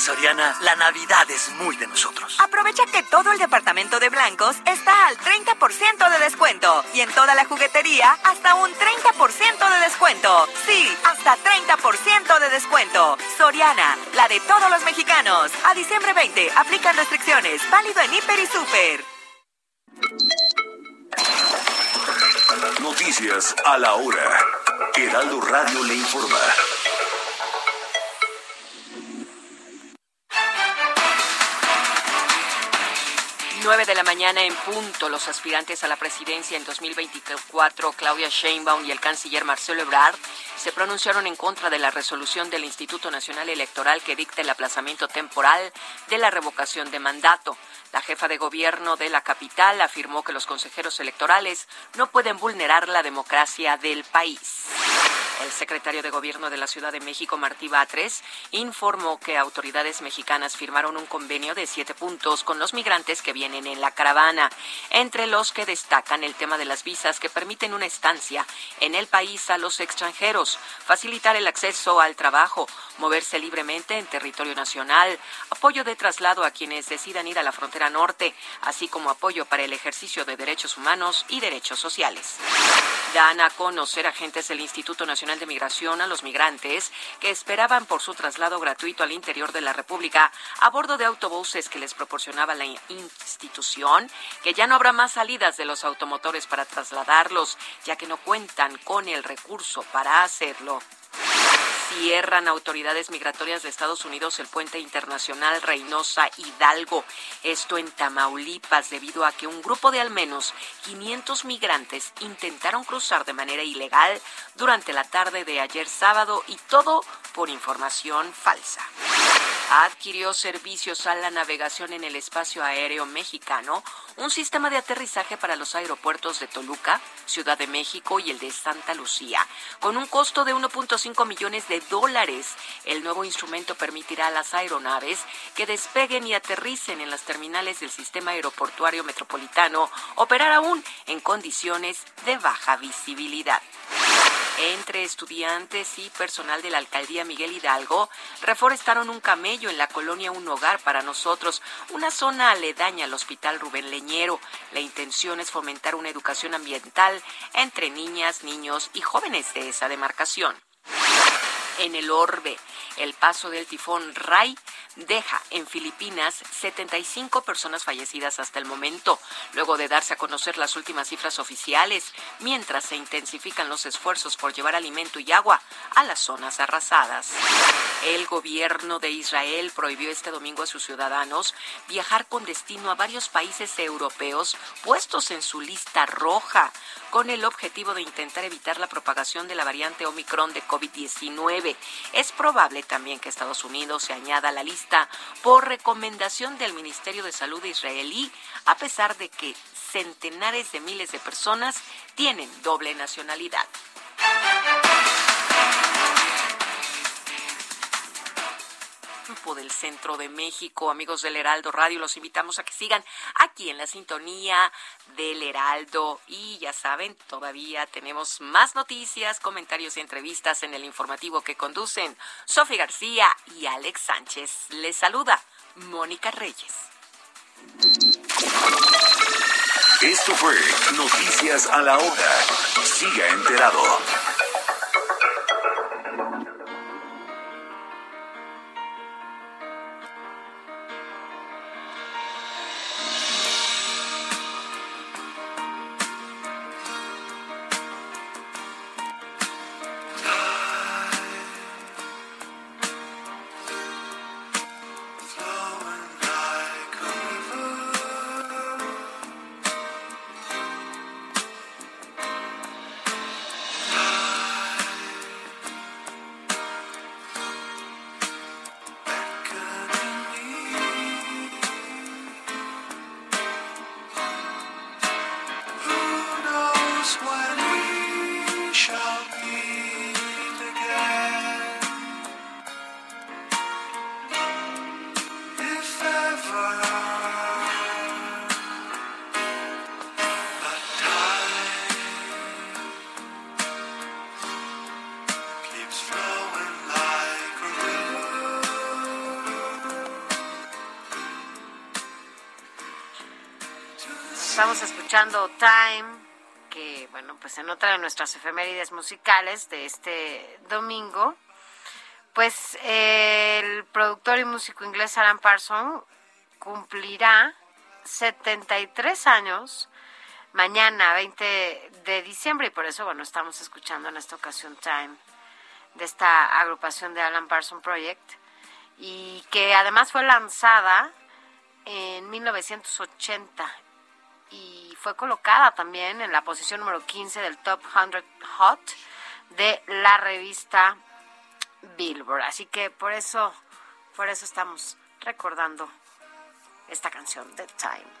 En Soriana, la Navidad es muy de nosotros. Aprovecha que todo el departamento de blancos está al 30% de descuento. Y en toda la juguetería, hasta un 30% de descuento. Sí, hasta 30% de descuento. Soriana, la de todos los mexicanos. A diciembre 20, aplican restricciones. Válido en Hiper y Super. Noticias a la hora. Heraldo Radio le informa. 9 de la mañana en punto, los aspirantes a la presidencia en 2024, Claudia Sheinbaum y el canciller Marcelo Ebrard, se pronunciaron en contra de la resolución del Instituto Nacional Electoral que dicta el aplazamiento temporal de la revocación de mandato. La jefa de gobierno de la capital afirmó que los consejeros electorales no pueden vulnerar la democracia del país. El secretario de Gobierno de la Ciudad de México, Martí Batres, informó que autoridades mexicanas firmaron un convenio de siete puntos con los migrantes que vienen en la caravana, entre los que destacan el tema de las visas que permiten una estancia en el país a los extranjeros, facilitar el acceso al trabajo, moverse libremente en territorio nacional, apoyo de traslado a quienes decidan ir a la frontera norte, así como apoyo para el ejercicio de derechos humanos y derechos sociales. Dan a conocer agentes del Instituto Nacional de Migración a los migrantes que esperaban por su traslado gratuito al interior de la República a bordo de autobuses que les proporcionaba la institución, que ya no habrá más salidas de los automotores para trasladarlos, ya que no cuentan con el recurso para hacerlo. Cierran autoridades migratorias de Estados Unidos el puente internacional Reynosa Hidalgo. Esto en Tamaulipas debido a que un grupo de al menos 500 migrantes intentaron cruzar de manera ilegal durante la tarde de ayer sábado y todo por información falsa adquirió servicios a la navegación en el espacio aéreo mexicano, un sistema de aterrizaje para los aeropuertos de Toluca, Ciudad de México y el de Santa Lucía, con un costo de 1.5 5 millones de dólares. El nuevo instrumento permitirá a las aeronaves que despeguen y aterricen en las terminales del sistema aeroportuario metropolitano operar aún en condiciones de baja visibilidad entre estudiantes y personal de la alcaldía Miguel Hidalgo, reforestaron un camello en la colonia Un Hogar para nosotros, una zona aledaña al Hospital Rubén Leñero. La intención es fomentar una educación ambiental entre niñas, niños y jóvenes de esa demarcación. En el orbe, el paso del tifón Rai deja en Filipinas 75 personas fallecidas hasta el momento, luego de darse a conocer las últimas cifras oficiales, mientras se intensifican los esfuerzos por llevar alimento y agua a las zonas arrasadas. El gobierno de Israel prohibió este domingo a sus ciudadanos viajar con destino a varios países europeos puestos en su lista roja, con el objetivo de intentar evitar la propagación de la variante Omicron de COVID-19. Es probable también que Estados Unidos se añada a la lista por recomendación del Ministerio de Salud israelí, a pesar de que centenares de miles de personas tienen doble nacionalidad. Del centro de México. Amigos del Heraldo Radio, los invitamos a que sigan aquí en la sintonía del Heraldo. Y ya saben, todavía tenemos más noticias, comentarios y entrevistas en el informativo que conducen Sofía García y Alex Sánchez. Les saluda Mónica Reyes. Esto fue Noticias a la Hora. Siga enterado. Time, que bueno, pues en otra de nuestras efemérides musicales de este domingo, pues el productor y músico inglés Alan Parsons cumplirá 73 años mañana, 20 de diciembre, y por eso, bueno, estamos escuchando en esta ocasión Time de esta agrupación de Alan Parsons Project, y que además fue lanzada en 1980 y fue colocada también en la posición número 15 del Top 100 Hot de la revista Billboard. Así que por eso, por eso estamos recordando esta canción, The Time.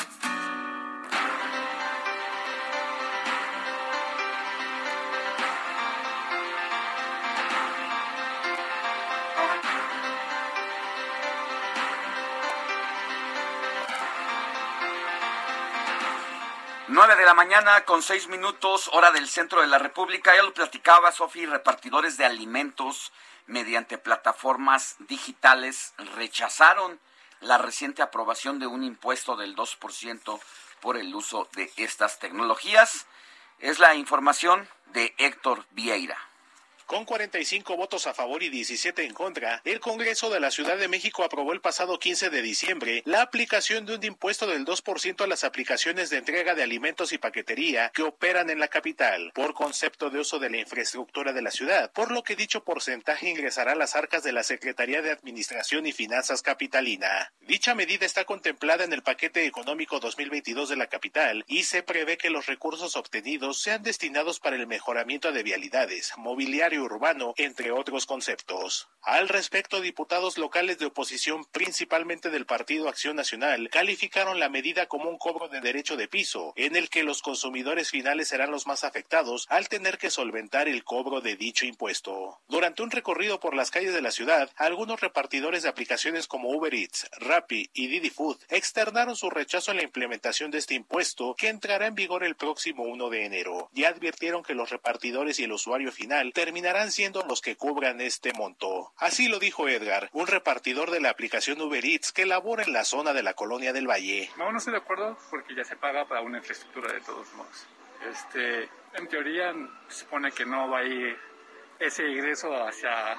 De la mañana con 6 minutos, hora del centro de la República. Ya lo platicaba, Sofi, repartidores de alimentos mediante plataformas digitales rechazaron la reciente aprobación de un impuesto del 2% por el uso de estas tecnologías. Es la información de Héctor Vieira. Con 45 votos a favor y 17 en contra, el Congreso de la Ciudad de México aprobó el pasado 15 de diciembre la aplicación de un impuesto del 2% a las aplicaciones de entrega de alimentos y paquetería que operan en la capital, por concepto de uso de la infraestructura de la ciudad, por lo que dicho porcentaje ingresará a las arcas de la Secretaría de Administración y Finanzas Capitalina. Dicha medida está contemplada en el paquete económico 2022 de la capital y se prevé que los recursos obtenidos sean destinados para el mejoramiento de vialidades, mobiliario urbano, entre otros conceptos. Al respecto, diputados locales de oposición, principalmente del Partido Acción Nacional, calificaron la medida como un cobro de derecho de piso, en el que los consumidores finales serán los más afectados al tener que solventar el cobro de dicho impuesto. Durante un recorrido por las calles de la ciudad, algunos repartidores de aplicaciones como Uber Eats, Rappi y Didi Food externaron su rechazo a la implementación de este impuesto que entrará en vigor el próximo 1 de enero y advirtieron que los repartidores y el usuario final terminarán siendo los que cubran este monto. Así lo dijo Edgar, un repartidor de la aplicación Uber Eats que labora en la zona de la colonia del Valle. No, no estoy de acuerdo porque ya se paga para una infraestructura de todos modos. Este, en teoría se supone que no va a ir ese ingreso hacia,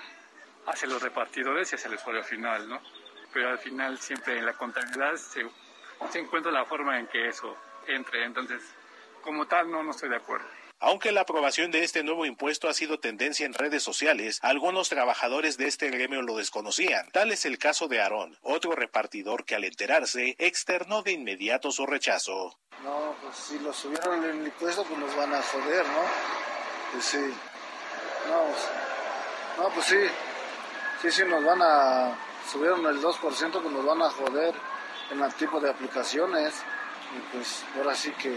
hacia los repartidores y hacia el usuario final, ¿no? Pero al final siempre en la contabilidad se, se encuentra la forma en que eso entre. Entonces, como tal, no, no estoy de acuerdo. Aunque la aprobación de este nuevo impuesto ha sido tendencia en redes sociales, algunos trabajadores de este gremio lo desconocían. Tal es el caso de Aarón, otro repartidor que al enterarse externó de inmediato su rechazo. No, pues si lo subieron el impuesto, pues nos van a joder, ¿no? Pues sí. No, pues, no, pues sí. Sí, sí, nos van a... Subieron el 2%, pues nos van a joder en el tipo de aplicaciones. Y pues ahora sí que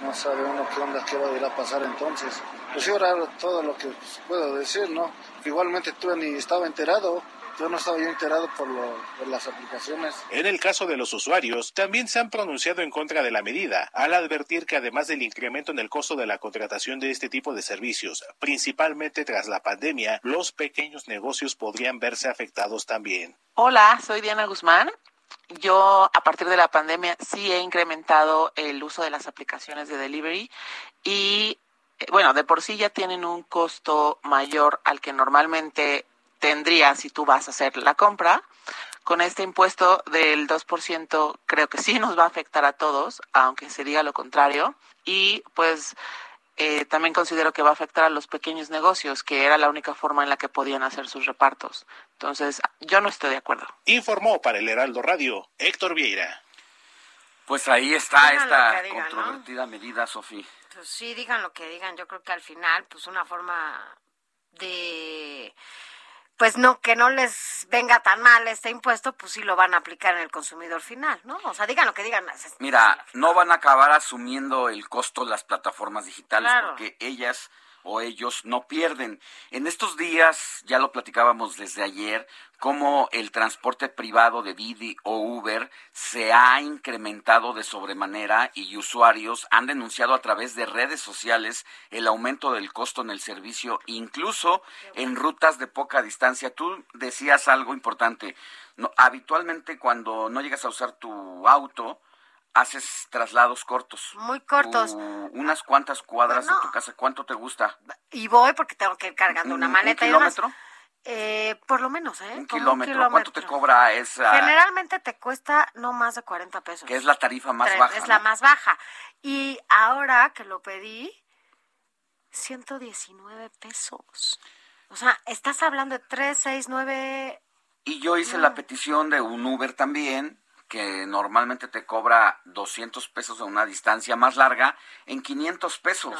no sabe uno qué onda, qué va a ir a pasar entonces. Pues yo ahora todo lo que pues, puedo decir, ¿no? Igualmente tú ni estaba enterado, yo no estaba yo enterado por, lo, por las aplicaciones. En el caso de los usuarios, también se han pronunciado en contra de la medida, al advertir que además del incremento en el costo de la contratación de este tipo de servicios, principalmente tras la pandemia, los pequeños negocios podrían verse afectados también. Hola, soy Diana Guzmán. Yo a partir de la pandemia sí he incrementado el uso de las aplicaciones de delivery y eh, bueno, de por sí ya tienen un costo mayor al que normalmente tendría si tú vas a hacer la compra. Con este impuesto del 2% creo que sí nos va a afectar a todos, aunque se diga lo contrario. Y pues eh, también considero que va a afectar a los pequeños negocios, que era la única forma en la que podían hacer sus repartos. Entonces, yo no estoy de acuerdo. Informó para el Heraldo Radio Héctor Vieira. Pues ahí está Digan esta controvertida medida, Sofía. Pues sí, digan lo que digan. Yo creo que al final, pues una forma de, pues no, que no les venga tan mal este impuesto, pues sí lo van a aplicar en el consumidor final, ¿no? O sea, digan lo que digan. Mira, no van a acabar asumiendo el costo las plataformas digitales Claro. porque ellas o ellos no pierden. En estos días, ya lo platicábamos desde ayer, cómo el transporte privado de Didi o Uber se ha incrementado de sobremanera y usuarios han denunciado a través de redes sociales el aumento del costo en el servicio, incluso en rutas de poca distancia. Tú decías algo importante. Habitualmente cuando no llegas a usar tu auto, haces traslados cortos. Muy cortos. Unas cuantas cuadras Bueno. de tu casa. ¿Cuánto te gusta? Y voy porque tengo que ir cargando una ¿Un- maleta un y demás. kilómetro? Eh, por lo menos, ¿eh? Un kilómetro. ¿Cuánto te cobra esa? Generalmente te cuesta no más de 40 pesos. Que es la tarifa más Tres- baja. Es la más baja. Y ahora que lo pedí, 119 pesos. O sea, estás hablando de 3, 6, 9... Y yo hice la petición de un Uber también, que normalmente te cobra 200 pesos a una distancia más larga, en 500 pesos.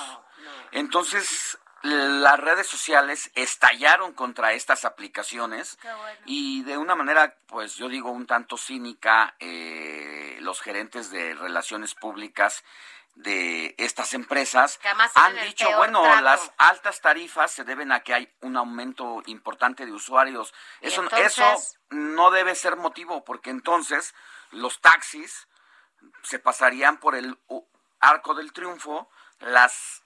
Entonces, las redes sociales estallaron contra estas aplicaciones y de una manera, pues yo digo, un tanto cínica, eh, los gerentes de relaciones públicas de estas empresas han dicho, bueno, trato. las altas tarifas se deben a que hay un aumento importante de usuarios. Eso, entonces- eso no debe ser motivo, porque entonces los taxis se pasarían por el arco del triunfo, las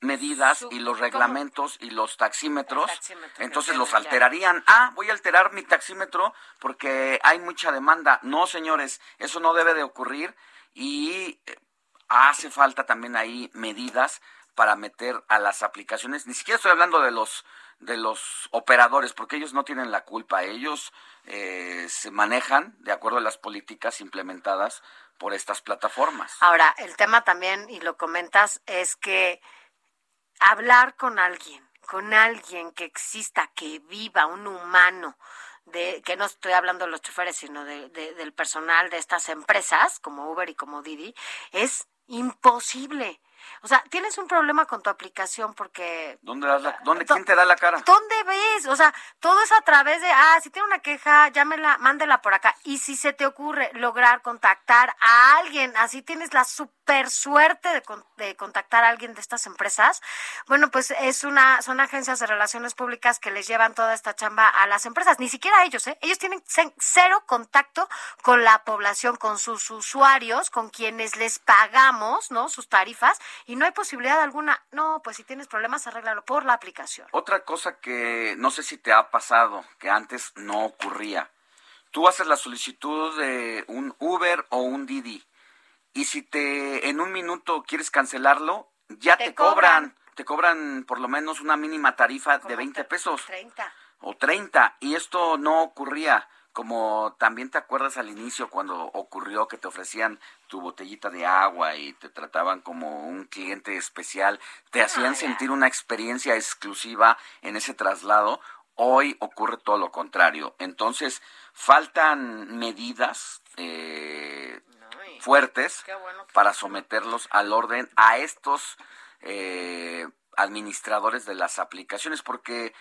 medidas Su- y los ¿cómo? reglamentos y los taxímetros, taxímetro entonces los ya. alterarían. Ah, voy a alterar mi taxímetro porque hay mucha demanda. No, señores, eso no debe de ocurrir y eh, hace falta también ahí medidas para meter a las aplicaciones. Ni siquiera estoy hablando de los de los operadores, porque ellos no tienen la culpa. Ellos eh, se manejan de acuerdo a las políticas implementadas por estas plataformas. Ahora, el tema también, y lo comentas, es que hablar con alguien, con alguien que exista, que viva, un humano, de que no estoy hablando de los choferes, sino de, del personal de estas empresas, como Uber y como Didi, es imposible. O sea, tienes un problema con tu aplicación porque... ¿Dónde das la, dónde, ¿Quién te da la cara? ¿Dónde ves? O sea, todo es a través de, ah, si tiene una queja, llámela, mándela por acá. Y si se te ocurre lograr contactar a alguien, así tienes la super suerte de, de contactar a alguien de estas empresas, bueno, pues es una, son agencias de relaciones públicas que les llevan toda esta chamba a las empresas. Ni siquiera ellos, ¿eh? Ellos tienen cero contacto con la población, con sus usuarios, con quienes les pagamos, ¿no? Sus tarifas y no hay posibilidad alguna. No, pues si tienes problemas, arréglalo por la aplicación. Otra cosa que no sé si te ha pasado, que antes no ocurría. Tú haces la solicitud de un Uber o un Didi y si te en un minuto quieres cancelarlo, ya te, cobran. Te cobran por lo menos una mínima tarifa de 20 pesos. 30. O 30. Y esto no ocurría como también te acuerdas al inicio cuando ocurrió que te ofrecían tu botellita de agua y te trataban como un cliente especial, te hacían sentir una experiencia exclusiva en ese traslado, hoy ocurre todo lo contrario. Entonces, faltan medidas eh, fuertes para someterlos al orden a estos eh, administradores de las aplicaciones, porque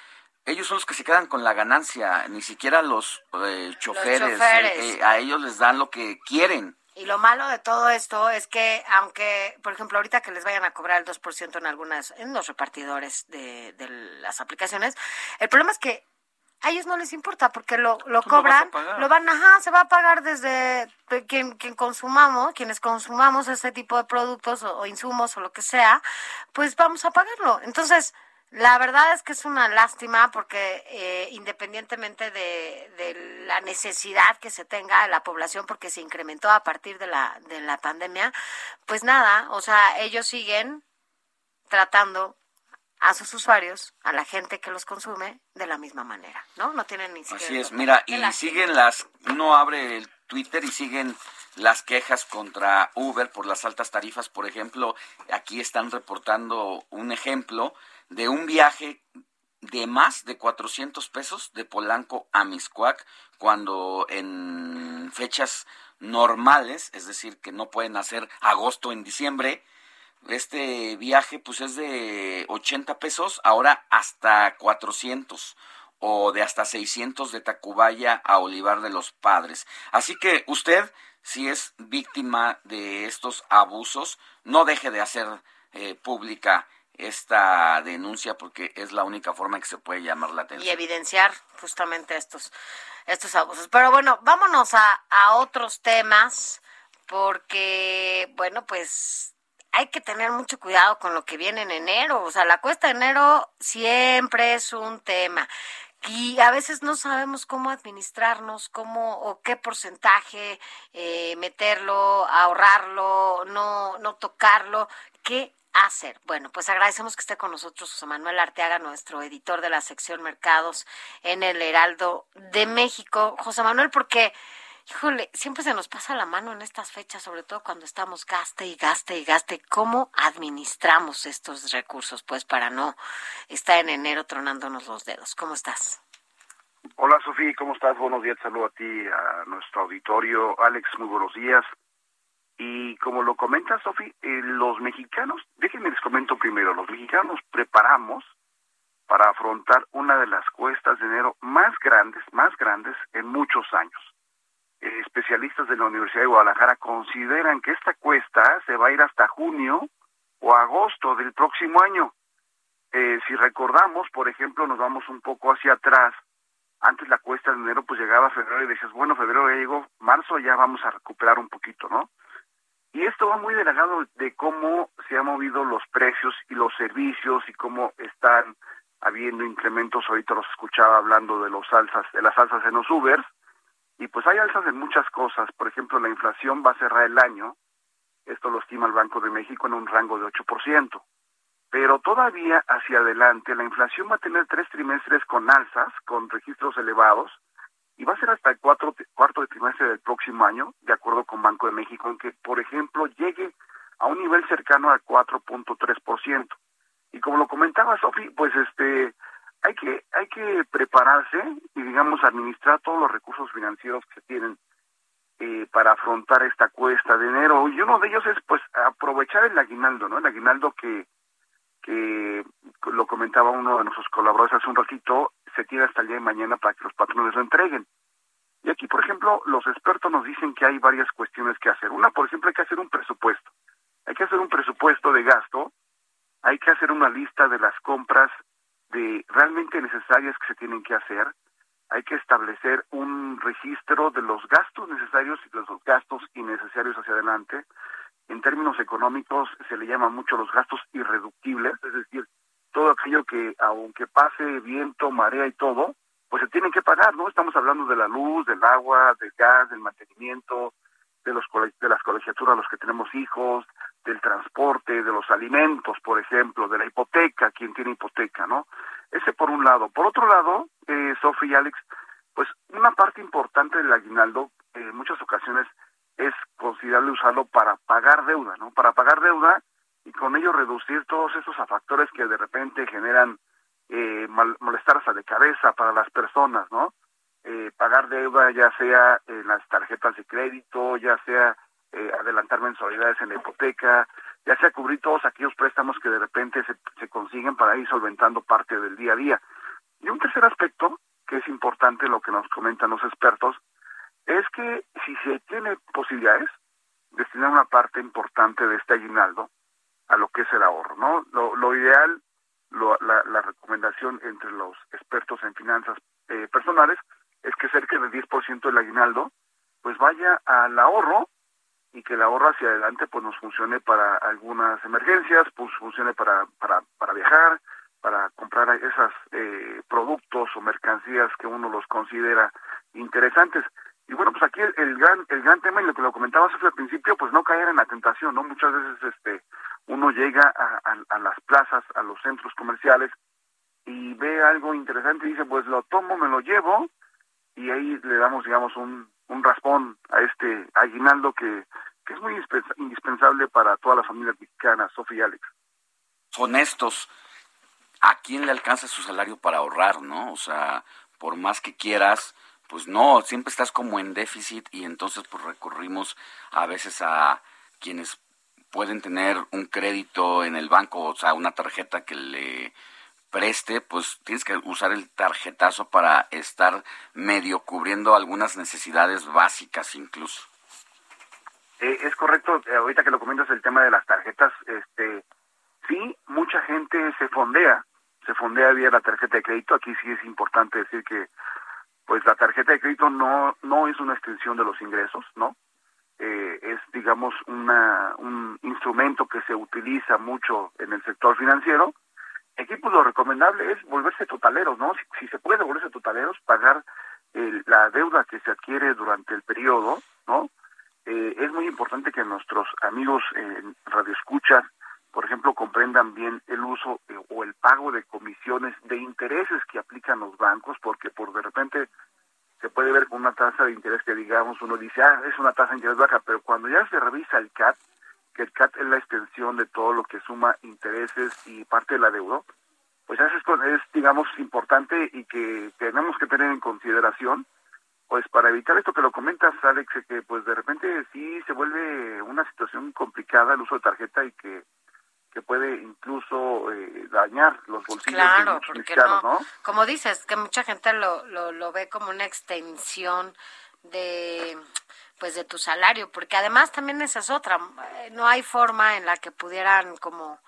ellos son los que se quedan con la ganancia, ni siquiera los, eh, choferes, eh, eh, a ellos les dan lo que quieren. Y lo malo de todo esto es que, aunque, por ejemplo, ahorita que les vayan a cobrar el 2% en algunas, en los repartidores de, de las aplicaciones, el problema es que a ellos no les importa porque lo, lo cobran, lo, van, ajá, se va a pagar desde quien, quien consumamos, quienes consumamos ese tipo de productos o insumos o lo que sea, pues vamos a pagarlo. Entonces, la verdad es que es una lástima porque eh, independientemente de, la necesidad que se tenga de la población, porque se incrementó a partir de la, de la pandemia, pues nada, o sea, ellos siguen tratando a sus usuarios, a la gente que los consume, de la misma manera, ¿no? No tienen ni siquiera... Así es, mira, y siguen las, uno abre el Twitter y siguen las quejas contra Uber por las altas tarifas, por ejemplo, aquí están reportando un ejemplo de un viaje de más de 400 pesos de Polanco a Miscuac, cuando en fechas normales, es decir, que no pueden hacer agosto en diciembre, este viaje pues es de 80 pesos, ahora hasta 400 o de hasta 600 de Tacubaya a Olivar de los Padres. Así que usted, si es víctima de estos abusos, no deje de hacer eh, pública esta denuncia porque es la única forma que se puede llamar la atención. Y evidenciar justamente estos, estos abusos. Pero bueno, vámonos a, a otros temas porque, bueno, pues hay que tener mucho cuidado con lo que viene en enero. O sea, la cuesta de enero siempre es un tema. Y a veces no sabemos cómo administrarnos, cómo o qué porcentaje eh, meterlo, ahorrarlo, no, no tocarlo. ¿Qué hacer. Bueno, pues agradecemos que esté con nosotros José Manuel Arteaga, nuestro editor de la sección Mercados en el Heraldo de México. José Manuel, porque, híjole, siempre se nos pasa la mano en estas fechas, sobre todo cuando estamos gaste y gaste y gaste. ¿Cómo administramos estos recursos, pues, para no estar en enero tronándonos los dedos? ¿Cómo estás? Hola, Sofía, ¿cómo estás? Buenos días, saludo a ti, a nuestro auditorio. Alex, muy buenos días. Y como lo comenta Sofi, eh, los mexicanos, déjenme les comento primero, los mexicanos preparamos para afrontar una de las cuestas de enero más grandes, más grandes en muchos años. Eh, especialistas de la Universidad de Guadalajara consideran que esta cuesta se va a ir hasta junio o agosto del próximo año. Eh, si recordamos, por ejemplo, nos vamos un poco hacia atrás, antes la cuesta de enero pues llegaba a febrero y decías, bueno, febrero ya llegó, marzo ya vamos a recuperar un poquito, ¿no? Y esto va muy delegado de cómo se han movido los precios y los servicios y cómo están habiendo incrementos. Ahorita los escuchaba hablando de los alzas, de las alzas en los Ubers. Y pues hay alzas en muchas cosas. Por ejemplo, la inflación va a cerrar el año. Esto lo estima el Banco de México en un rango de 8%. pero todavía hacia adelante la inflación va a tener tres trimestres con alzas, con registros elevados, y va a ser hasta el cuatro, cuarto trimestre del próximo año, de acuerdo con Banco de México, en que, por ejemplo, llegue a un nivel cercano al 4.3%. Y como lo comentaba Sofi, pues este hay que hay que prepararse y digamos administrar todos los recursos financieros que tienen eh, para afrontar esta cuesta de enero y uno de ellos es pues aprovechar el aguinaldo, ¿no? El aguinaldo que que lo comentaba uno de nuestros colaboradores hace un ratito, se tiene hasta el día de mañana para que los patrones lo entreguen. Y aquí, por ejemplo, los expertos nos dicen que hay varias cuestiones que hacer. Una, por ejemplo, hay que hacer un presupuesto. Hay que hacer un presupuesto de gasto, hay que hacer una lista de las compras de realmente necesarias que se tienen que hacer, hay que establecer un registro de los gastos necesarios y los gastos innecesarios hacia adelante. En términos económicos se le llama mucho los gastos irreductibles, es decir, todo aquello que aunque pase viento, marea y todo, pues se tienen que pagar, ¿no? Estamos hablando de la luz, del agua, del gas, del mantenimiento, de los de las colegiaturas los que tenemos hijos, del transporte, de los alimentos, por ejemplo, de la hipoteca, quien tiene hipoteca, ¿no? Ese por un lado. Por otro lado, eh, y Alex, pues una parte importante del aguinaldo, en muchas ocasiones, es considerable usarlo para pagar deuda, ¿no? Para pagar deuda y con ello reducir todos esos factores que de repente generan eh, mal, de cabeza para las personas, ¿no? Eh, pagar deuda ya sea en las tarjetas de crédito, ya sea eh, adelantar mensualidades en la hipoteca, ya sea cubrir todos aquellos préstamos que de repente se, se consiguen para ir solventando parte del día a día. Y un tercer aspecto, que es importante lo que nos comentan los expertos, es que si se tiene posibilidades, destinar una parte importante de este aguinaldo a lo que es el ahorro, ¿no? Lo, lo ideal, lo, la, recomendación entre los expertos en finanzas eh, personales es que cerca del 10% del aguinaldo pues vaya al ahorro y que el ahorro hacia adelante pues nos funcione para algunas emergencias, pues funcione para, para, para viajar, para comprar esos eh, productos o mercancías que uno los considera interesantes. Y bueno, pues aquí el, gran el gran tema y lo que lo comentaba al principio, pues no caer en la tentación, ¿no? Muchas veces este uno llega a, a las plazas, a los centros comerciales y ve algo interesante y dice, pues lo tomo, me lo llevo y ahí le damos, digamos, un, un raspón a este aguinaldo que, que es muy indispensable para todas las familias mexicanas, Sofía y Alex. Honestos, ¿a quién le alcanza su salario para ahorrar, no? O sea, por más que quieras, pues no, siempre estás como en déficit y entonces pues recurrimos a veces a quienes pueden tener un crédito en el banco, o sea, una tarjeta que le preste, pues tienes que usar el tarjetazo para estar medio cubriendo algunas necesidades básicas incluso. Eh, es correcto, eh, ahorita que lo comentas el tema de las tarjetas, este, sí, mucha gente se fondea, se fondea vía la tarjeta de crédito. Aquí sí es importante decir que, pues la tarjeta de crédito no no es una extensión de los ingresos, ¿no? Eh, es, digamos, una, un instrumento que se utiliza mucho en el sector financiero Aquí pues lo recomendable es volverse totaleros, ¿no? Si, se puede volverse totaleros, pagar la deuda que se adquiere durante el periodo, ¿no? Eh, es muy importante que nuestros amigos en Radio Escucha, por ejemplo, comprendan bien el uso eh, o el pago de comisiones de intereses que aplican los bancos, porque por de repente se puede ver con una tasa de interés que digamos uno dice, ah, es una tasa de interés baja, pero cuando ya se revisa el CAT, que el CAT es la extensión de todo lo que suma intereses y parte de la deuda, pues eso es, digamos, importante y que tenemos que tener en consideración, pues para evitar esto que lo comentas, Alex, que pues de repente sí se vuelve una situación complicada el uso de tarjeta y que que puede incluso eh, dañar los bolsillos de muchos mexicanos, no, Como dices, que mucha gente lo, lo, lo ve como una extensión de pues de tu salario, porque además también esa es otra, eh, no hay forma en la que pudieran como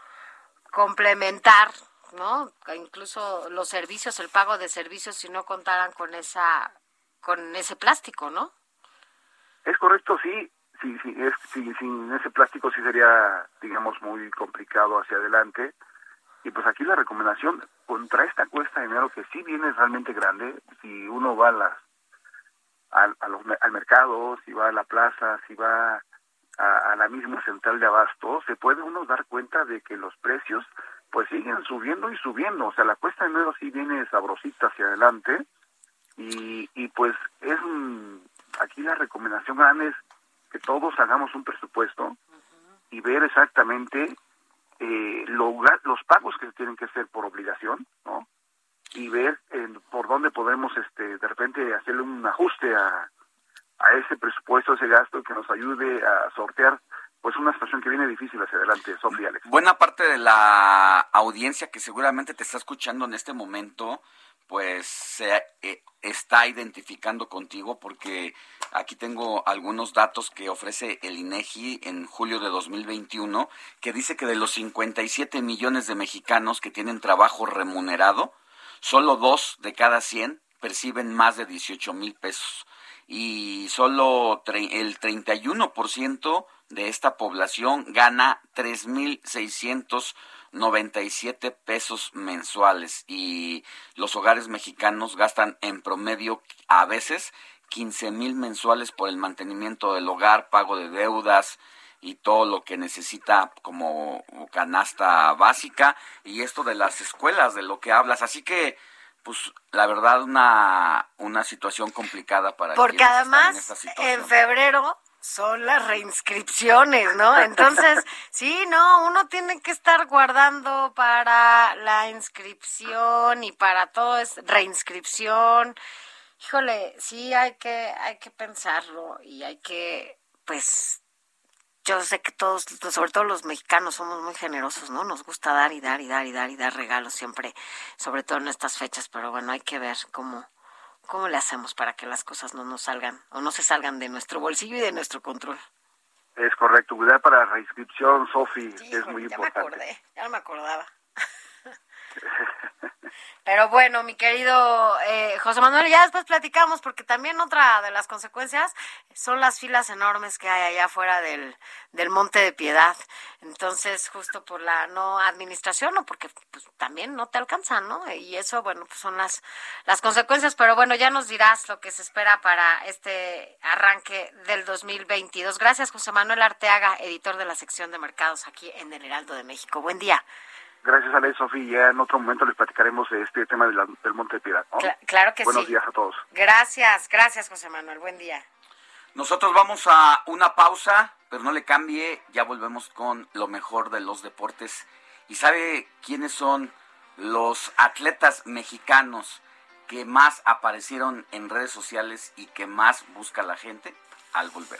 complementar, ¿no? Incluso los servicios, el pago de servicios si no contaran con esa con ese plástico, ¿no? Es correcto, sí, sí, sí, es, sí, sin ese plástico sí sería, digamos, muy complicado hacia adelante. Y pues aquí la recomendación contra esta cuesta de dinero que sí viene realmente grande, si uno va a las al, al mercado, si va a la plaza, si va a, la misma central de abasto, se puede uno dar cuenta de que los precios pues siguen subiendo y subiendo. O sea, la cuesta de enero sí viene sabrosita hacia adelante. Y, y pues es aquí la recomendación grande es que todos hagamos un presupuesto y ver exactamente eh, los pagos que se tienen que hacer por obligación, ¿no? Y ver por dónde podemos, este, de repente, hacerle un ajuste a, a ese presupuesto, ese gasto que nos ayude a sortear pues una situación que viene difícil hacia adelante, Sofía Alex. Buena parte de la audiencia que seguramente te está escuchando en este momento, pues se eh, está identificando contigo porque aquí tengo algunos datos que ofrece el INEGI en julio de 2021 que dice que de los 57 millones de mexicanos que tienen trabajo remunerado, solo dos de cada 100 perciben más de 18 mil pesos. Y solo el 31% de esta población gana 3.697 pesos mensuales. Y los hogares mexicanos gastan en promedio a veces 15 mil mensuales por el mantenimiento del hogar, pago de deudas y todo lo que necesita como canasta básica y esto de las escuelas, de lo que hablas. Así que pues la verdad una, una situación complicada para Porque además en, febrero son las reinscripciones, ¿no? Entonces, <laughs> sí, no, uno tiene que estar guardando para la inscripción y para todo es reinscripción. Híjole, sí hay que hay que pensarlo y hay que pues yo sé que todos, sobre todo los mexicanos, somos muy generosos, ¿no? Nos gusta dar y dar y dar y dar y dar regalos siempre, sobre todo en estas fechas, pero bueno, hay que ver cómo, cómo le hacemos para que las cosas no nos salgan o no se salgan de nuestro bolsillo y de nuestro control. Es correcto, cuidar para la reinscripción, Sofi, es muy ya importante. Ya me acordé, ya no me acordaba. Pero bueno, mi querido eh, José Manuel, ya después platicamos porque también otra de las consecuencias son las filas enormes que hay allá afuera del, del Monte de Piedad. Entonces, justo por la no administración o porque pues, también no te alcanzan, ¿no? Y eso, bueno, pues son las, las consecuencias. Pero bueno, ya nos dirás lo que se espera para este arranque del 2022. Gracias, José Manuel Arteaga, editor de la sección de mercados aquí en el Heraldo de México. Buen día. Gracias, Ale, Sofía. Ya en otro momento les platicaremos de este tema del Monte de Piedad. claro que sí. Buenos días a todos. Gracias, gracias, José Manuel. Buen día. Nosotros vamos a una pausa, pero no le cambie. Ya volvemos con lo mejor de los deportes. ¿Y sabe quiénes son los atletas mexicanos que más aparecieron en redes sociales y que más busca la gente al volver?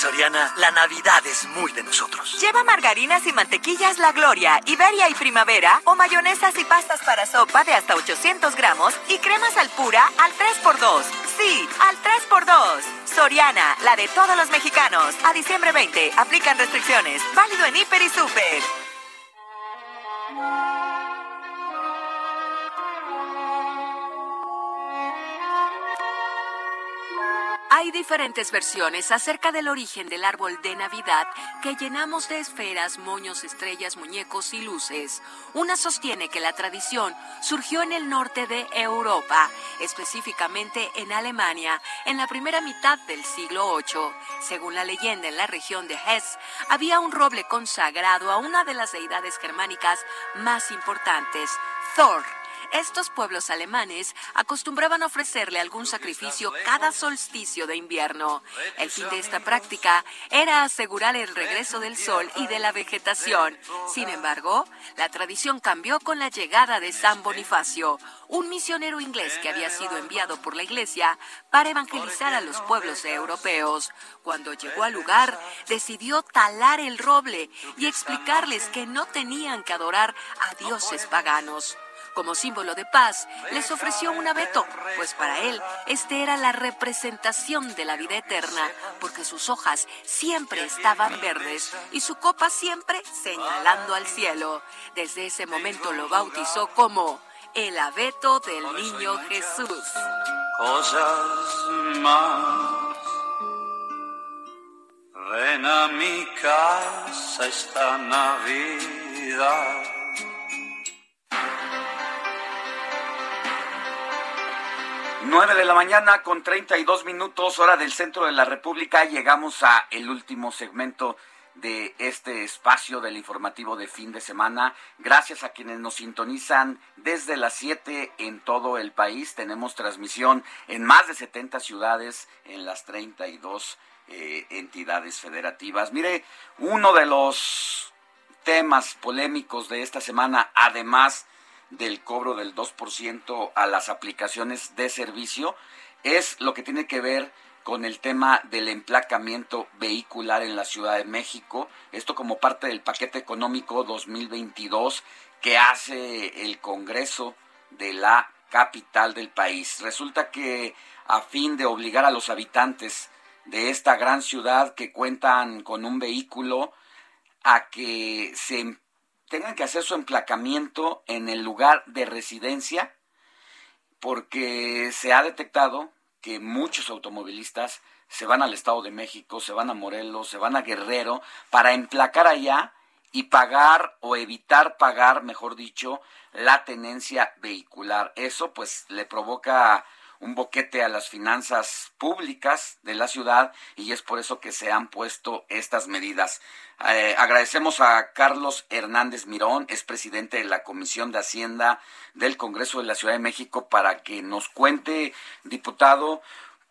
Soriana, la Navidad es muy de nosotros. Lleva margarinas y mantequillas La Gloria, Iberia y Primavera, o mayonesas y pastas para sopa de hasta 800 gramos y cremas al pura al 3x2. Sí, al 3x2. Soriana, la de todos los mexicanos. A diciembre 20, aplican restricciones. Válido en Hiper y Super. Hay diferentes versiones acerca del origen del árbol de Navidad que llenamos de esferas, moños, estrellas, muñecos y luces. Una sostiene que la tradición surgió en el norte de Europa, específicamente en Alemania, en la primera mitad del siglo VIII. Según la leyenda, en la región de Hesse había un roble consagrado a una de las deidades germánicas más importantes, Thor estos pueblos alemanes acostumbraban ofrecerle algún sacrificio cada solsticio de invierno. El fin de esta práctica era asegurar el regreso del sol y de la vegetación. Sin embargo, la tradición cambió con la llegada de San Bonifacio, un misionero inglés que había sido enviado por la iglesia para evangelizar a los pueblos europeos. Cuando llegó al lugar, decidió talar el roble y explicarles que no tenían que adorar a dioses paganos. Como símbolo de paz, les ofreció un abeto, pues para él este era la representación de la vida eterna, porque sus hojas siempre estaban verdes y su copa siempre señalando al cielo. Desde ese momento lo bautizó como el abeto del niño Jesús. Cosas más. Ven a mi casa esta Navidad. Nueve de la mañana con 32 minutos, hora del centro de la República. Llegamos a el último segmento de este espacio del informativo de fin de semana. Gracias a quienes nos sintonizan desde las 7 en todo el país. Tenemos transmisión en más de 70 ciudades en las 32 eh, entidades federativas. Mire, uno de los temas polémicos de esta semana, además del cobro del 2% a las aplicaciones de servicio, es lo que tiene que ver con el tema del emplacamiento vehicular en la Ciudad de México, esto como parte del paquete económico 2022 que hace el Congreso de la capital del país. Resulta que a fin de obligar a los habitantes de esta gran ciudad que cuentan con un vehículo a que se tengan que hacer su emplacamiento en el lugar de residencia porque se ha detectado que muchos automovilistas se van al Estado de México, se van a Morelos, se van a Guerrero para emplacar allá y pagar o evitar pagar, mejor dicho, la tenencia vehicular. Eso pues le provoca un boquete a las finanzas públicas de la ciudad y es por eso que se han puesto estas medidas. Eh, agradecemos a Carlos Hernández Mirón, es presidente de la Comisión de Hacienda del Congreso de la Ciudad de México, para que nos cuente, diputado,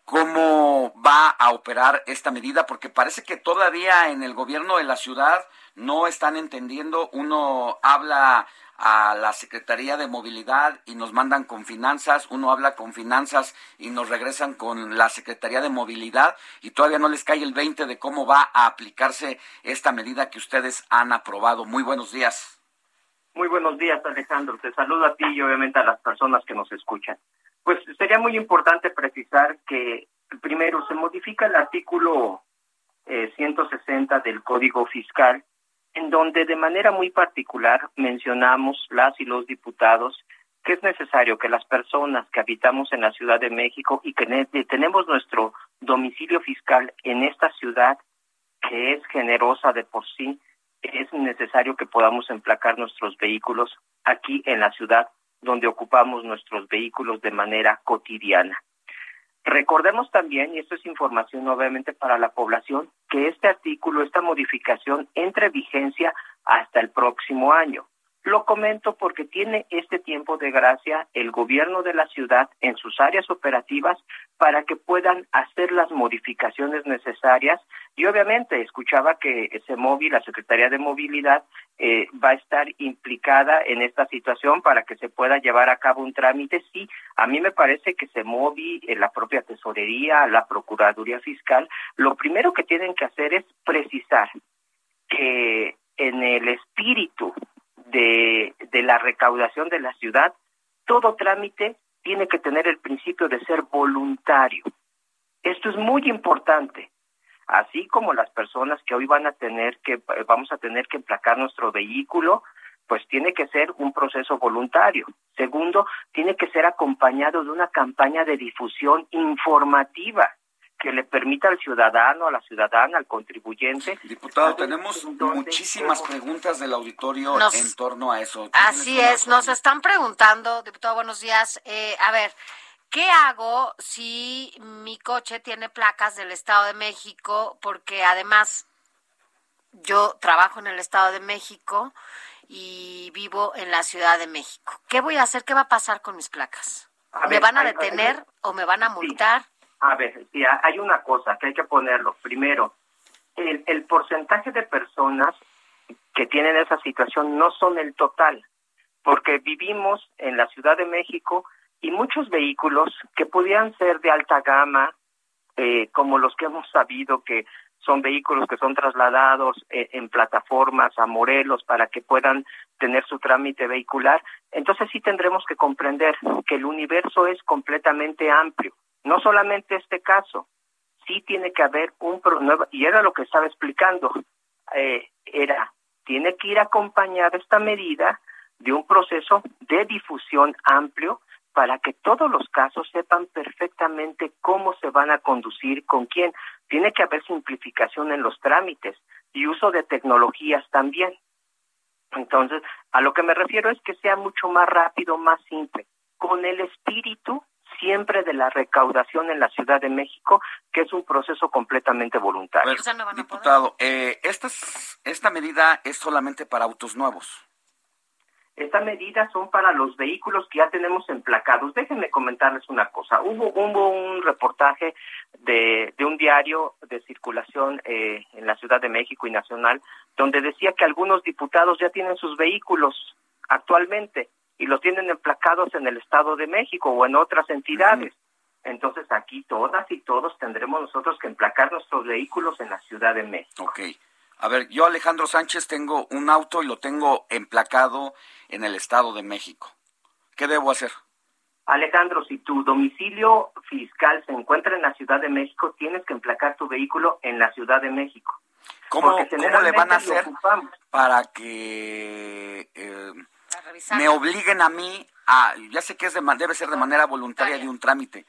cómo va a operar esta medida, porque parece que todavía en el gobierno de la ciudad no están entendiendo. Uno habla a la Secretaría de Movilidad y nos mandan con finanzas, uno habla con finanzas y nos regresan con la Secretaría de Movilidad y todavía no les cae el 20 de cómo va a aplicarse esta medida que ustedes han aprobado. Muy buenos días. Muy buenos días, Alejandro. Te saludo a ti y obviamente a las personas que nos escuchan. Pues sería muy importante precisar que primero se modifica el artículo eh, 160 del Código Fiscal en donde de manera muy particular mencionamos las y los diputados que es necesario que las personas que habitamos en la Ciudad de México y que tenemos nuestro domicilio fiscal en esta ciudad, que es generosa de por sí, es necesario que podamos emplacar nuestros vehículos aquí en la ciudad donde ocupamos nuestros vehículos de manera cotidiana. Recordemos también, y esto es información obviamente para la población, que este artículo, esta modificación entre vigencia hasta el próximo año. Lo comento porque tiene este tiempo de gracia el gobierno de la ciudad en sus áreas operativas para que puedan hacer las modificaciones necesarias y obviamente escuchaba que ese móvil, la Secretaría de Movilidad, eh, va a estar implicada en esta situación para que se pueda llevar a cabo un trámite. Sí, a mí me parece que se móvil, en la propia tesorería, la Procuraduría Fiscal, lo primero que tienen que hacer es precisar que en el espíritu de, de la recaudación de la ciudad, todo trámite tiene que tener el principio de ser voluntario. Esto es muy importante, así como las personas que hoy van a tener que vamos a tener que emplacar nuestro vehículo, pues tiene que ser un proceso voluntario. Segundo, tiene que ser acompañado de una campaña de difusión informativa que le permita al ciudadano, a la ciudadana, al contribuyente. Diputado, tenemos muchísimas preguntas del auditorio en torno a eso. Así es, nos están preguntando, diputado, buenos días. Eh, a ver, ¿qué hago si mi coche tiene placas del Estado de México? Porque además yo trabajo en el Estado de México y vivo en la Ciudad de México. ¿Qué voy a hacer? ¿Qué va a pasar con mis placas? ¿Me van a detener o me van a multar? A ver, sí, hay una cosa que hay que ponerlo. Primero, el, el porcentaje de personas que tienen esa situación no son el total, porque vivimos en la Ciudad de México y muchos vehículos que podían ser de alta gama, eh, como los que hemos sabido que son vehículos que son trasladados eh, en plataformas a Morelos para que puedan tener su trámite vehicular. Entonces sí tendremos que comprender que el universo es completamente amplio. No solamente este caso, sí tiene que haber un y era lo que estaba explicando, eh, era tiene que ir acompañada esta medida de un proceso de difusión amplio para que todos los casos sepan perfectamente cómo se van a conducir, con quién. Tiene que haber simplificación en los trámites y uso de tecnologías también. Entonces, a lo que me refiero es que sea mucho más rápido, más simple, con el espíritu siempre de la recaudación en la Ciudad de México, que es un proceso completamente voluntario. diputado, eh, esta medida es solamente para autos nuevos. Estas medidas son para los vehículos que ya tenemos emplacados. Déjenme comentarles una cosa. Hubo, hubo un reportaje de, de un diario de circulación eh, en la Ciudad de México y Nacional donde decía que algunos diputados ya tienen sus vehículos actualmente y los tienen emplacados en el Estado de México o en otras entidades. Entonces aquí todas y todos tendremos nosotros que emplacar nuestros vehículos en la Ciudad de México. Ok. A ver, yo Alejandro Sánchez tengo un auto y lo tengo emplacado en el Estado de México. ¿Qué debo hacer? Alejandro, si tu domicilio fiscal se encuentra en la Ciudad de México, tienes que emplacar tu vehículo en la Ciudad de México. ¿Cómo, le van a hacer para que eh, me obliguen a mí a, ya sé que es de, debe ser de manera voluntaria de un trámite,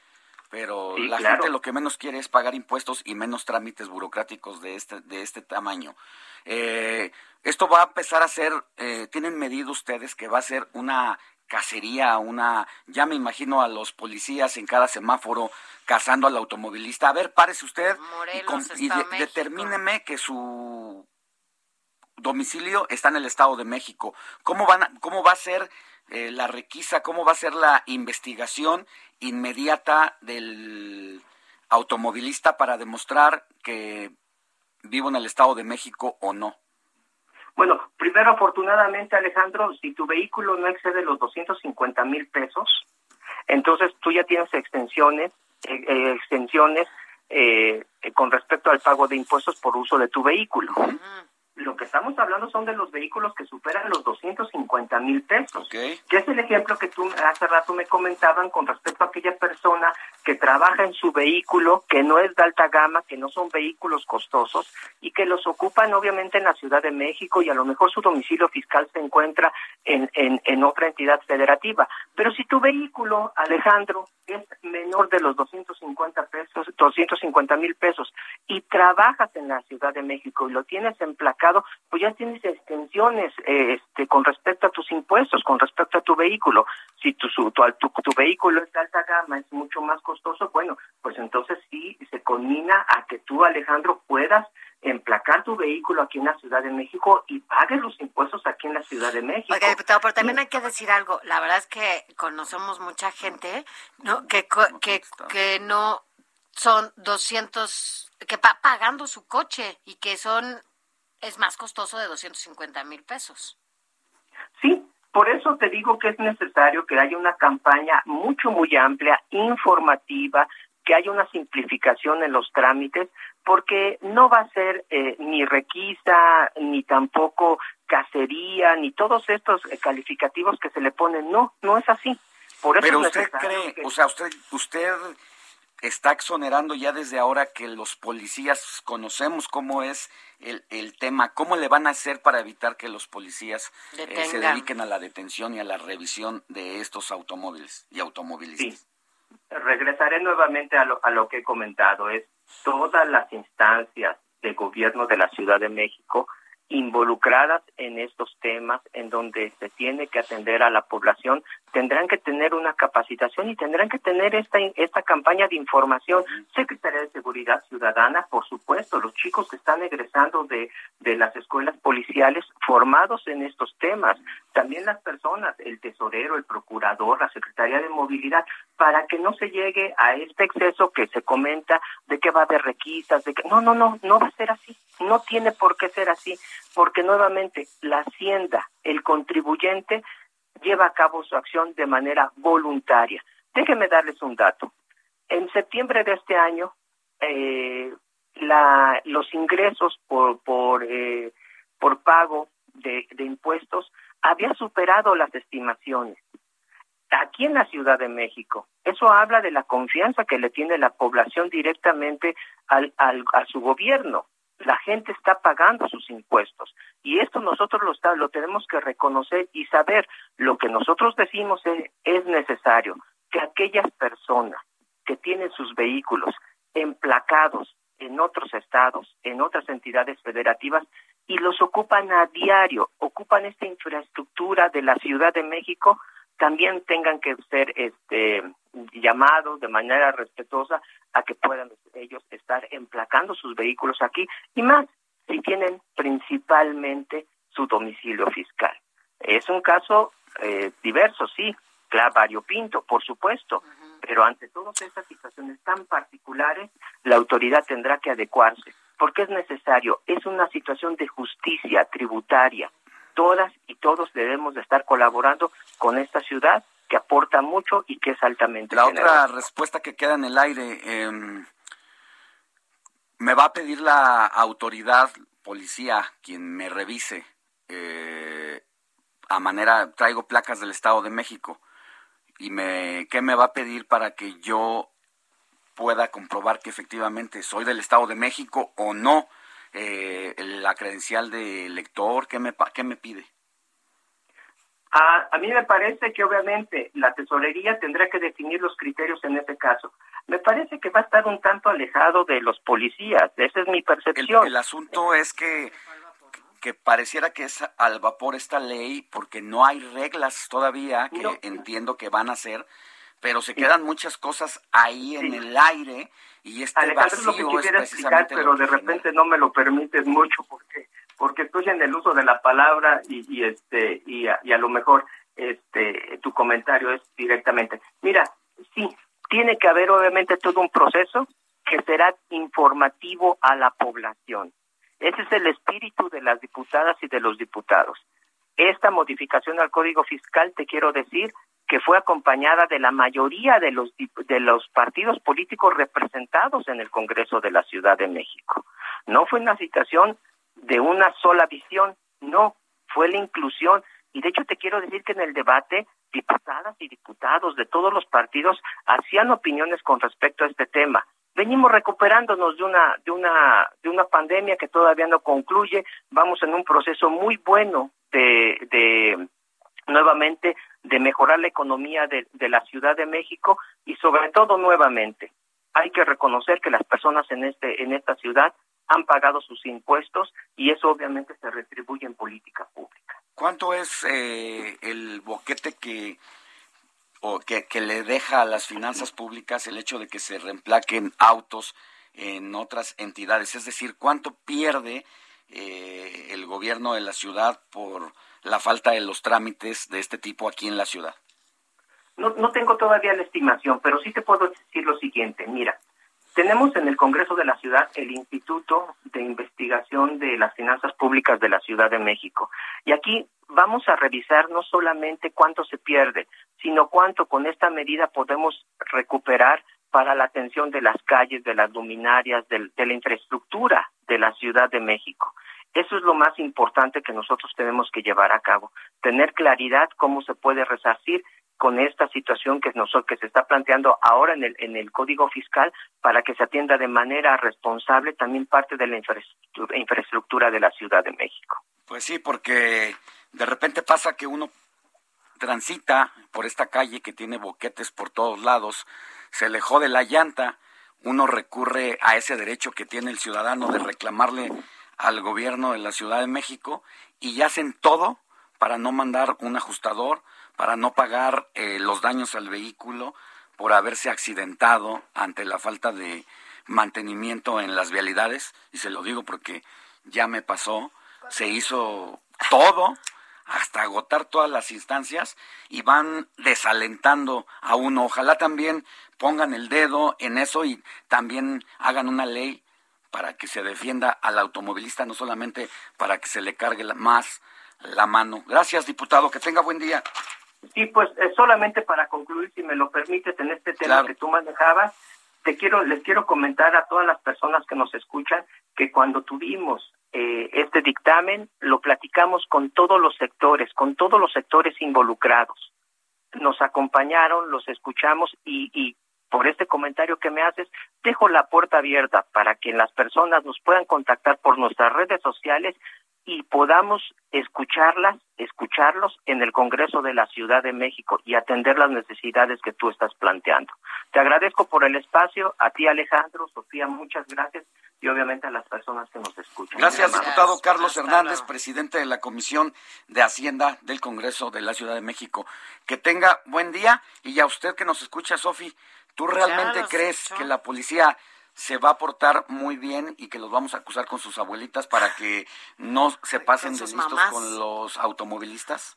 pero la gente lo que menos quiere es pagar impuestos y menos trámites burocráticos de este de este tamaño. Eh, esto va a empezar a ser, eh, tienen medido ustedes que va a ser una cacería, una, ya me imagino a los policías en cada semáforo cazando al automovilista. A ver, párese usted y, determíneme que su domicilio está en el Estado de México. ¿Cómo, van cómo va a ser eh, la requisa, cómo va a ser la investigación inmediata del automovilista para demostrar que vivo en el Estado de México o no? Bueno, primero, afortunadamente, Alejandro, si tu vehículo no excede los 250 mil pesos, entonces tú ya tienes extensiones, eh, eh, extensiones eh, con respecto al pago de impuestos por uso de tu vehículo lo que estamos hablando son de los vehículos que superan los 250 mil pesos, que es el ejemplo que tú hace rato me comentaban con respecto a aquella persona que trabaja en su vehículo, que no es de alta gama, que no son vehículos costosos y que los ocupan obviamente en la Ciudad de México y a lo mejor su domicilio fiscal se encuentra en, en, en otra entidad federativa. Pero si tu vehículo, Alejandro, es menor de los 250 pesos, 250 mil pesos y trabajas en la Ciudad de México y lo tienes en placa pues ya tienes extensiones eh, este, con respecto a tus impuestos, con respecto a tu vehículo. Si tu, tu, tu, vehículo es de alta gama, es mucho más costoso, bueno, pues entonces sí se conmina a que tú, Alejandro, puedas emplacar tu vehículo aquí en la Ciudad de México y pagues los impuestos aquí en la Ciudad de México. Oiga, diputado, pero también hay que decir algo. La verdad es que conocemos mucha gente ¿no? que, que, que no son 200, que va pagando su coche y que son es más costoso de 250 mil pesos. Sí, por eso te digo que es necesario que haya una campaña mucho, muy amplia, informativa, que haya una simplificación en los trámites, porque no va a ser eh, ni requisa, ni tampoco cacería, ni todos estos eh, calificativos que se le ponen. No, no es así. Por eso Pero usted cree, o sea, usted, usted está exonerando ya desde ahora que los policías conocemos cómo es el, el tema, cómo le van a hacer para evitar que los policías eh, se dediquen a la detención y a la revisión de estos automóviles y automovilistas. Sí. Regresaré nuevamente a lo, a lo que he comentado, es todas las instancias de gobierno de la Ciudad de México involucradas en estos temas en donde se tiene que atender a la población tendrán que tener una capacitación y tendrán que tener esta esta campaña de información. Secretaría de Seguridad Ciudadana por supuesto los chicos que están egresando de de las escuelas policiales formados en estos temas. También las personas el tesorero el procurador la Secretaría de Movilidad para que no se llegue a este exceso que se comenta de que va haber requisas de que no no no no va a ser así. No tiene por qué ser así porque nuevamente la hacienda, el contribuyente, lleva a cabo su acción de manera voluntaria. Déjenme darles un dato. En septiembre de este año, eh, la, los ingresos por, por, eh, por pago de, de impuestos había superado las estimaciones aquí en la Ciudad de México. Eso habla de la confianza que le tiene la población directamente al, al, a su gobierno. La gente está pagando sus impuestos y esto nosotros lo, lo tenemos que reconocer y saber. Lo que nosotros decimos es, es necesario que aquellas personas que tienen sus vehículos emplacados en otros estados, en otras entidades federativas, y los ocupan a diario, ocupan esta infraestructura de la Ciudad de México, también tengan que ser este llamados de manera respetuosa a que puedan ellos estar emplacando sus vehículos aquí y más si tienen principalmente su domicilio fiscal. Es un caso eh, diverso, sí, claro, variopinto, por supuesto, pero ante todas estas situaciones tan particulares, la autoridad tendrá que adecuarse, porque es necesario, es una situación de justicia tributaria. Todas y todos debemos de estar colaborando con esta ciudad que aporta mucho y que es altamente. La otra respuesta que queda en el aire, eh, me va a pedir la autoridad, policía, quien me revise, eh, a manera, traigo placas del Estado de México y me, ¿qué me va a pedir para que yo pueda comprobar que efectivamente soy del Estado de México o no? Eh, la credencial de lector, ¿qué me, qué me pide? A, a, mí me parece que obviamente la tesorería tendrá que definir los criterios en ese caso. Me parece que va a estar un tanto alejado de los policías, esa es mi percepción. El, el asunto es que que pareciera que es al vapor esta ley porque no hay reglas todavía que entiendo que van a ser, pero se quedan muchas cosas ahí en el aire y este Alejandro, vacío lo que es explicar, pero de repente no me lo permites mucho porque porque estoy en el uso de la palabra y, este y a, y a lo mejor este tu comentario es directamente. Mira, sí, tiene que haber obviamente todo un proceso que será informativo a la población ese es el espíritu de las diputadas y de los diputados. Esta modificación al Código Fiscal, te quiero decir, que fue acompañada de la mayoría de los, de los partidos políticos representados en el Congreso de la Ciudad de México. No fue una situación de una sola visión, no, fue la inclusión. Y de hecho te quiero decir que en el debate, diputadas y diputados de todos los partidos hacían opiniones con respecto a este tema venimos recuperándonos de una de una de una pandemia que todavía no concluye vamos en un proceso muy bueno de de nuevamente de mejorar la economía de, de la Ciudad de México y sobre todo nuevamente hay que reconocer que las personas en este en esta ciudad han pagado sus impuestos y eso obviamente se retribuye en política pública. ¿Cuánto es eh, el boquete que o que, que, le deja a las finanzas públicas el hecho de que se reemplaquen autos en otras entidades. Es decir, cuánto pierde eh, el gobierno de la ciudad por la falta de los trámites de este tipo aquí en la ciudad. No, no tengo todavía la estimación, pero sí te puedo decir lo siguiente. Mira, tenemos en el Congreso de la Ciudad el Instituto de Investigación de las Finanzas Públicas de la Ciudad de México. Y aquí vamos a revisar no solamente cuánto se pierde, sino cuánto con esta medida podemos recuperar para la atención de las calles, de las luminarias, de, de la infraestructura de la Ciudad de México. Eso es lo más importante que nosotros tenemos que llevar a cabo, tener claridad cómo se puede resarcir con esta situación que, nos, que se está planteando ahora en el, en el Código Fiscal para que se atienda de manera responsable también parte de la infraestructura, infraestructura de la Ciudad de México. Pues sí, porque de repente pasa que uno transita por esta calle que tiene boquetes por todos lados, se alejó de la llanta, uno recurre a ese derecho que tiene el ciudadano de reclamarle al gobierno de la Ciudad de México y hacen todo para no mandar un ajustador, para no pagar eh, los daños al vehículo por haberse accidentado ante la falta de mantenimiento en las vialidades, y se lo digo porque ya me pasó, se hizo todo hasta agotar todas las instancias y van desalentando a uno. Ojalá también pongan el dedo en eso y también hagan una ley para que se defienda al automovilista, no solamente para que se le cargue más la mano. Gracias, diputado. Que tenga buen día. Sí, pues solamente para concluir, si me lo permites, en este tema que tú manejabas, te quiero, les quiero comentar a todas las personas que nos escuchan que cuando tuvimos eh, este dictamen lo platicamos con todos los sectores, con todos los sectores involucrados. Nos acompañaron, los escuchamos y, y por este comentario que me haces, dejo la puerta abierta para que las personas nos puedan contactar por nuestras redes sociales y podamos escucharlas, escucharlos en el Congreso de la Ciudad de México y atender las necesidades que tú estás planteando. Te agradezco por el espacio, a ti Alejandro, Sofía, muchas gracias y obviamente a las personas que nos escuchan. Gracias, diputado Carlos Hernández, presidente de la Comisión de Hacienda del Congreso de la Ciudad de México. Que tenga buen día y a usted que nos escucha, Sofi, ¿tú realmente crees que la policía se va a portar muy bien y que los vamos a acusar con sus abuelitas para que no se pasen de listos con los automovilistas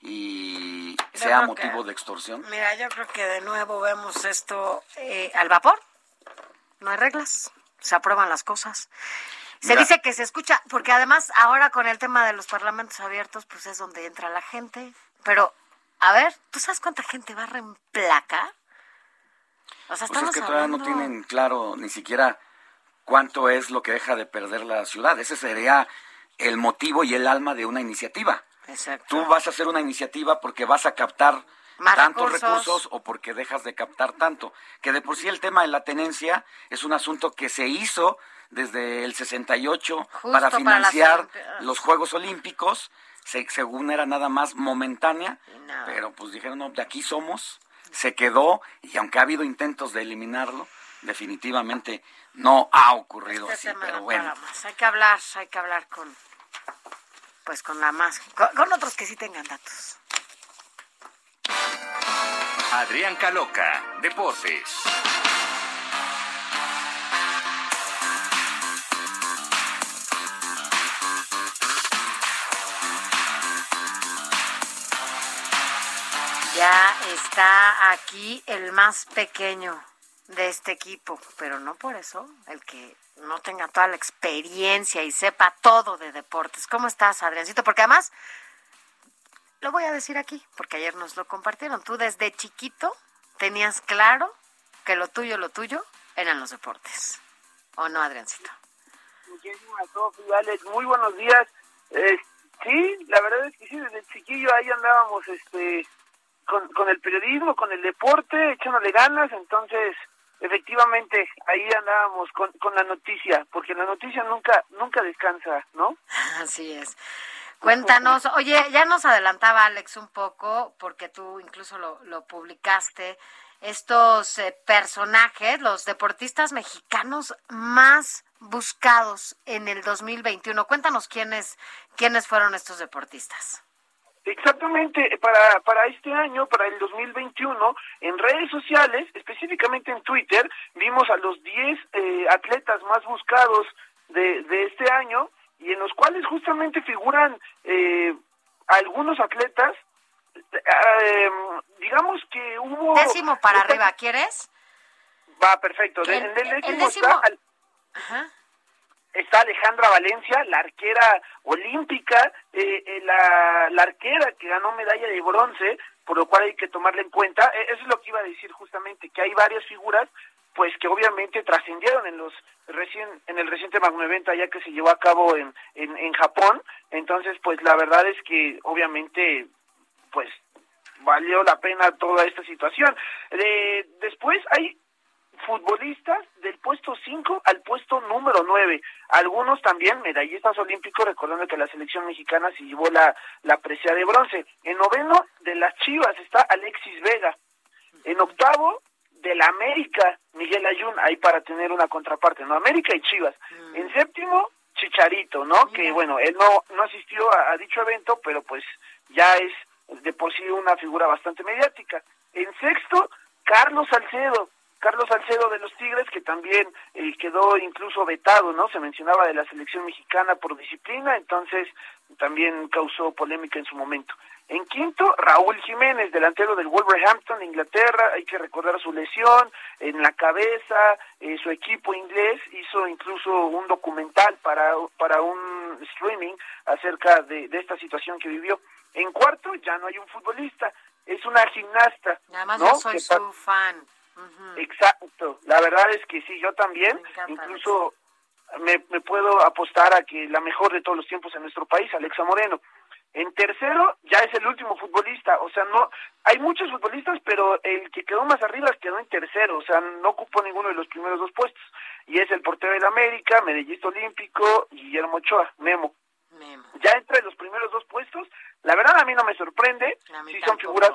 y sea motivo de extorsión? Mira, yo creo que de nuevo vemos esto eh, al vapor. No hay reglas, se aprueban las cosas. Se dice que se escucha, porque además ahora con el tema de los parlamentos abiertos, pues es donde entra la gente. Pero, a ver, ¿tú sabes cuánta gente va a reemplacar? O sea, pues es que todavía no tienen claro ni siquiera cuánto es lo que deja de perder la ciudad. Ese sería el motivo y el alma de una iniciativa. Exacto. Tú vas a hacer una iniciativa porque vas a captar tantos recursos. o porque dejas de captar tanto. Que de por sí el tema de la tenencia es un asunto que se hizo desde el 68 para financiar los Juegos Olímpicos. según era nada más momentánea, pero pues dijeron, no, de aquí somos se quedó y aunque ha habido intentos de eliminarlo, definitivamente no ha ocurrido este así, pero bueno. Hay que hablar, hay que hablar con pues con la más con, otros que sí tengan datos. Adrián Caloca, Deportes. Ya está aquí el más pequeño de este equipo, pero no por eso el que no tenga toda la experiencia y sepa todo de deportes. ¿Cómo estás, Adriancito? Porque además, lo voy a decir aquí, porque ayer nos lo compartieron. Tú desde chiquito tenías claro que lo tuyo, lo tuyo, eran los deportes. ¿O no, Adriancito? Muchísimas gracias, Muy buenos días. Eh, sí, la verdad es que sí, desde chiquillo ahí andábamos, este con, con el periodismo, con el deporte, echándole ganas, entonces efectivamente ahí andábamos con, con la noticia, porque la noticia nunca nunca descansa, ¿no? Así es. Cuéntanos, <laughs> oye, ya nos adelantaba Alex un poco, porque tú incluso lo, lo publicaste, estos eh, personajes, los deportistas mexicanos más buscados en el 2021. Cuéntanos quiénes, quiénes fueron estos deportistas. Exactamente, para, para este año, para el 2021, en redes sociales, específicamente en Twitter, vimos a los 10 eh, atletas más buscados de, de este año y en los cuales justamente figuran eh, algunos atletas, eh, digamos que hubo... Décimo para arriba, ¿quieres? Va, perfecto. El, décimo, Está Ajá está Alejandra Valencia, la arquera olímpica, eh, eh, la, la, arquera que ganó medalla de bronce, por lo cual hay que tomarla en cuenta. E, eso es lo que iba a decir justamente, que hay varias figuras pues que obviamente trascendieron en los recién en el reciente magno evento ya que se llevó a cabo en, en, en Japón entonces pues la verdad es que obviamente pues valió la pena toda esta situación eh, después hay futbolistas del puesto 5 al puesto número 9. Algunos también medallistas olímpicos, recordando que la selección mexicana se llevó la, la presea de bronce. En noveno de las Chivas está Alexis Vega. En octavo de la América, Miguel Ayun, ahí para tener una contraparte, ¿no? América y Chivas. Mm. En séptimo, Chicharito, ¿no? Que bueno, él no, no asistió a dicho evento, pero pues ya es de por sí una figura bastante mediática. En sexto, Carlos Salcedo, Carlos Salcedo de los Tigres, que también eh, quedó incluso vetado, ¿no? Se mencionaba de la selección mexicana por disciplina, entonces también causó polémica en su momento. En quinto, Raúl Jiménez, delantero del Wolverhampton, Inglaterra. Hay que recordar su lesión en la cabeza. Eh, su equipo inglés hizo incluso un documental para, para un streaming acerca de, de esta situación que vivió. En cuarto, ya no hay un futbolista, es una gimnasta. Además, yo soy su fan. Exacto, la verdad es que sí, yo también, incluso me, me puedo apostar a que la mejor de todos los tiempos en nuestro país, Alexa Moreno. En tercero ya es el último futbolista, o sea, no hay muchos futbolistas, pero el que quedó más arriba quedó en tercero, o sea, no ocupó ninguno de los primeros dos puestos. Y es el portero del América, medallista olímpico, Guillermo Ochoa, Memo. Ya entre los primeros dos puestos, la verdad a mí no me sorprende, sí son figuras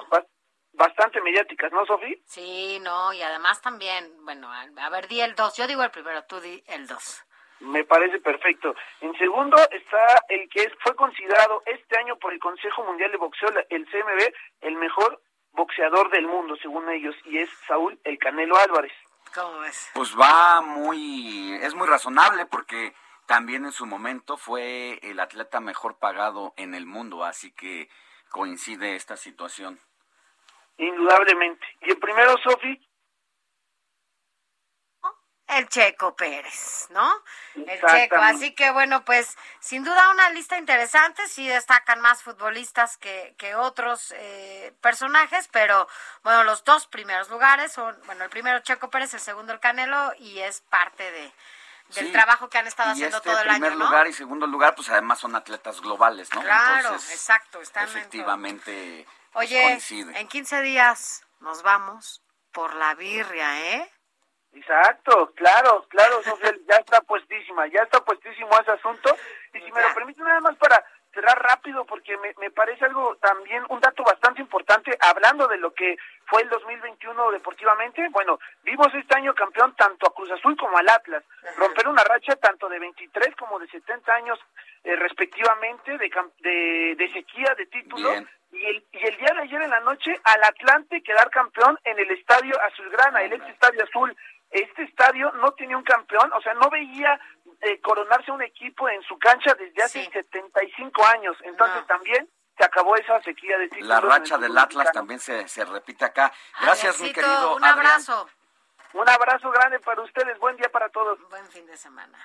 bastante mediáticas, ¿no, Sofi? Sí, no, y además también, bueno, a ver, di el dos, yo digo el primero, tú di el dos. Me parece perfecto. En segundo está el que fue considerado este año por el Consejo Mundial de Boxeo, el CMB, el mejor boxeador del mundo, según ellos, y es Saúl El Canelo Álvarez. ¿Cómo es? Pues va muy, es muy razonable porque también en su momento fue el atleta mejor pagado en el mundo, así que coincide esta situación. Indudablemente. Y el primero, Sofi, el Checo Pérez, ¿no? El Checo. Así que bueno, pues sin duda una lista interesante, sí destacan más futbolistas que, que otros eh, personajes, pero bueno, los dos primeros lugares son, bueno, el primero Checo Pérez, el segundo el Canelo y es parte de del trabajo que han estado haciendo este todo el año, primer lugar y segundo lugar, pues además son atletas globales, ¿no? Claro, exacto, están efectivamente Oye, en 15 días nos vamos por la birria, ¿eh? Exacto, claro, claro, ya está puestísima, ya está puestísimo ese asunto. Y si me lo permite nada más para cerrar rápido, porque me, me parece algo también, un dato bastante importante, hablando de lo que fue el 2021 deportivamente, bueno, vimos este año campeón tanto a Cruz Azul como al Atlas, romper una racha tanto de 23 como de 70 años eh, respectivamente de, de, de, sequía de título. Y el, y el día de ayer en la noche al Atlante quedar campeón en el estadio Azulgrana, el ex estadio azul este estadio no tenía un campeón, o sea, no veía eh, coronarse un equipo en su cancha desde hace 75 años. Entonces también se acabó esa sequía de títulos. La racha del Atlas también se, se repite acá. Gracias, mi querido. Un abrazo. Un abrazo grande para ustedes. Buen día para todos. Buen fin de semana.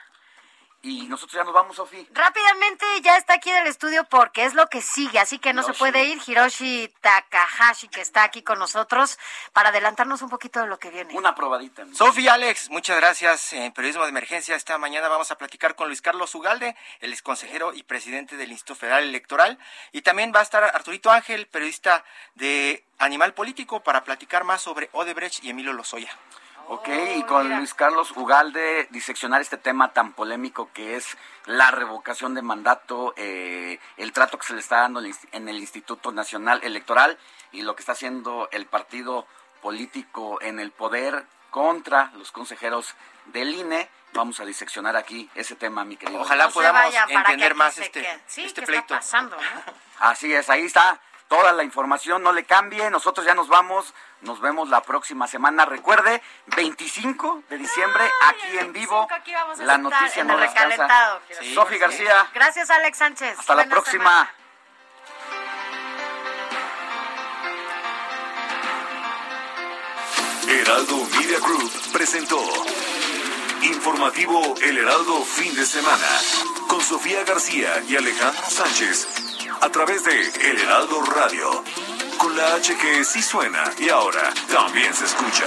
Y nosotros ya nos vamos, Sofi. Rápidamente ya está aquí en el estudio porque es lo que sigue, así que no se puede ir. Hiroshi Takahashi, que está aquí con nosotros, para adelantarnos un poquito de lo que viene. Una probadita. Sofi, Alex, muchas gracias. En Periodismo de Emergencia, esta mañana vamos a platicar con Luis Carlos Ugalde, el ex consejero y presidente del Instituto Federal Electoral. Y también va a estar Arturito Ángel, periodista de Animal Político, para platicar más sobre Odebrecht y Emilio Lozoya. Ok, y con Luis Carlos Ugalde diseccionar este tema tan polémico que es la revocación de mandato, eh, el trato que se le está dando en el Instituto Nacional Electoral y lo que está haciendo el partido político en el poder contra los consejeros del INE. Vamos a diseccionar aquí ese tema, mi querido. Ojalá podamos entender más este, este pleito. pasando, Así es, ahí está toda la información, no le cambie, nosotros ya nos vamos, nos vemos la próxima semana. Recuerde, 25 de diciembre, aquí en vivo, la noticia en no descansa. Sofi García. Gracias, Alex Sánchez. Hasta la próxima. Heraldo Media Group presentó Informativo El Heraldo Fin de Semana con Sofía García y Alejandro Sánchez a través de El Heraldo Radio, con la H que sí suena y ahora también se escucha.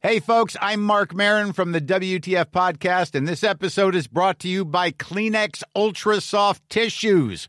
Hey folks, I'm Mark Marin from the WTF podcast and this episode is brought to you by Kleenex Ultra Soft Tissues